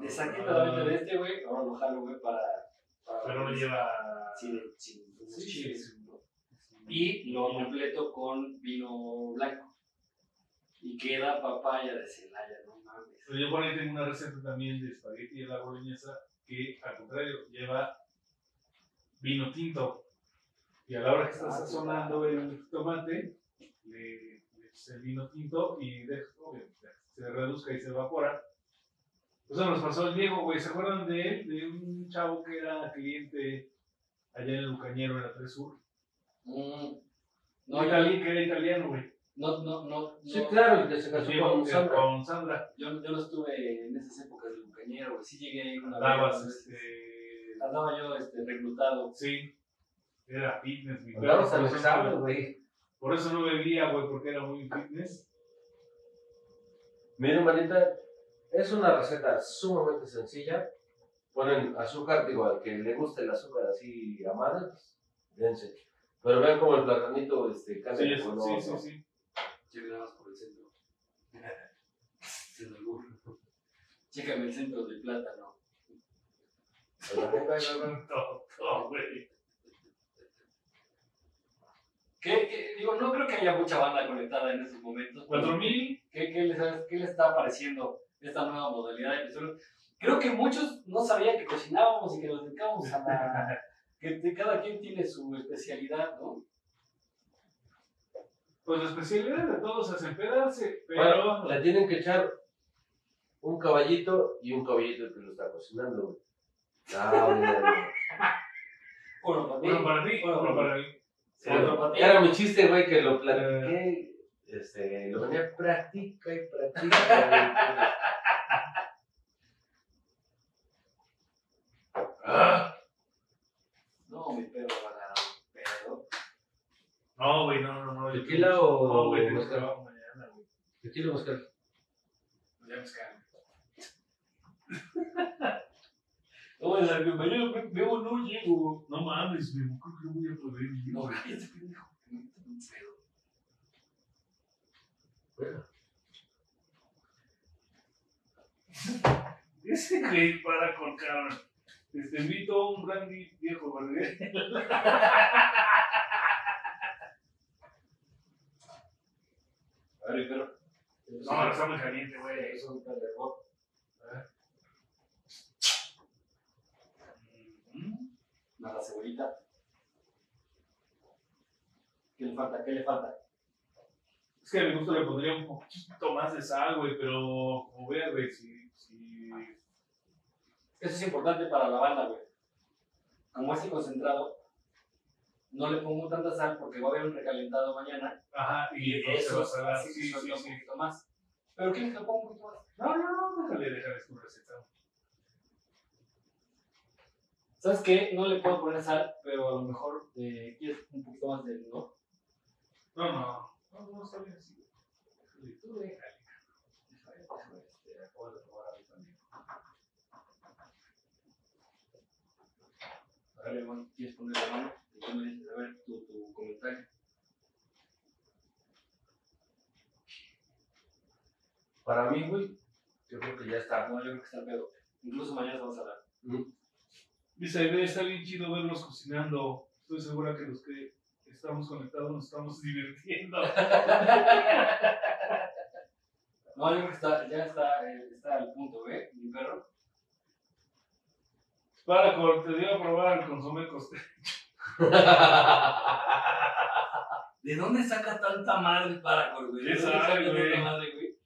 Le saqué totalmente de este, güey, ahora lo jalo, güey, para... para Pero no lleva. Sin, sin, sin Sí, chiles. sí, sí. Y lo completo con vino blanco. Y queda papaya de Celaya, no mames. Pero yo por ahí tengo una receta también de espagueti de la boloñesa que, al contrario, lleva vino tinto. Y a la hora que estás Ah, sazonando el tomate, le, le echas el vino tinto y obvio, se reduzca y se evapora. Eso nos pasó al Diego, güey. ¿Se acuerdan de él? De un chavo que era cliente allá en el Bucañero, en la 3 Sur. Mm, No, no, yo, Itali- que era italiano, güey. no, no, no, Sí, no. claro, el que se casó con eh, Sandra. con Sandra. Yo, yo no estuve en esas épocas del bucañero, güey. Sí llegué ahí una Andabas, vez. este. Andaba yo este, reclutado. Sí. Era fitness, mi por eso- examen, güey. Por eso no bebía, güey, porque era muy fitness. Miren, manita, es una receta sumamente sencilla. Ponen azúcar, digo, al que le guste el azúcar así a madre, pues, dense. Pero vean como el platanito este, cambia Sí, color. sí, ¿no? sí, sí. Nada más por el centro. Sin albur. Chécame el centro del plátano. Ahí va, ahí va, ahí va. No, no, güey. ¿Qué, qué- digo, no creo que haya mucha banda conectada en estos momentos. ¿Cuatro mil? ¿Qué, qué, les, ¿Qué les está pareciendo esta nueva modalidad de episodio? Creo que muchos no sabían que cocinábamos y que nos dedicábamos a la... que de- cada quien tiene su especialidad, ¿no? Pues la especialidad de todos es empedarse, pero. Bueno, le tienen que echar un caballito y un caballito que lo está cocinando, güey. Ah. Uno para ti, uno para ti, uno uno para mí. Sí. Era mi chiste, güey, que lo platiqué. Este, lo venía practica y practica. Ah, No, mi perro va a ganar un pedo. no, güey, no, no, no. ¿Tequila o No, güey, mañana, güey. Tequila mezcal. Me escalan. No, es el mañana veo no llego. No mames, güey, creo que no voy a poder ir. No, cállate, pendejo. me pedo. Ese güey para con cabrón. Este, invito a un brandy viejo, ¿verdad? A ver, mi perro. No, está muy caliente, güey. Es un perro. Más la cebollita. ¿Qué le falta? ¿Qué le falta? Es que a mi gusto le pondría un poquito más de sal, güey, pero como veas, güey, si, si... Eso es importante para la banda, güey. Como es concentrado, no le pongo tanta sal porque va a haber un recalentado mañana. Ajá, y Eso va a así Sí, sí, sí. un poquito más. ¿Pero quieres que le ponga un poquito más? No, no, no, déjale, déjale, es tu receta. ¿Sabes qué? No le puedo poner sal, pero a lo mejor eh, quieres un poquito más de no. No, no, no, no, bien así. Tú déjale. Este, a ver, hermano, ¿quieres poner la mano? Y tú me dices, a ver, tu, tu comentario. Para mí, güey, yo creo que ya está. No, yo creo que está pedo. Incluso mañana vamos a hablar. Dice, "Aide, está bien chido verlos cocinando. Estoy segura que los que estamos conectados nos estamos divirtiendo. No, yo creo que está, ya está, eh, está al punto, ¿eh? Mi perro. Para, te dio a probar el consomé costeño. ¿De dónde saca tanta madre para güey? ¿De ¿Quién dónde saca tanta madre, güey?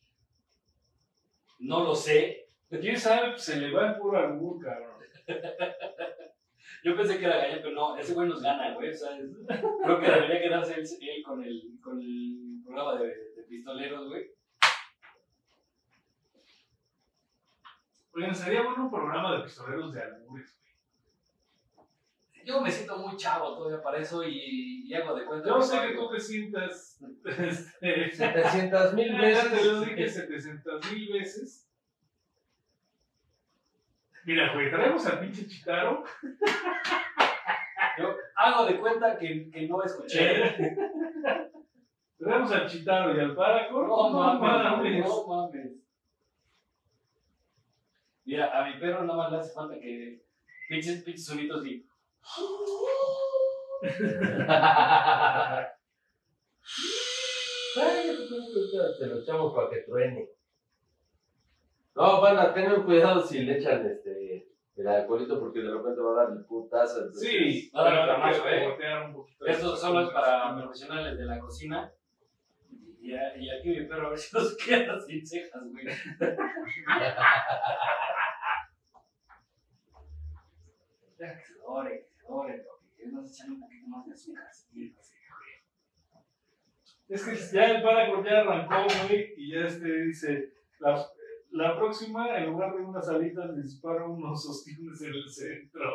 No lo sé. ¿Quién sabe? Se le va el puro albur, cabrón. Yo pensé que era gallo, pero no, ese güey nos gana, güey. O sea, es- creo que debería quedarse él, él con, el, con el programa de, de pistoleros, güey. Oigan, sería bueno un programa de pistoleros de albures, güey. Yo me siento muy chavo todavía para eso y, y hago de cuenta. Yo sé que tú te sientas. Este, 700 mil ya te lo veces. dije 700 mil veces. Mira, güey, traemos al pinche Chitaro. Yo hago de cuenta que, que no escuché. Traemos al Chitaro y al Paraco. No mames, no mames. Mira, a mi perro nada más le hace falta que pinches, pinches sonidos y. Se lo echamos para que truene. No, banda, tengan cuidado si le echan este el alcoholito porque de repente va a dar el putazo. entonces- Sí, hay más, que ¿eh? voltear un poquito. Esto solo es para profesionales de la cocina. Y, a- y aquí mi perro a ver si nos queda sin cejas, güey. Ya que se dore, que se dore, papi. Vamos a echarle un poquito más de azúcar. Es que ya el Paraco ya arrancó, güey, y ya este dice, la, la próxima, en lugar de unas alitas, le disparo unos ostiones en el centro.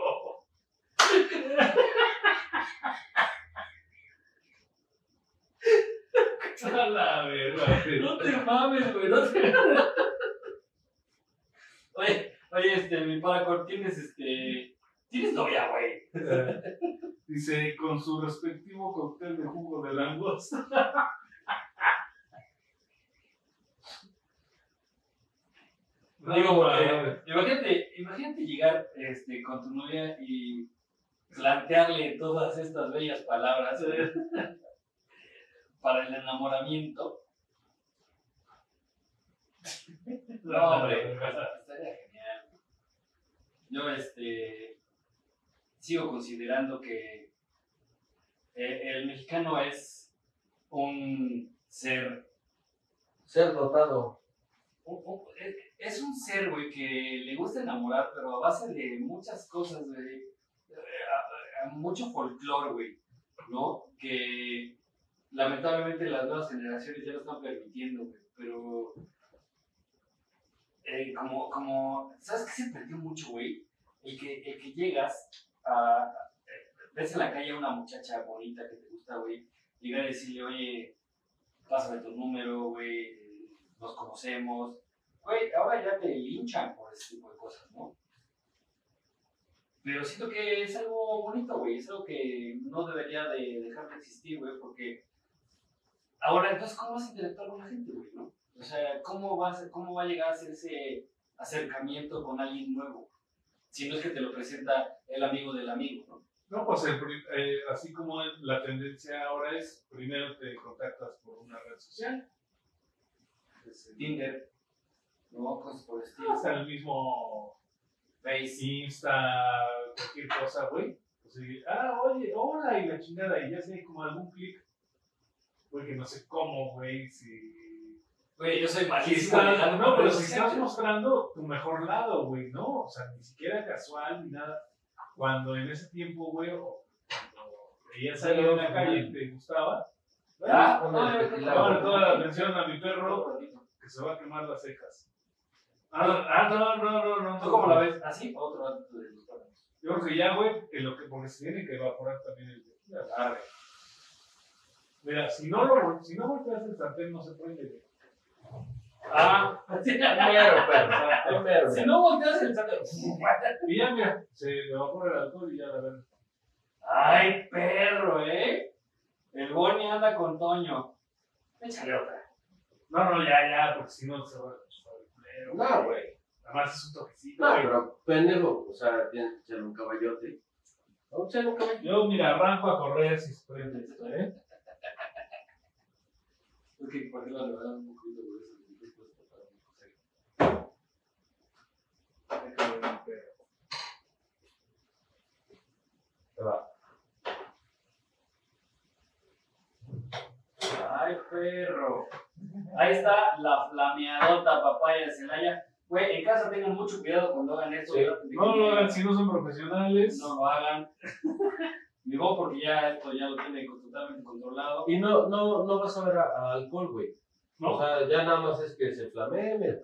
A la güey. No te mames, güey, no te Oye, oye, este, mi paracor, tienes este. Tienes novia, güey. Dice, con su respectivo cóctel de jugo de langosta. Digo, eh, imagínate, imagínate llegar este, con tu novia y plantearle todas estas bellas palabras eh, para el enamoramiento. No, hombre, estaría genial. Yo, este, sigo considerando que el mexicano es un ser Ser dotado. Un- es- un ser, güey, que le gusta enamorar, pero a base de muchas cosas, güey. Eh, Mucho folclore, güey, ¿no? Que lamentablemente las nuevas generaciones ya lo están permitiendo, güey. Pero, eh, como, como, ¿sabes qué se perdió mucho, güey? El que, que llegas a, ves en la calle a una muchacha bonita que te gusta, güey, llegar a decirle, oye, pásame tu número, güey, nos conocemos. Güey, ahora ya te linchan por ese tipo de cosas, ¿no? Pero siento que es algo bonito, güey, es algo que no debería de dejar de existir, güey, porque ahora, entonces, ¿cómo vas a interactuar con la gente, güey, no? O sea, ¿cómo, vas, ¿cómo va a llegar a hacer ese acercamiento con alguien nuevo? Si no es que te lo presenta el amigo del amigo, ¿no? No, pues el eh, así como la tendencia ahora es, primero te contactas por una red social. Tinder, ¿no? Cosas por el estilo. Hasta el mismo Face. Insta, cualquier cosa, güey. Ah, oye, hola, y la chingada, y ya sé como algún clic. Güey, que no sé cómo, güey, si... Güey, yo soy si malísimo. no, pero si estás mostrando tu mejor lado, güey, ¿no? O sea, ni siquiera casual ni nada. Cuando en ese tiempo, güey, o cuando veías a alguien en la calle y te gustaba, Ah, güey. toda la atención a mi perro que se va a quemar las cejas. Ah, no, ah, no, no, no, no. ¿Tú cómo la ves? ¿Así o otro lado de? Yo creo que ya, güey, que lo que, porque se tiene que evaporar también el tequila. Arre. Mira, si no, lo, si no volteas el sartén, no se prende. Ah, Primero, perro. Primero. si no volteas el sartén. Y ya, mira, se evapora el alcohol y ya la ven. Ay, perro, ¿eh? El Bonnie anda con Toño. Échale otra. No, no, ya, ya, porque si no se va a el culero. No, güey. Además es un toquecito, No, pero pendejo. O sea, tienes que echarle un caballote. Vamos a echarle un caballote. Yo, mira, arranco a correr si se prende esto, ¿eh? Es que por qué la verdad un poquito por eso. Déjame ver mi perro. Te va. Ay, perro. Ahí está la flameadota papaya de Celaya. Güey, en casa tengan mucho cuidado cuando hagan esto. Sí. No lo hagan si no son profesionales. No lo hagan. Digo, porque ya esto ya lo tiene totalmente controlado. Y no, no, no vas a ver a, a alcohol, güey. No. O sea, ya nada más es que se flamee, mira.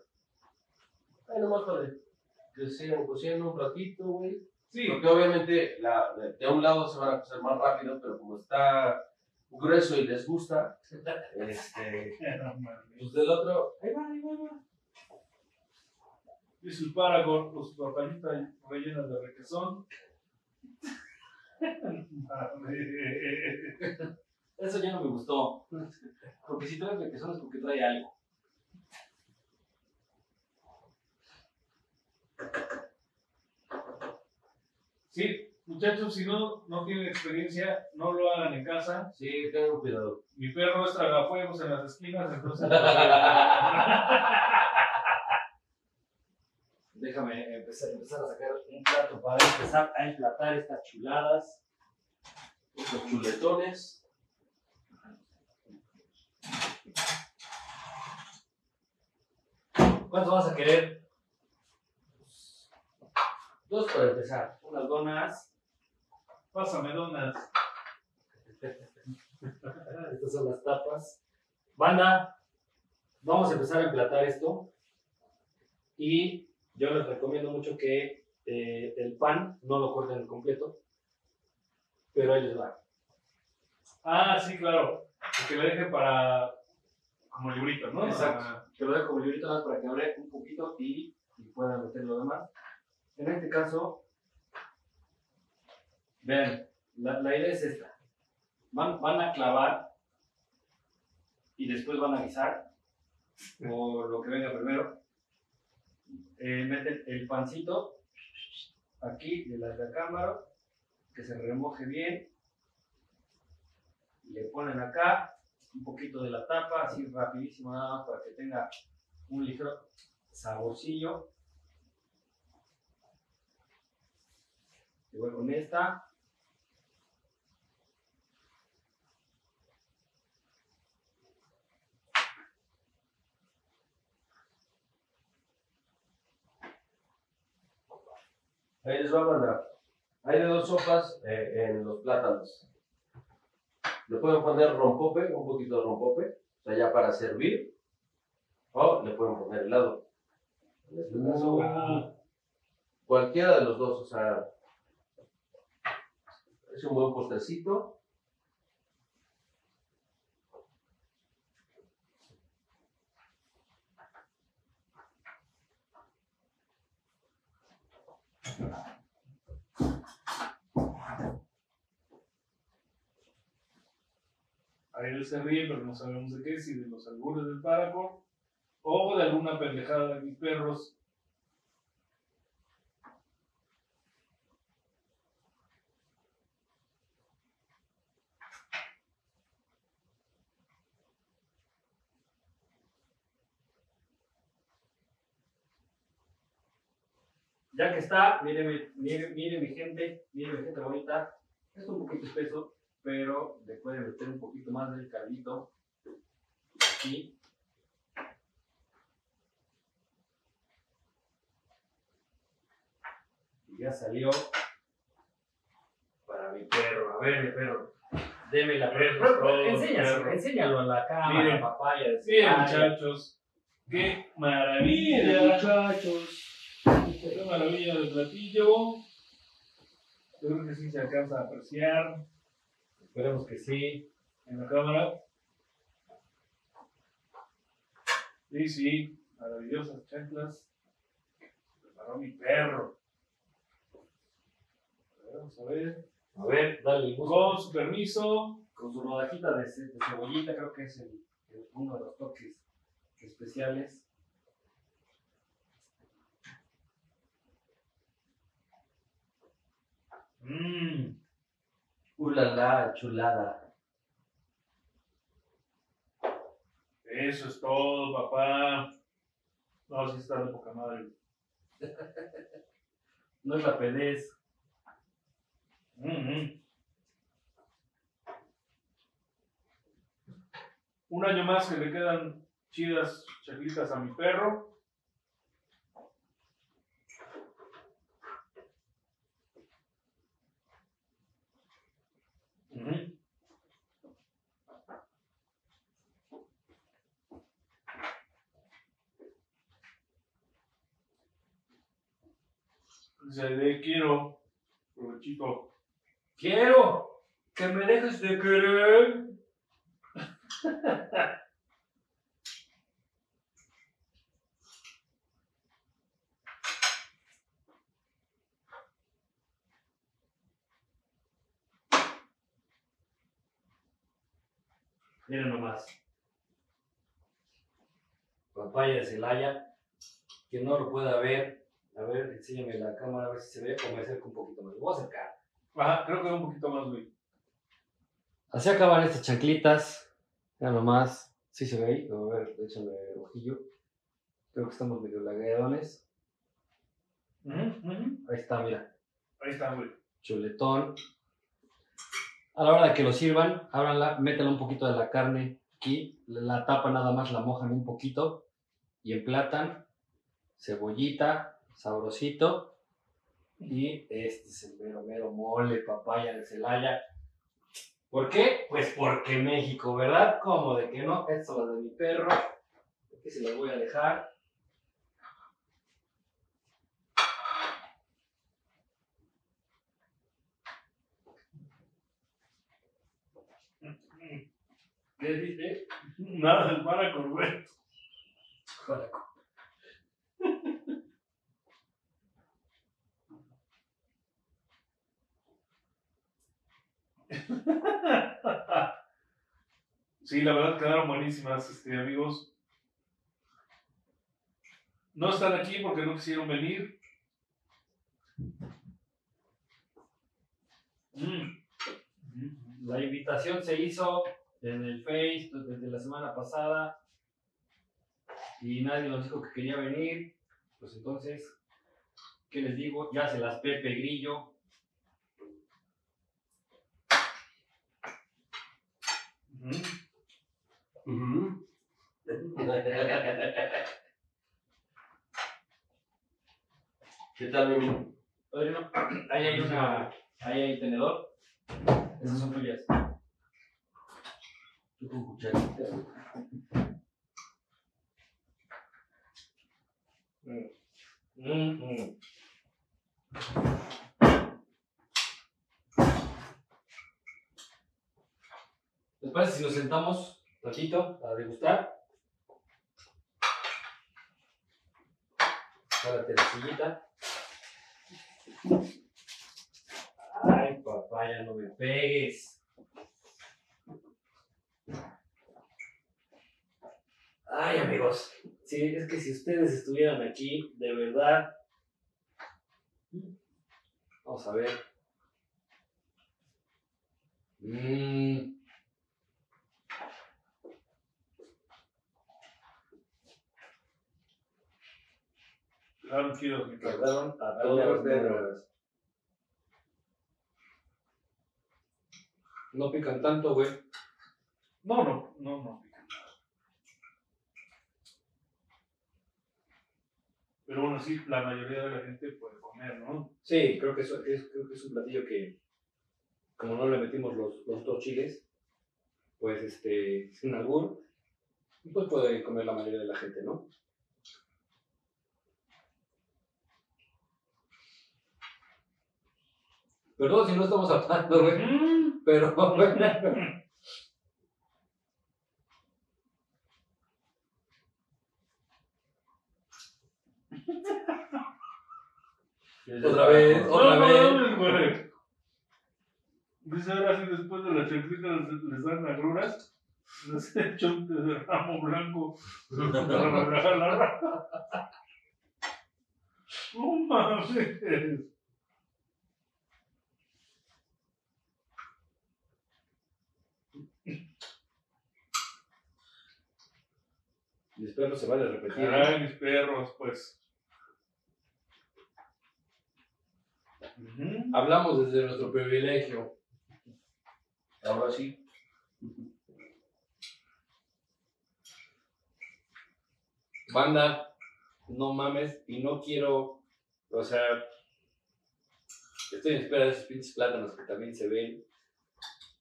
Ahí nomás para que sigan cociendo un ratito, güey. Sí. Porque obviamente la, de, de un lado se van a cocer más rápido, pero como está grueso y les gusta, este, pues del otro, ahí va, ahí va, ahí va. Y sus paragón, sus papayitas rellenas de requesón. Eso ya no me gustó. Porque si trae requesón es porque trae algo. Sí, muchachos, si no, no tienen experiencia, no lo hagan en casa. Sí, tengan cuidado. Mi perro es tragafuegos en las esquinas, entonces. Déjame empezar, empezar a sacar un plato para empezar a emplatar estas chuladas. Los chuletones. ¿Cuánto vas a querer? Dos para empezar. Unas donas. Pásame donas. Estas son las tapas. Banda, vamos a empezar a emplatar esto. Y yo les recomiendo mucho que eh, el pan no lo corten completo. Pero ahí les va. Ah, sí, claro. Que le deje para. como librito, ¿no? Exacto. Ah, Que lo dejo como librito más para que abre un poquito y, y puedan meter lo demás. En este caso, vean, la, idea es esta. Van, van a clavar y después van a guisar, o lo que venga primero. eh, meten el pancito aquí de la cámara, que se remoje bien. Le ponen acá un poquito de la tapa, así rapidísimo nada más para que tenga un ligero saborcillo. Igual con esta. Ahí les va a mandar. Hay de dos sopas eh, en los plátanos. Le pueden poner rompope, un poquito de rompope, o sea, ya para servir. O le pueden poner helado. En este caso, Uh, cualquiera de los dos, o sea, es un buen postrecito. Ariel se ríe, pero no sabemos de qué, si de los albures del párrafo o de alguna pendejada de mis perros. Ya que está, mire, mi- mire, mire mi gente, mire mi gente bonita. Es un poquito espeso, pero le pueden meter un poquito más del caldito. Aquí. Y ya salió para mi perro. A ver, mi perro. Deme la perro. Enséñalo, enséñalo a la cámara, Miren. papaya. Miren, Ay, muchachos, qué maravilla. muchachos. Qué maravilla del platillo. Yo creo que sí se alcanza a apreciar Esperemos que sí. en la cámara. Sí, sí, maravillosas chanclas. Preparó mi perro. Vamos a ver. A ver, dale el gusto. Con su permiso. con su rodajita de, ce- de cebollita, creo que es el- el- uno de los toques especiales. Mmm, Ulala, chulada. eso es todo, papá. No, sí está de poca madre. No es la pedez. Mm, Un año más que le quedan chidas chaclitas a mi perro. Dice, "Le quiero, provechito. Quiero que me dejes de querer. Miren nomás. Papaya de Celaya. Que no lo pueda ver. A ver, enséñame la cámara a ver si se ve o me acerco un poquito más. Lo voy a acercar. Ajá, creo que un poquito más, güey. Así acaban estas chanclitas. Ya nomás. Sí se ve ahí. A ver, échame ojillo. Creo que estamos medio lagueadones. Ujú, ujú. Ahí está, mira. Ahí está, güey. Chuletón. A la hora de que lo sirvan, ábranla, métanle un poquito de la carne aquí. La tapa nada más la mojan un poquito. Y emplatan. Cebollita, sabrosito. Y este es el mero, mero mole, papaya de Celaya. ¿Por qué? Pues porque México, ¿verdad? ¿Cómo de que no? Esto es de mi perro. Aquí se las voy a dejar. ¿Qué dice? Nada del para. Sí, la verdad quedaron buenísimas, este, amigos. No están aquí porque no quisieron venir. Mm. La invitación se hizo en el Face desde la semana pasada y nadie nos dijo que quería venir. Pues entonces, ¿qué les digo? Ya se las Pepe Grillo. Mm. Ujú. ¿Qué tal, Mimi? Ahí hay una, ahí hay tenedor. Esas son tuyas. Tú con cucharita. Mm, ¿Les parece si nos sentamos un ratito a degustar? Párate la sillita. Ay, papá, ya no me pegues. Ay, amigos. Sí, es que si ustedes estuvieran aquí, de verdad. Vamos a ver. Mmm. Claro, quiero mi cara. Tardaron a todos los. No pican tanto, güey. No, no, no, no. Pero bueno, sí, la mayoría de la gente puede comer, ¿no? Sí, creo que, eso- es, creo que es un platillo que, como no le metimos los, los otros chiles, pues este, sin albur, pues puede comer la mayoría de la gente, ¿no? Perdón si no estamos hablando, güey, pero Otra vez, otra vez. mames, güey. Dice ahora sí, después de la chanclita les, dan agruras. Les he hecho un ramo blanco para relajar la rama. No mames. Mis perros se van a repetir. ¿eh? Caray, mis perros, pues. Hablamos desde nuestro privilegio. Ahora sí. Banda, no mames, y no quiero, o sea, estoy en espera de esos pinches plátanos que también se ven,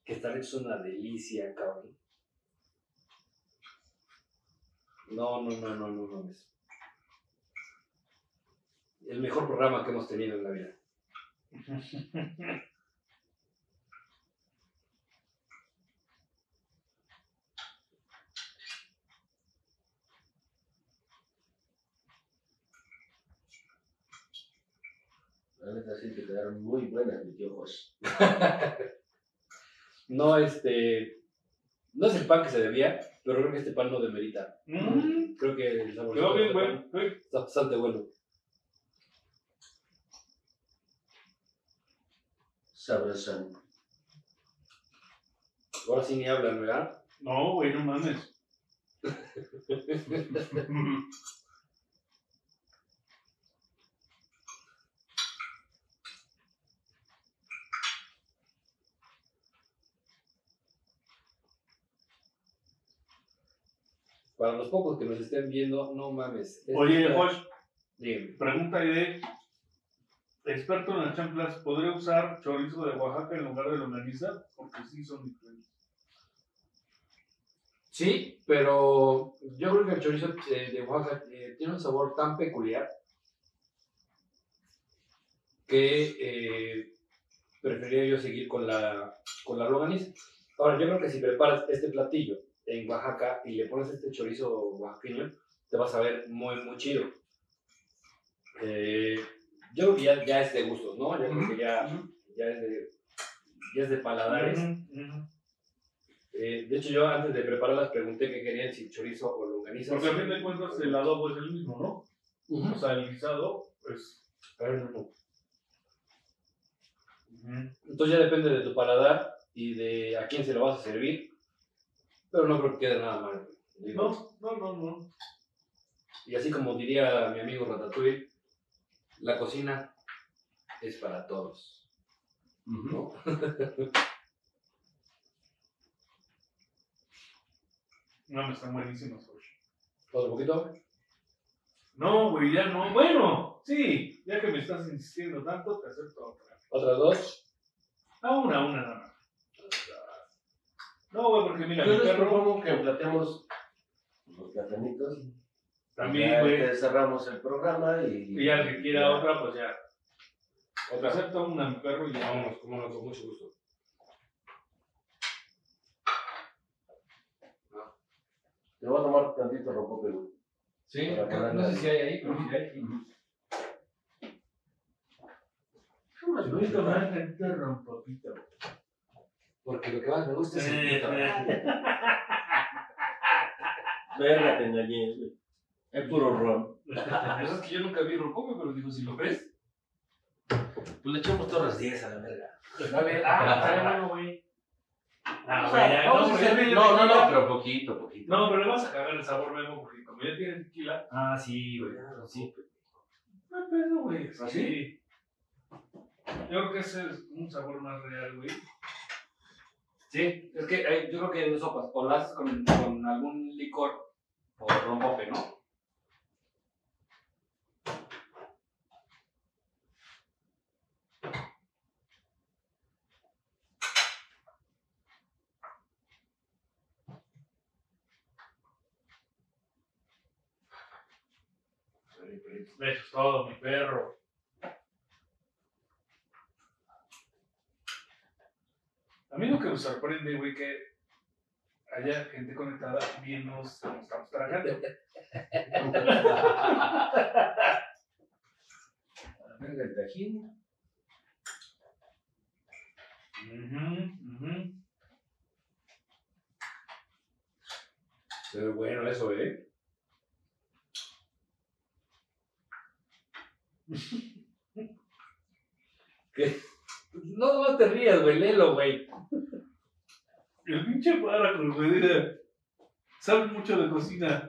que están hechos una delicia, cabrón. No, no, no, no, no mames. El mejor programa que hemos tenido en la vida. La neta sí te quedaron muy buenas, mis ojos. No, este, no es el pan que se debía, pero creo que este pan no demerita. Mm. Creo que el sabor Quedó bien, está bastante bueno. Sabrosón. Ahora sí ni hablan, ¿verdad? No, güey, no mames. Para los pocos que nos estén viendo, no mames. Oye, está- Josh, Dígame. pregunta de experto en las chanclas, ¿podría usar chorizo de Oaxaca en lugar de longaniza? Porque sí son diferentes. Sí, pero yo creo que el chorizo eh, de Oaxaca eh, tiene un sabor tan peculiar que eh, preferiría yo seguir con la, con la longaniza. Ahora, yo creo que si preparas este platillo en Oaxaca y le pones este chorizo oaxaqueño, te vas a ver muy, muy chido. Eh, yo creo que ya, ya es de gustos, ¿no? Yo creo que ya, ya, es, de, ya es de paladares. Eh, de hecho, yo antes de prepararlas pregunté qué querían, si chorizo o longaniza. Porque a fin de cuentas el adobo es el mismo, ¿no? O sea, el guisado, pues. ujú. Entonces ya depende de tu paladar y de a quién se lo vas a servir. Pero no creo que quede nada mal. Digo, No, no, no, no. Y así como diría mi amigo Ratatouille, la cocina es para todos. ¿no? No, no están buenísimos. ¿Otro poquito? No, güey, ya no. Bueno, sí, ya que me estás insistiendo tanto, te acepto otra. ¿Otras dos? Ah, una, una nada más. No, güey, porque mira, Yo mi les perro propongo que plateemos los platanitos. también, Ya güey. que cerramos el programa y. Y ya el que quiera otra, pues ya. Te acepto una, mi perro, y ya. Vámonos, cómo no, con mucho gusto. Te voy a tomar tantito rompope, güey. Sí, Para no sé ahí. si hay ahí, pero si hay. Voy a tomar tantito rompopito. Porque lo que más me gusta es el pito. Verga, te engañé, güey. Es puro ron. Es que yo nunca vi rompope, pero digo, si lo ves. Pues le echamos todas las 10 a la verga. Dale, ah, estaría bueno, güey. Ah, O güey, vamos no, a porque no, no, no, pero poquito, poquito. No, pero le vas a cagar el sabor, Memo, porque como ya tiene tequila. Ah, sí, güey. Sí. No hay pedo, güey. ¿Ah, Sí. Yo creo que ese es un sabor más real, güey. Sí, es que eh, yo creo que en sopas, o las haces con, algún licor o rompope, ¿no? Eso es todo, mi perro. Mí lo que me sorprende, güey, que haya gente conectada viéndonos cómo estamos tragando. Verga, el tajín. Se ve bueno eso, ¿eh? ¿Qué? No, no te rías, güey, léelo, güey. El pinche párrafo, güey, sabe mucho de cocina.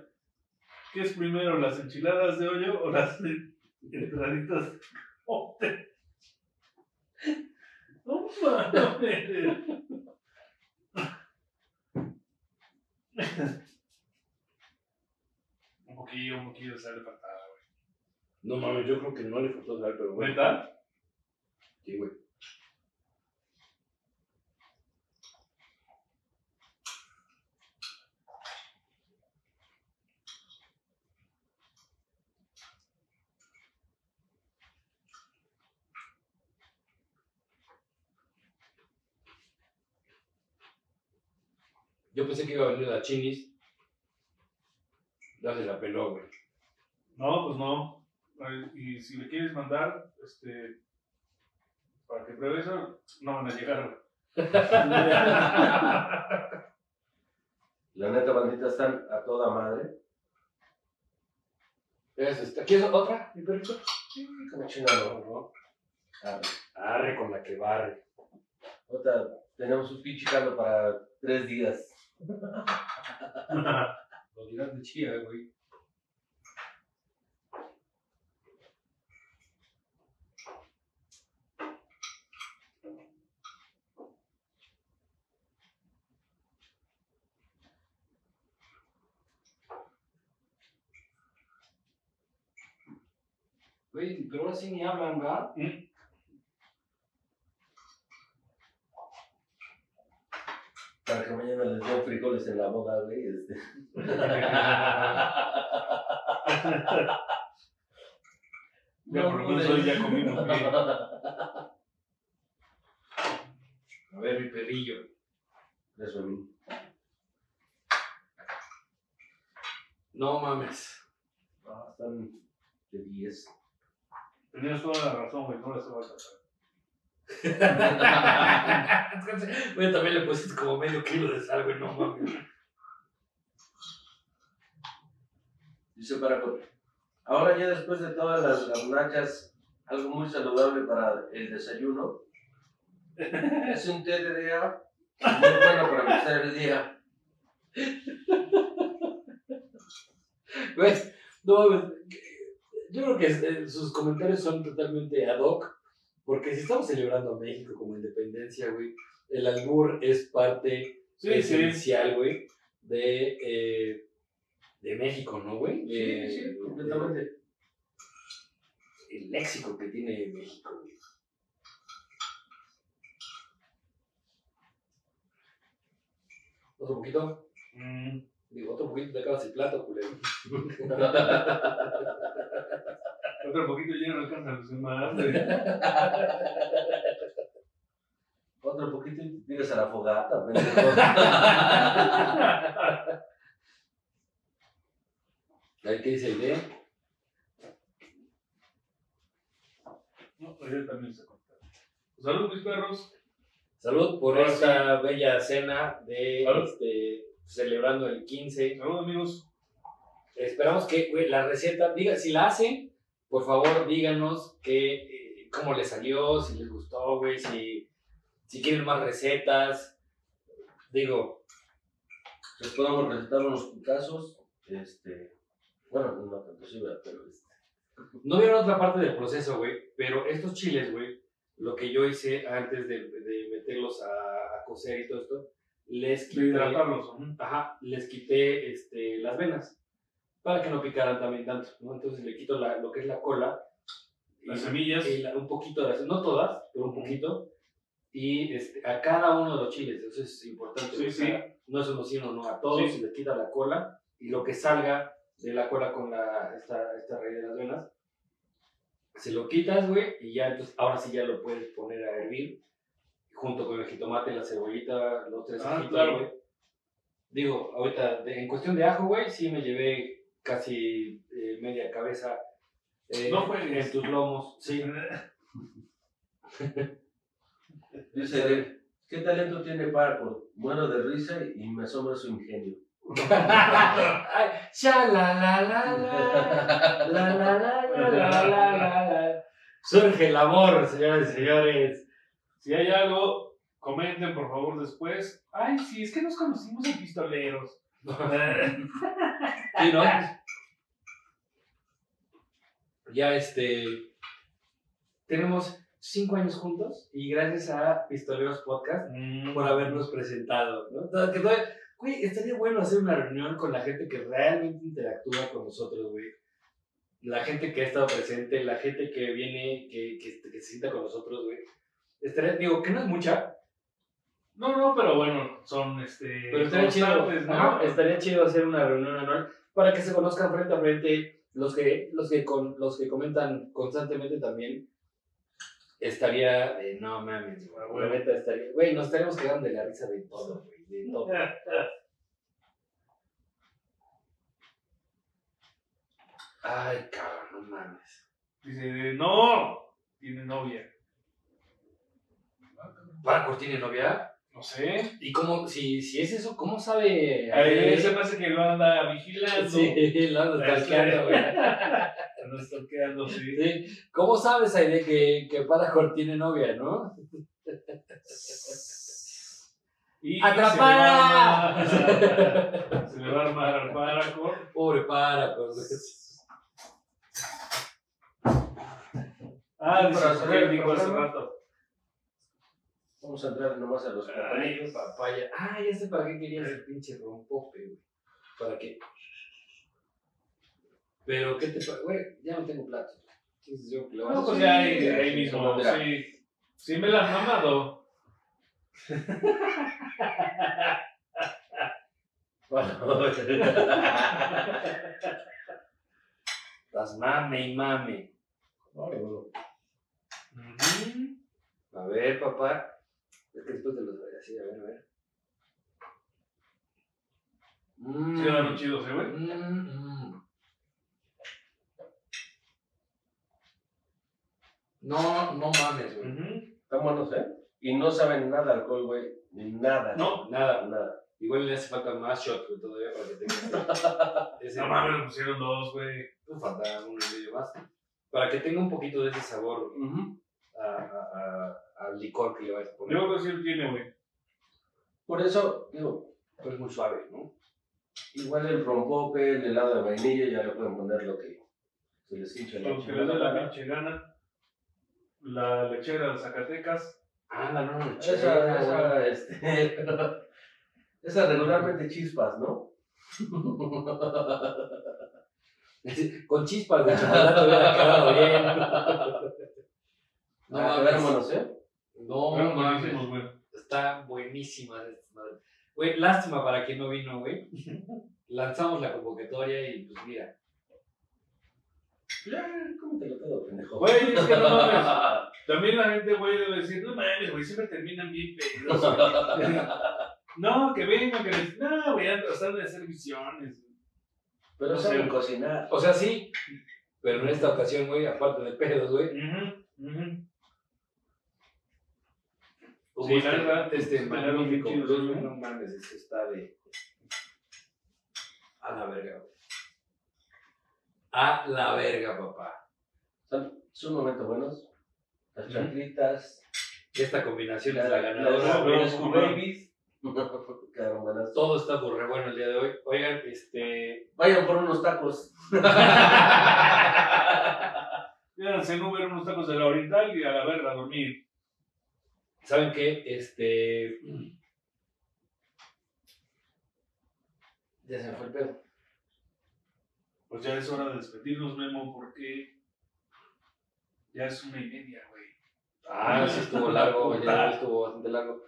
¿Qué es primero, las enchiladas de hoyo o las entraditas? Oh, te- No mames. Un poquillo, un poquillo de sal de patada, güey. No mames, yo creo que no le faltó sal, pero bueno. ¿Neta? Sí, güey. Yo pensé que iba a venir la chinis. Ya se la peló, güey. No, pues no. Y si le quieres mandar, este, para que pruebe eso, no van a llegar. La neta, bandita, están a toda madre. Es esta. ¿Quieres otra, mi perrito? Sí, como chingado, ¿no? Arre. Arre con la que barre. Ahorita tenemos un pinche caldo para tres días. Lo dirás de chía, güey. Güey, pero ahora sí ni hablan, ¿verdad? Para que mañana les den frijoles en la boda, güey. Este. Ya, por lo menos hoy ya comimos bien. A ver, mi perrillo. Eso a mí. No mames. No, están de 10. Tenías toda la razón, güey, no las voy a tratar. También le pusiste como medio kilo de sal, güey, no mames. Dice para. Ahora ya después de todas las garnachas, algo muy saludable para el desayuno. Es un té de día muy bueno para empezar el día. Güey, no. Yo creo que eh, sus comentarios son totalmente ad hoc, porque si estamos celebrando a México como independencia, güey, el albur es parte Sí, esencial, güey, de, eh, de México, ¿no, güey? Sí, Eh, sí, completamente. El léxico que tiene México, güey. Otro poquito. Mm, Digo, otro poquito te acabas el plato, culero. Otro poquito ya no alcanza a los demás. güey. Otro poquito y tiras a la fogata, pendejo. ¿qué dice el idea? No, también se corta. Salud, mis perros. Salud por Ahora esta bella cena de este, celebrando el 15. Salud, amigos. Esperamos que güey, la receta, diga, si la hacen, por favor díganos que, eh, cómo les salió, si les gustó, güey, si, si quieren más recetas. Digo, Les podemos recetar unos putazos. Este, bueno, no tanto sí, pero este, no vieron otra parte del proceso, güey, pero estos chiles, güey, lo que yo hice antes de, de meterlos a, a cocer y todo esto, les quité, hidratarlos. ajá, les quité este, las venas para que no picaran también tanto, ¿no? Entonces le quito la- lo que es la cola. Las y- semillas. y la- un poquito de las, no todas, pero un poquito. Y este, a cada uno de los chiles, eso es importante. Sí, sea, No es uno sí, uno no, a todos Sí. se les quita la cola y lo que salga de la cola con la, esta, esta raíz de las venas, se lo quitas, güey, y ya entonces, ahora sí ya lo puedes poner a hervir junto con el jitomate, la cebollita, los tres Ah, ajitos, claro. güey. Digo, ahorita, de- en cuestión de ajo, güey, sí me llevé casi eh, media cabeza eh, No en tus lomos. Sí. dice, ¿qué talento tiene Paracord? Muero de risa y me asombra su ingenio. Ay, sha, la, la, la, la, la, la, la, la, la, la, la, la. Surge el amor, señores y señores. Si hay algo, comenten por favor después. Ay, sí, es que nos conocimos en pistoleros. Sí, ¿no? Ya este. Tenemos cinco años juntos y gracias a Pistoleros Podcast Mm. por habernos presentado. ¿no? Que todavía- Güey, estaría bueno hacer una reunión con la gente que realmente interactúa con nosotros, güey. La gente que ha estado presente, la gente que viene, que, que, que se sienta con nosotros, güey. Estaría, digo, que no es mucha, No, no, pero bueno, son este. pero estaría chido, ¿no? estaría chido hacer una reunión anual para que se conozcan frente a frente los que, los que, con, los que comentan constantemente también. Estaría de, no mames, güey, la neta estaría, güey, nos estaríamos quedando de la risa de todo, güey, de todo. Ay, cabrón, no mames. Dice, no, tiene novia. ¿Para tiene novia? No sé. ¿Y cómo, si, si es eso, cómo sabe? Ahí se me hace que lo anda vigilando. Sí, lo ando stalkeando, güey. No está quedando, sí. Sí. ¿Cómo sabes, Aide, que, que Paracord tiene novia, no? Y ¡Atrapada! Se le va a armar, se a al Paracord. Pobre Paracord. Ah, el dijo hace rato. Vamos a entrar nomás a los Ay, platillos. Papaya. Ah, ya sé para qué querías el pinche rompope, güey. ¿Para qué? Pero, ¿qué te pasa? Güey, ya no tengo. Entonces yo lo No, pues ya ahí, ahí mismo, sí. Sí me la han mamado. Las mame y mame. A ver, papá. Es que después te los voy a decir, a ver, a ver. Mm. Sí, eran chidos, ¿eh, güey? Mm, mm. No, no mames, güey. Ujú. Están buenos, ¿eh? Y no saben nada de alcohol, güey. Ni nada. No. Nada. Nada. Igual le hace falta más shot, güey, todavía para que tenga ese. No mames, me pusieron dos, güey. Pues falta uno y medio más. Para que tenga un poquito de ese sabor a, a- a- al licor que le vayas a poner. Yo creo que sí lo tiene, güey. Por eso, digo, Pero es muy suave, ¿no? igual el rompope, el helado de vainilla, ya le pueden poner lo que se les hincha la Lo que les da la pinche gana. La lechera de Zacatecas. Ah, la no, Esa, esa, este, esa regularmente chispas, ¿no? Con chispas de chocolate hubiera quedado bien. No Ah, mames. vámonos, ¿eh? No, mames. buenísimos, güey. Está buenísima. Güey, lástima para quien no vino, güey. Lanzamos la convocatoria y pues mira. Ya, cómetelo todo, pendejo. Güey, es que no mames. También la gente, güey, debe decir, no mames, güey, siempre terminan bien güey". No, que vengan, que les... No, güey, están de hacer visiones. Pero No saben cocinar. O sea, sí. Pero en esta ocasión, güey, aparte de pedos, güey. Ujú. hubo Sí, la este- verdad, Este magnífico güey, No mames, eso está de. A la verga, güey. A la verga, papá. Son, son momentos buenos. Las chanclitas, Esta combinación es la ganadora. las babies. Quedaron buenas. Todo está por re bueno el día de hoy. Oigan, este. Vayan por unos tacos. Quédense en Uber unos tacos de la Oriental y a la verga a dormir. ¿Saben qué? Este. Ya se me fue el pedo. Pues ya es hora de despedirnos, Memo, porque ya es una y media, güey. Ah, sí estuvo largo, hoy estuvo bastante largo.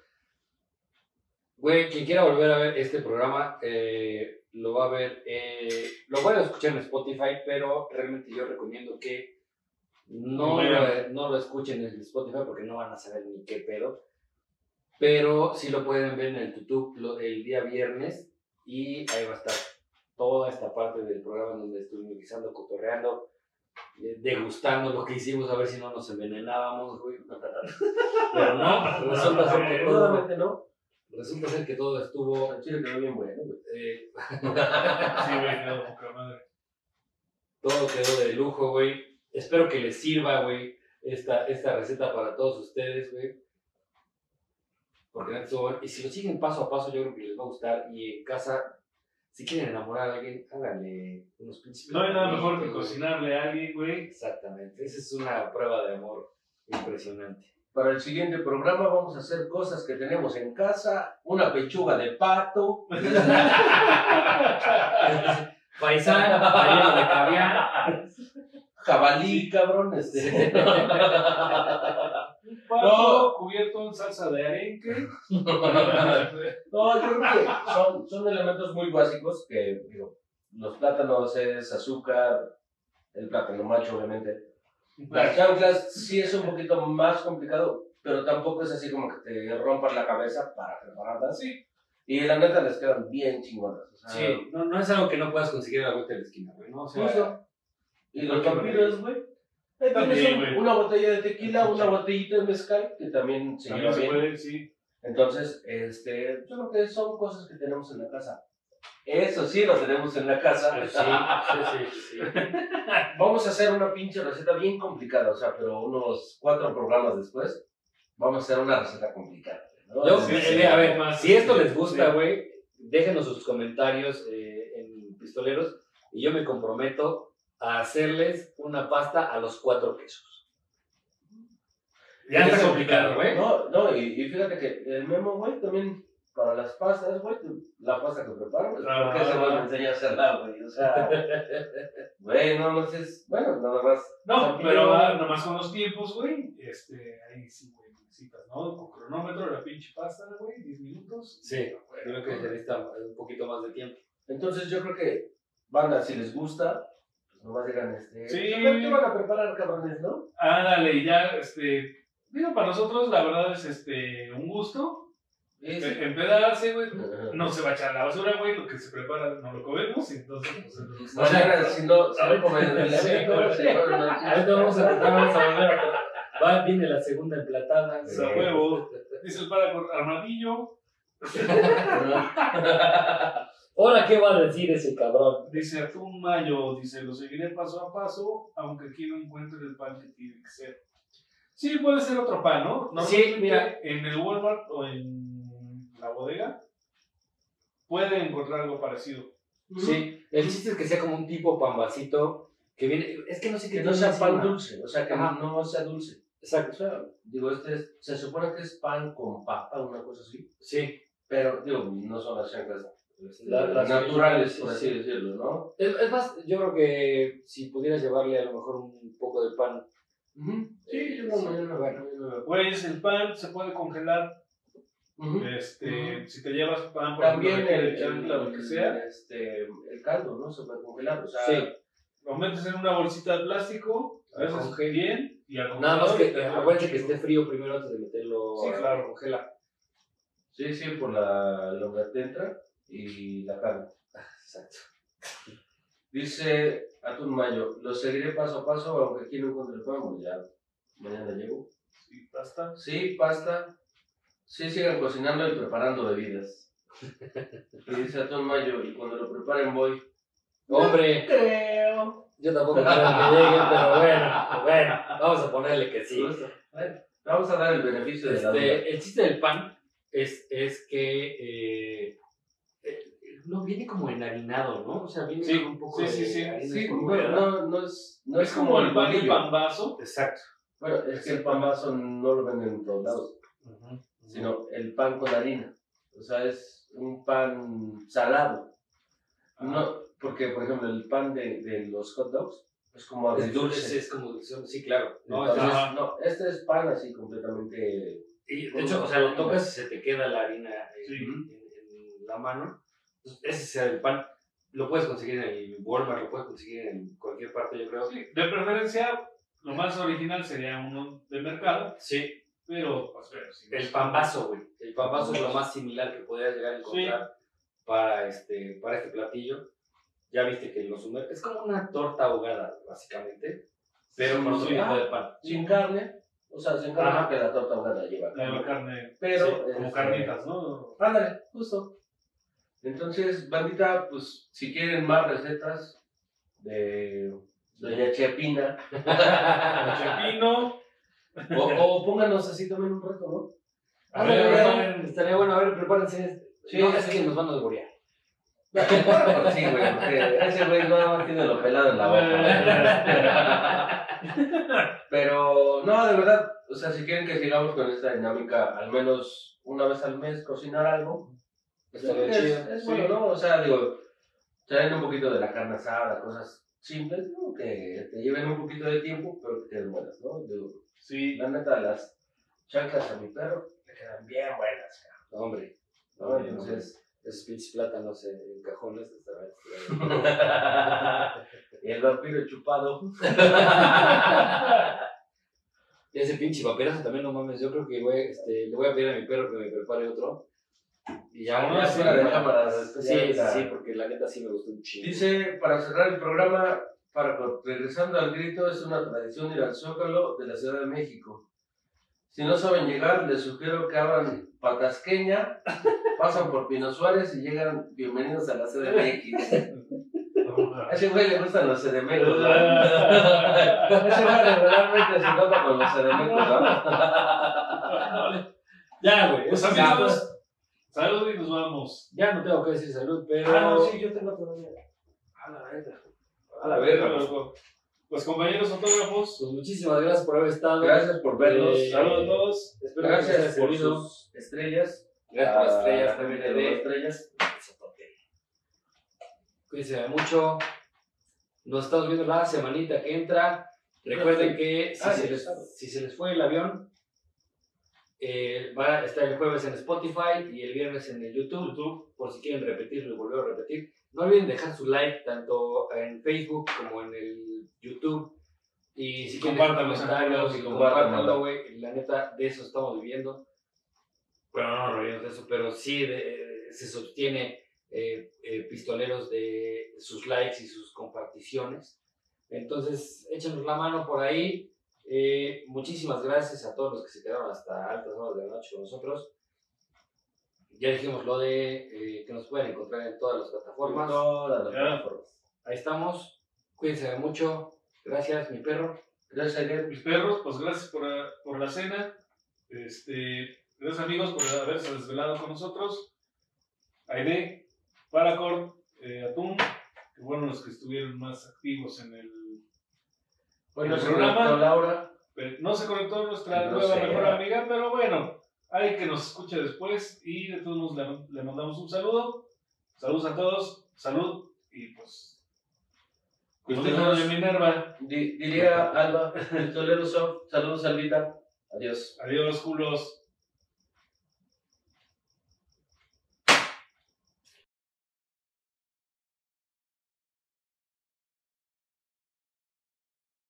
Güey, quien quiera volver a ver este programa, eh, lo va a ver, eh, lo pueden escuchar en Spotify, pero realmente yo recomiendo que no, Lo no lo escuchen en Spotify porque no van a saber ni qué pedo. Pero sí lo pueden ver en el YouTube lo- el día viernes y ahí va a estar toda esta parte del programa donde estuvimos guisando, cotorreando, eh, degustando lo que hicimos a ver si no nos envenenábamos, güey. Pero no, resulta ser que todo, no. resulta ser que todo estuvo El chile quedó bien bueno, güey. eh, Sí, güey, quedó poca madre. todo quedó de lujo, güey. Espero que les sirva, güey, esta, esta receta para todos ustedes, güey. Porque. Y si lo siguen paso a paso, yo creo que les va a gustar. Y en casa, si quieren enamorar a alguien, háganle unos pinches. No hay nada mejor que cocinarle a alguien, güey. Exactamente. Esa es una prueba de amor impresionante. Para el siguiente programa vamos a hacer cosas que tenemos en casa. Una pechuga de pato. Paisán, relleno de caviar. Jabalí, cabrón. Este. Un pato cubierto en salsa de arenque. No, yo creo que son, son elementos muy básicos que, digo, los plátanos es azúcar, el plátano macho, obviamente. Las chanclas sí es un poquito más complicado, pero tampoco es así como que te rompan la cabeza para prepararlas. Sí. Y la neta les quedan bien chingonas. O sea, Sí, no, no es algo que no puedas conseguir a la vuelta de la esquina, güey, ¿no? O sea, Justo. Y los vampiros, güey. Ahí También, tienes un- güey. una botella de tequila, una botellita de mezcal, que también se También lleva se bien. puede, sí. Entonces, este, yo creo que son cosas que tenemos en la casa. Eso sí lo tenemos en la casa. sí, sí, sí, sí. Vamos a hacer una pinche receta bien complicada, o sea, pero unos cuatro programas después, vamos a hacer una receta complicada. ¿no? Yo, Sí, eh, sí, eh, a ver, más, si esto sí, les gusta, sí. güey, déjenos sus comentarios eh, en Pistoleros y yo me comprometo a hacerles una pasta a los cuatro quesos. Ya está complicado, güey. No, no, y, y fíjate que el memo, güey, también para las pastas, güey, la pasta que preparo, pues, Ah. ¿por qué se me enseña a hacerla, güey? O sea, güey, no, no sé, bueno, nada más. No, pero ah, nomás con los tiempos, güey. Este, ahí sí, güey, necesitas, ¿no? Con cronómetro, la pinche pasta, güey, 10 minutos. Sí, güey. Creo que se necesita un poquito más de tiempo. Entonces yo creo que, banda, si les gusta, nomás digan, este, Sí. ver, ¿qué van a preparar, cabrones, no? Ándale, ya, este. Digo, para nosotros, la verdad es este, un gusto. Sí, sí. Empedarse, güey. No se va a echar la basura, güey. Lo que se prepara no lo comemos. Entonces, pues, O sea, si no, no comen en el no. Ahorita vamos a, volver a... Va, viene la segunda emplatada. a huevo. Dice el para armadillo, Ahora, ¿qué va a decir ese cabrón? Dice Atún Mayo, dice, lo seguiré paso a paso, aunque aquí no encuentre el pan que tiene que ser. Sí, puede ser otro pan, ¿no? Sí, Normalmente mira. En el Walmart o en la bodega puede encontrar algo parecido. Sí, el chiste es que sea como un tipo pambacito que viene. Es que no sé qué Que no sea pan dulce, o sea, que Ajá. no sea dulce. O Exacto. sea, digo, este es- se supone que es pan con papa, una cosa así. Sí. Pero, digo, no son las chanclas La- las naturales, por sí, así sí. decirlo, ¿no? Es, es más, yo creo que si pudieras llevarle a lo mejor un poco de pan. Sí, yo Sí, no, mañana, bueno. mañana. Pues el pan se puede congelar. Este. Si te llevas pan, por También ejemplo, el, chancla o lo que sea, este, el caldo, ¿no? Se puede congelar, o sea, Sí. lo metes en una bolsita de plástico, a veces Congela. bien, y al Nada más que y te- acuérdense que esté frío primero antes de meterlo Sí, a claro. congelar. sí, sí, por la longatentra y la carne. Exacto. Dice Atún Mayo, lo seguiré paso a paso, aunque aquí no encuentre el pan, ya mañana llego. Sí, basta. Sí, pasta. Sí, sigan cocinando y preparando bebidas. Y dice Atún Mayo, y cuando lo preparen voy. Hombre, Creo. yo tampoco creo que llegue, pero bueno, bueno, vamos a ponerle que sí. Vamos a dar el beneficio de la duda. Este, el chiste del pan es, es que eh, eh, no viene como enharinado, ¿no? O sea, viene Sí, un poco sí, de sí, sí, Sí, bueno, no, no es, no es como el pan de bolillo. pambazo. Exacto. Bueno, es que el pan vaso no lo venden en todos lados, sino el pan con harina. O sea, es un pan salado. No, porque, por ejemplo, el pan de, de los hot dogs es como Es dulce, es como dulce, sí, claro. No, Entonces, Ajá. no, este es pan así completamente. y de hecho, o sea, lo tocas y se te queda la harina en, Sí. en- en la mano. Entonces, ese es el pan. Lo puedes conseguir en el Walmart, lo puedes conseguir en cualquier parte, yo creo. Sí, de preferencia, lo más original sería uno de mercado, Sí, pero pues, pero sí, el pambazo, güey. El pambazo es lo más similar que podrías llegar a encontrar para, este, para este platillo. Ya viste que lo sumer... Es como una torta ahogada, básicamente, pero con otro Sí. tipo de pan. Sin carne. O sea, sin carne Ajá. que la torta ahogada lleva. La carne. Pero. sí, como este, carnitas, ¿no? Ándale, justo. Entonces, bandita, pues si quieren más recetas de Doña Chepina, Chepino. o, o pónganos así también un reto, ¿no? A ver, bueno, estaría bueno, a ver, prepárense. Sí, no, es sí. que nos van a desborear. sí, güey, porque ese güey nada más tiene lo pelado en la boca. Pero, no, de verdad, o sea, si quieren que sigamos con esta dinámica, al menos una vez al mes cocinar algo, Estaría es, chido. es Sí. bueno, ¿no? O sea, digo, traen un poquito de la carne asada, cosas simples, ¿no? Que te lleven un poquito de tiempo, pero que queden buenas, ¿no? Digo, Sí, la neta, las chanclas a mi perro le quedan bien buenas, Hombre, ¿no? Entonces, esos pinches plátanos en, en cajones. estaría- y el vampiro chupado. Y ese pinche papelazo también, no mames. Yo creo que voy, este, le voy a pedir a mi perro que me prepare otro. Y ya, ya sí, fuera de para- Sí, sí, porque la neta sí me gustó un chingo. Dice, para cerrar el programa, para regresando al grito, es una tradición ir al Zócalo de la Ciudad de México. Si no saben llegar, les sugiero que abran Patasqueña, pasan por Pino Suárez y llegan bienvenidos a la CDMX. A ese güey le gustan los CDMX, ¿no? Ese güey regularmente se topa con los CDMX, ¿no? Ya, güey. pues amigos, salud y nos vamos. ya no tengo que decir salud, pero. Ah, no, sí, yo tengo todavía. A la verga. A la verga. Loco. Pues compañeros fotógrafos, Pues muchísimas gracias por haber estado. Gracias por vernos. Eh, saludos a todos. Espero que les haya Gracias por sus estrellas. Gracias por las Ah, estrellas también de de estrellas. Cuídense mucho. Nos estamos viendo la semanita que entra. Recuerden que si, Ah, se les, si se les fue el avión, eh, va a estar el jueves en Spotify y el viernes en el YouTube. YouTube. Por si quieren repetirlo y volver a repetir. No olviden dejar su like tanto en Facebook como en el YouTube. Y si dejar Compártanlo, comentarios y compártanlo, güey. La neta, de eso estamos viviendo. Bueno, no, vivimos de eso, pero sí de- se sostiene eh, eh, pistoleros de sus likes y sus comparticiones. Entonces, échenos la mano por ahí. Eh, muchísimas gracias a todos los que se quedaron hasta altas horas de la noche con nosotros. Ya dijimos lo de eh, que nos pueden encontrar en todas las plataformas. Todas las plataformas. Ahí estamos. Cuídense mucho. Gracias, mi perro. Gracias, Aguirre. Mis perros, pues gracias por, la- por la cena. Este, gracias amigos por haberse desvelado con nosotros. Aide, Paracord, eh, Atún, que bueno los que estuvieron más activos en el... Bueno, El programa. Laura. No se conectó nuestra No nueva mejor amiga, pero bueno, hay que nos escuche después y de todos modos le, le mandamos un saludo. Saludos a todos, salud y pues... Pistoleros. doña Minerva, Di- diría Alba, son. Saludos, Albita. Adiós. adiós culos.